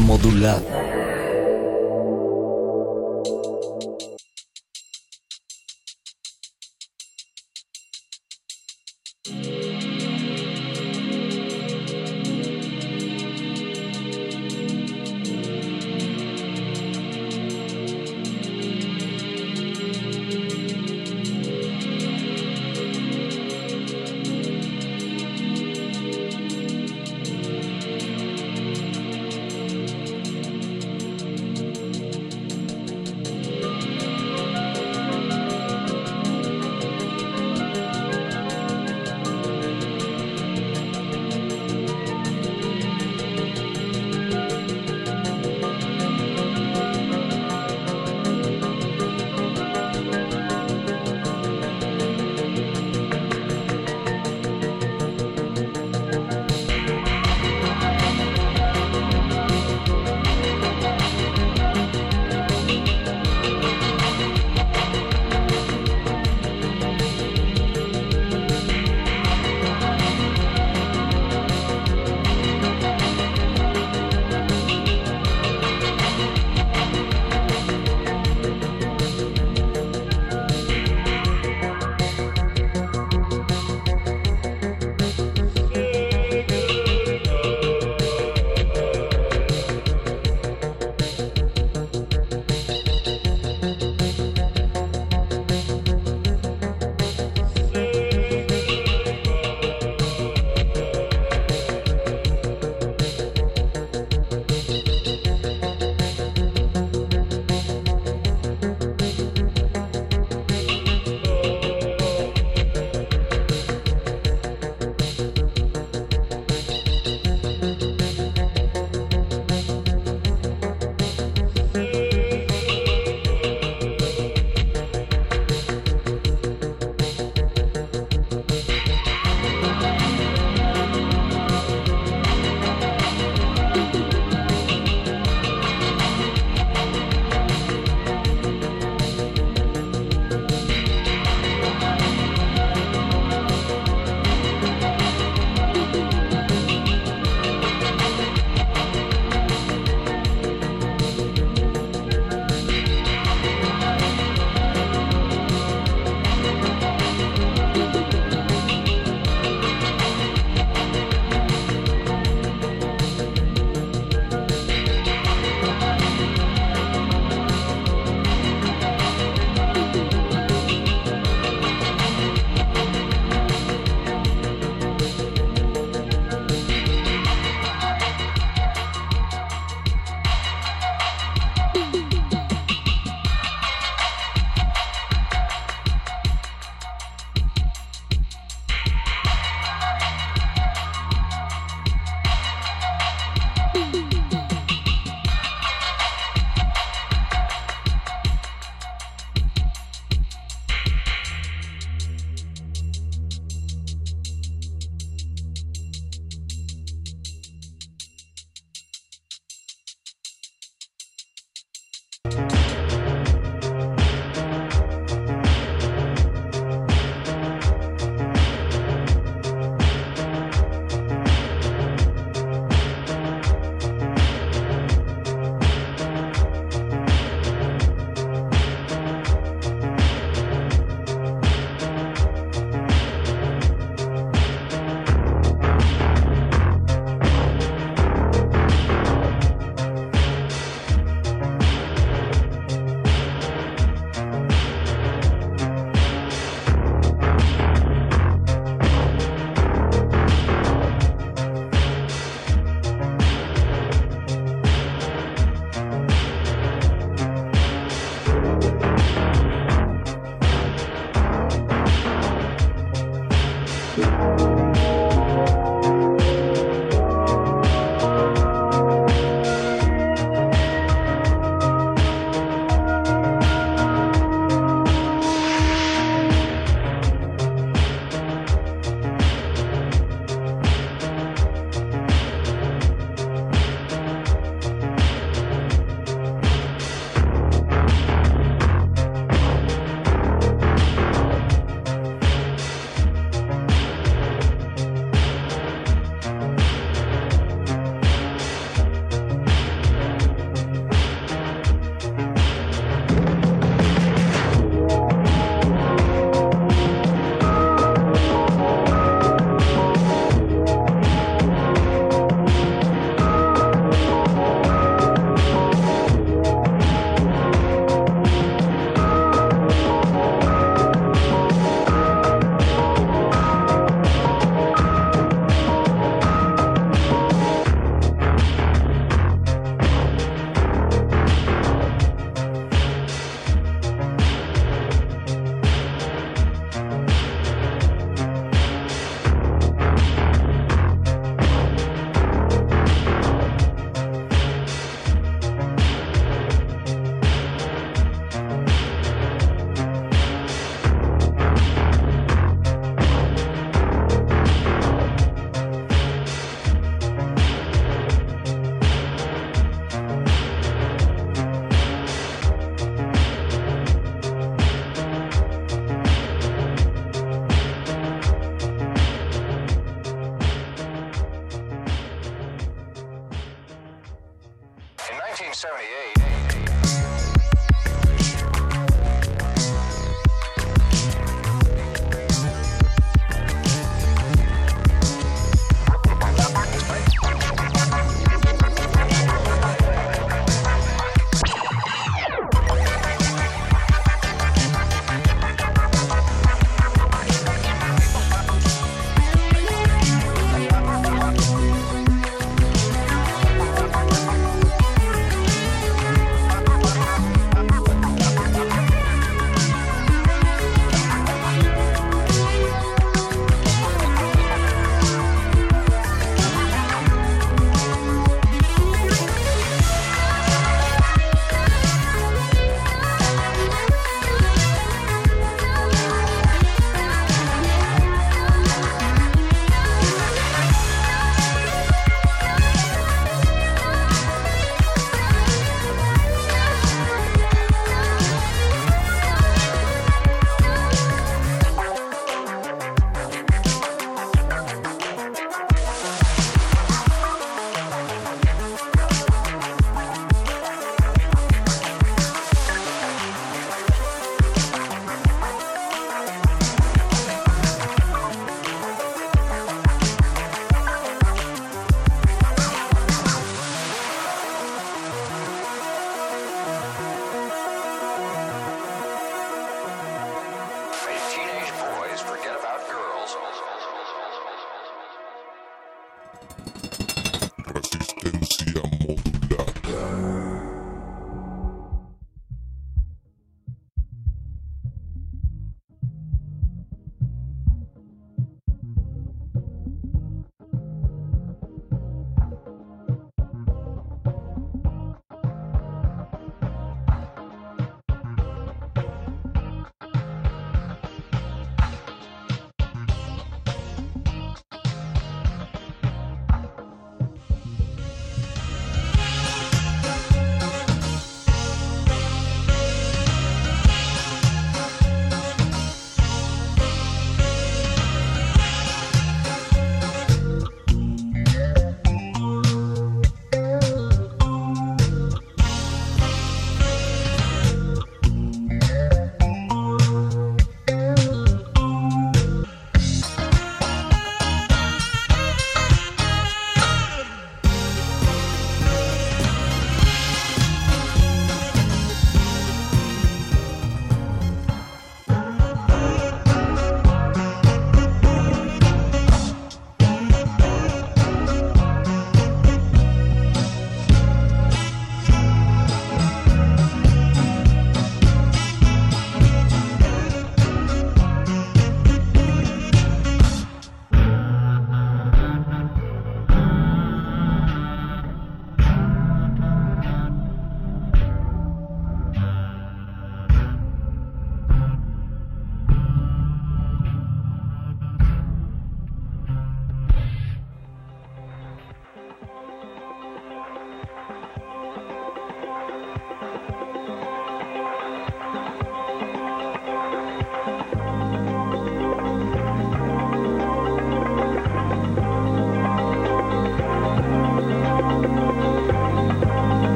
Modulada.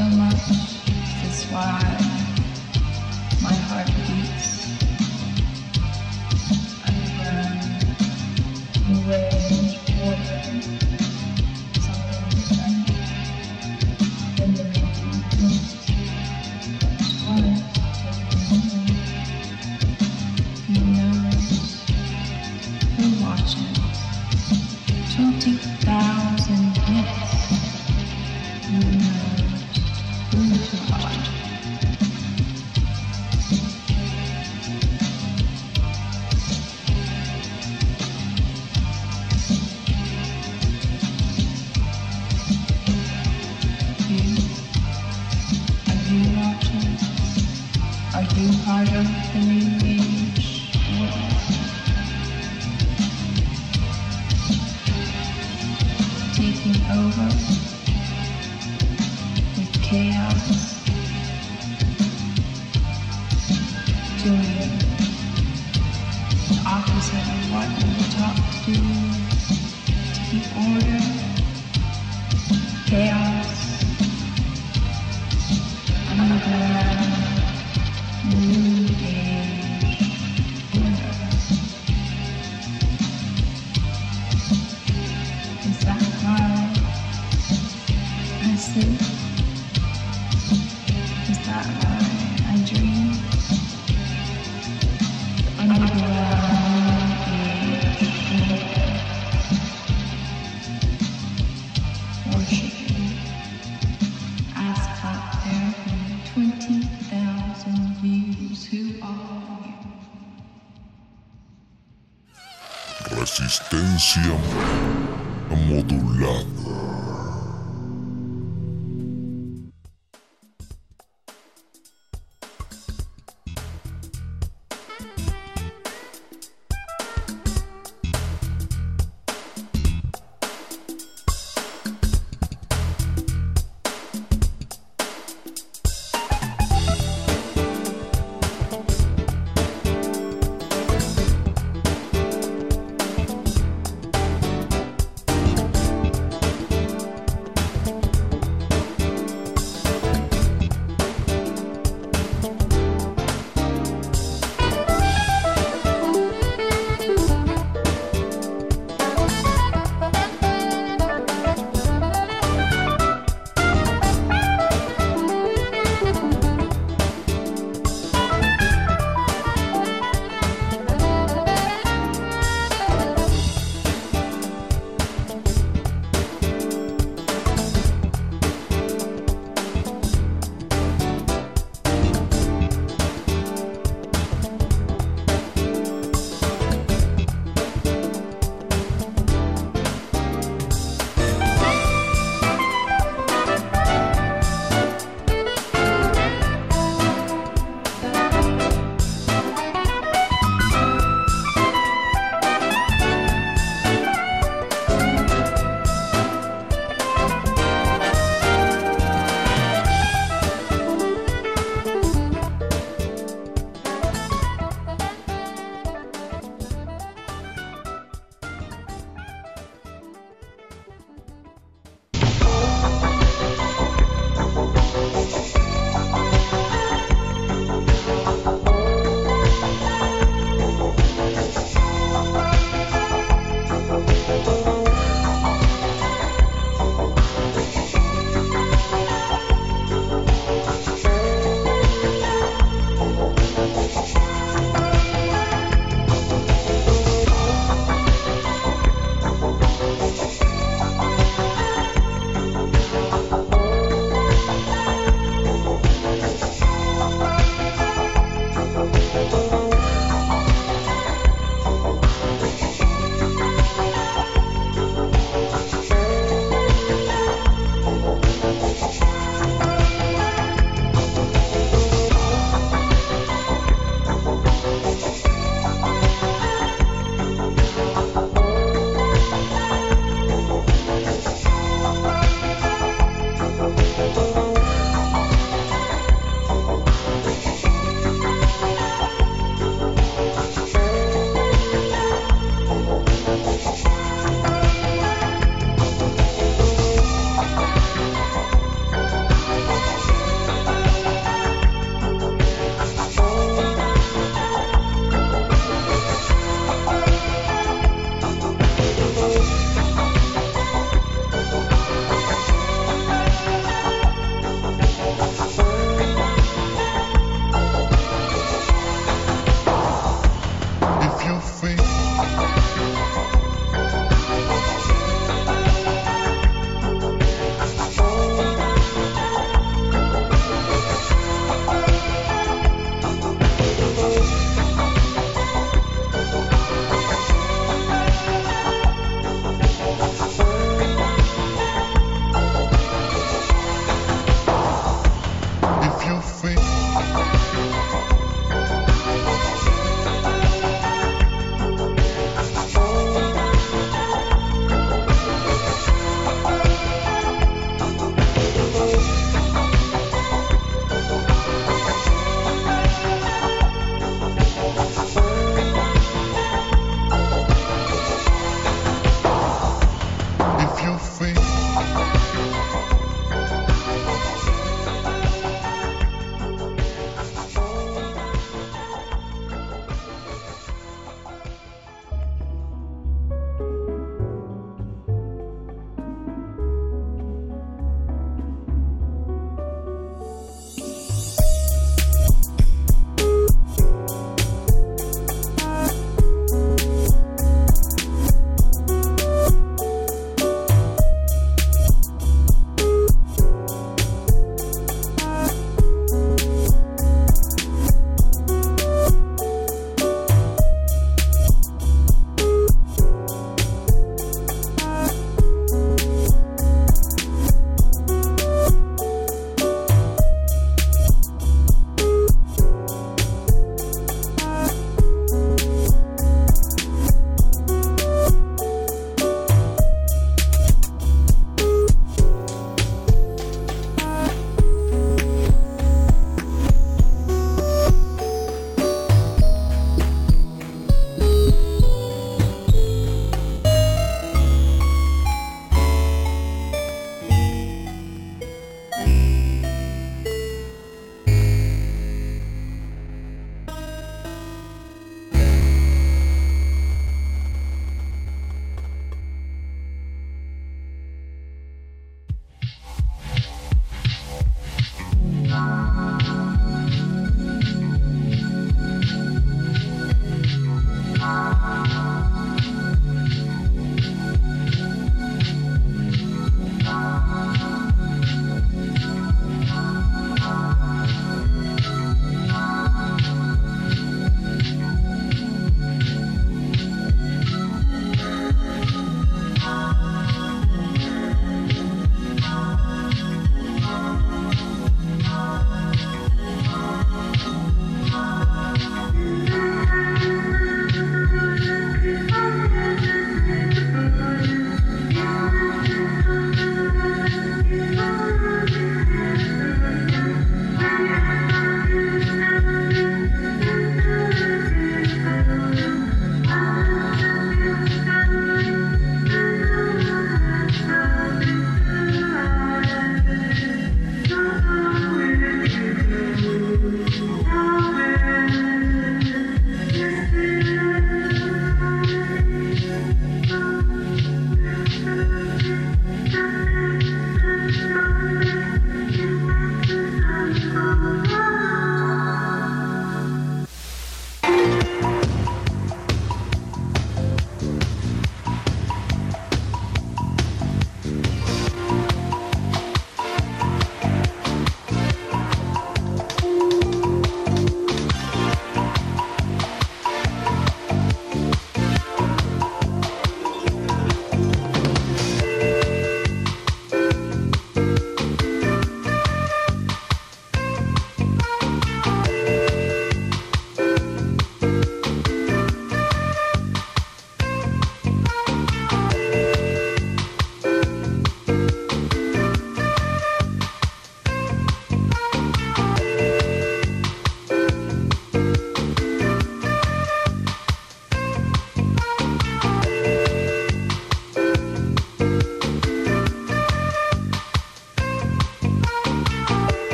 So much. Is why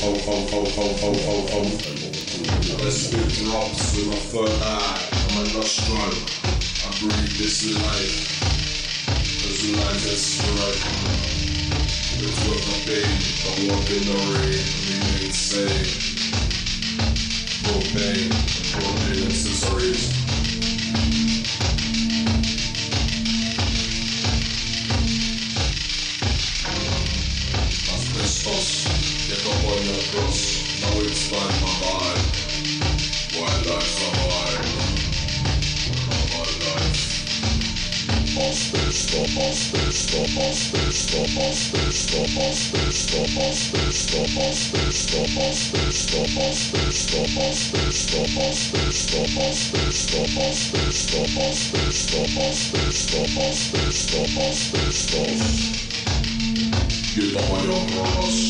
The
spit drops with my third eye on my nostril. I breathe this life. This life is right. It's worth the pain. I walk in the rain. Remain insane. Propane. Propane accessories. Cross. Now it's time to hide. Wildlife survive. Wildlife. Asbesto, asbesto, asbesto, asbesto, asbesto, asbesto, asbesto, asbesto, asbesto, asbesto, asbesto, asbesto, asbesto, asbesto, asbesto, asbesto, asbesto. Get on your cross,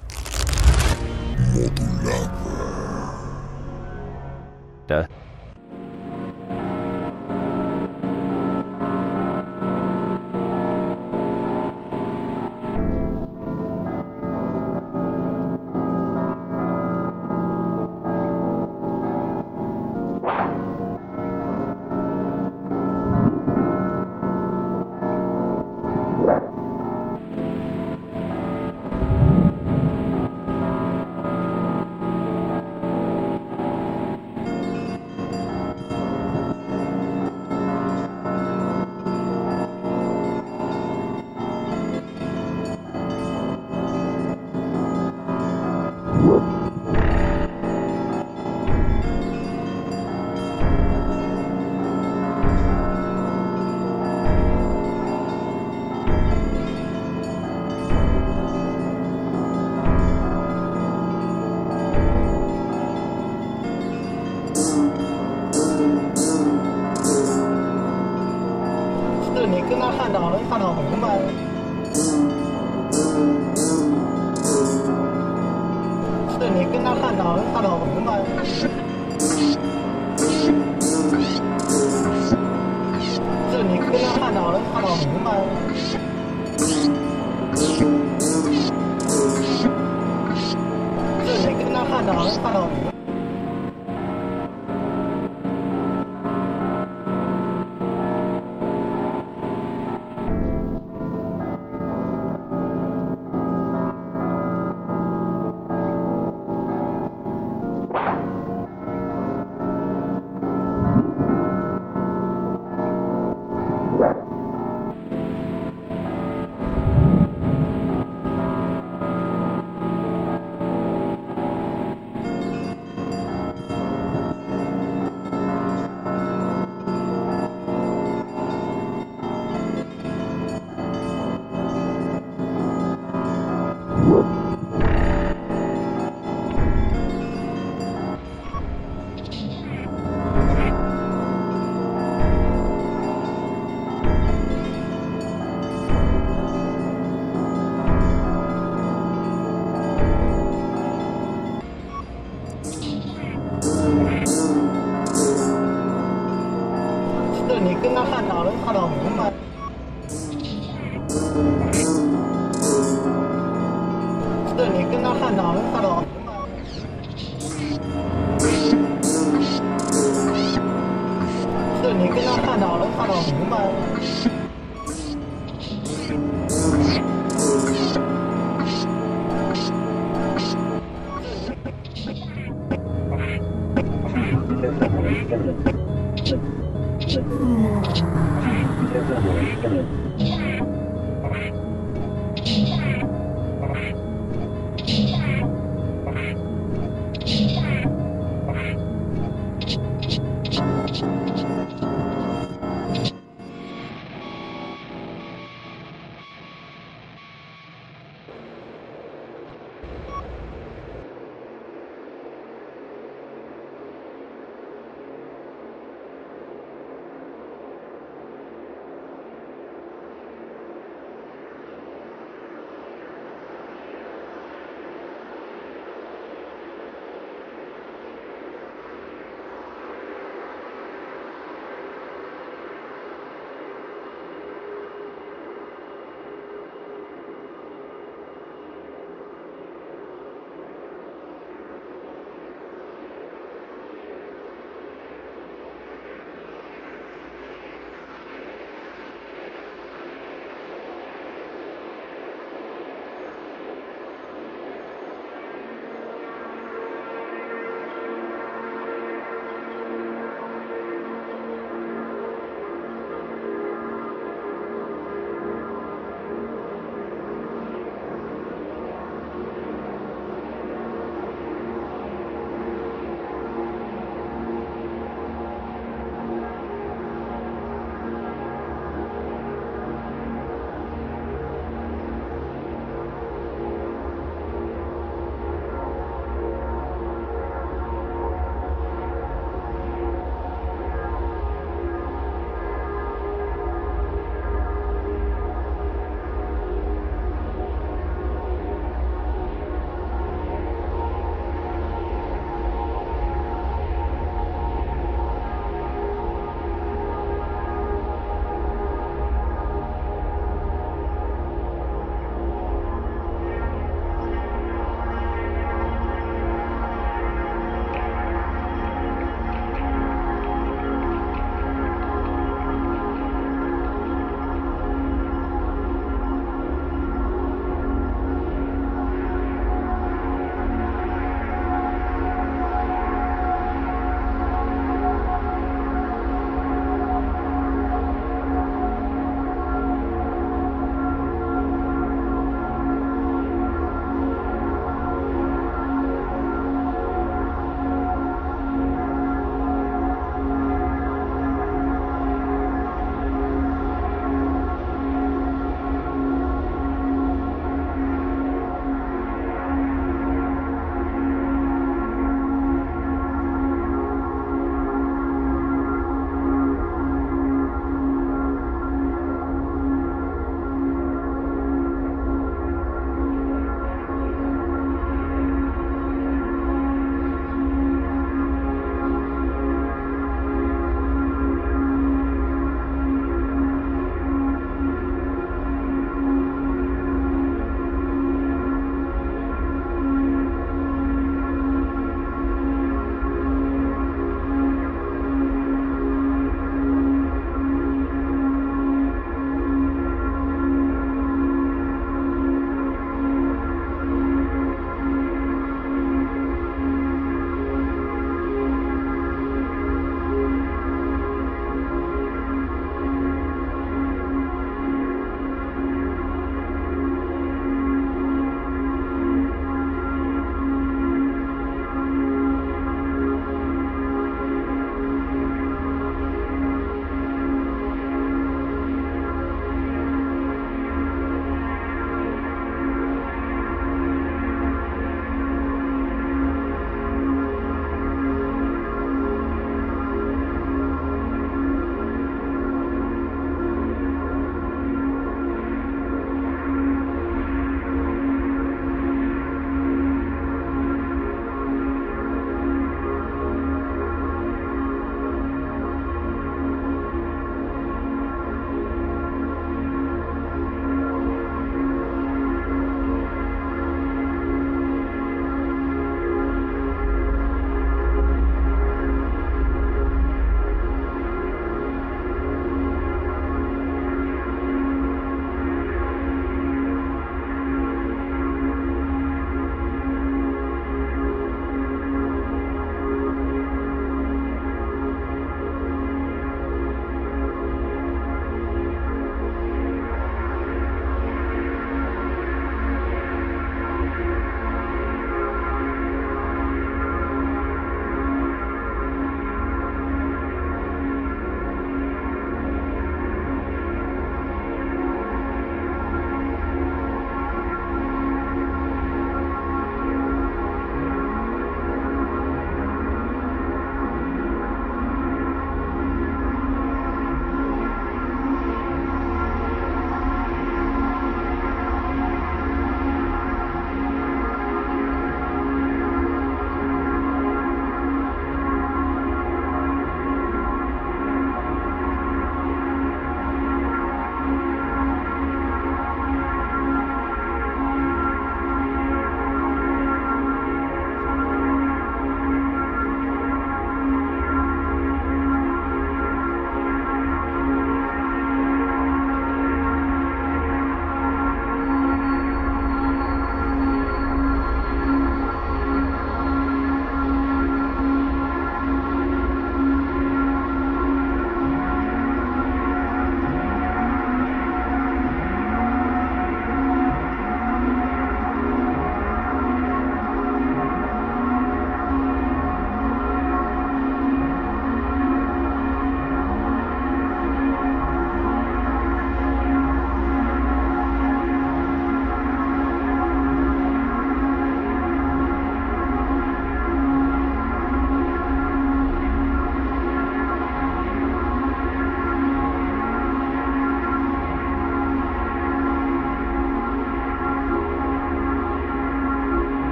Vecta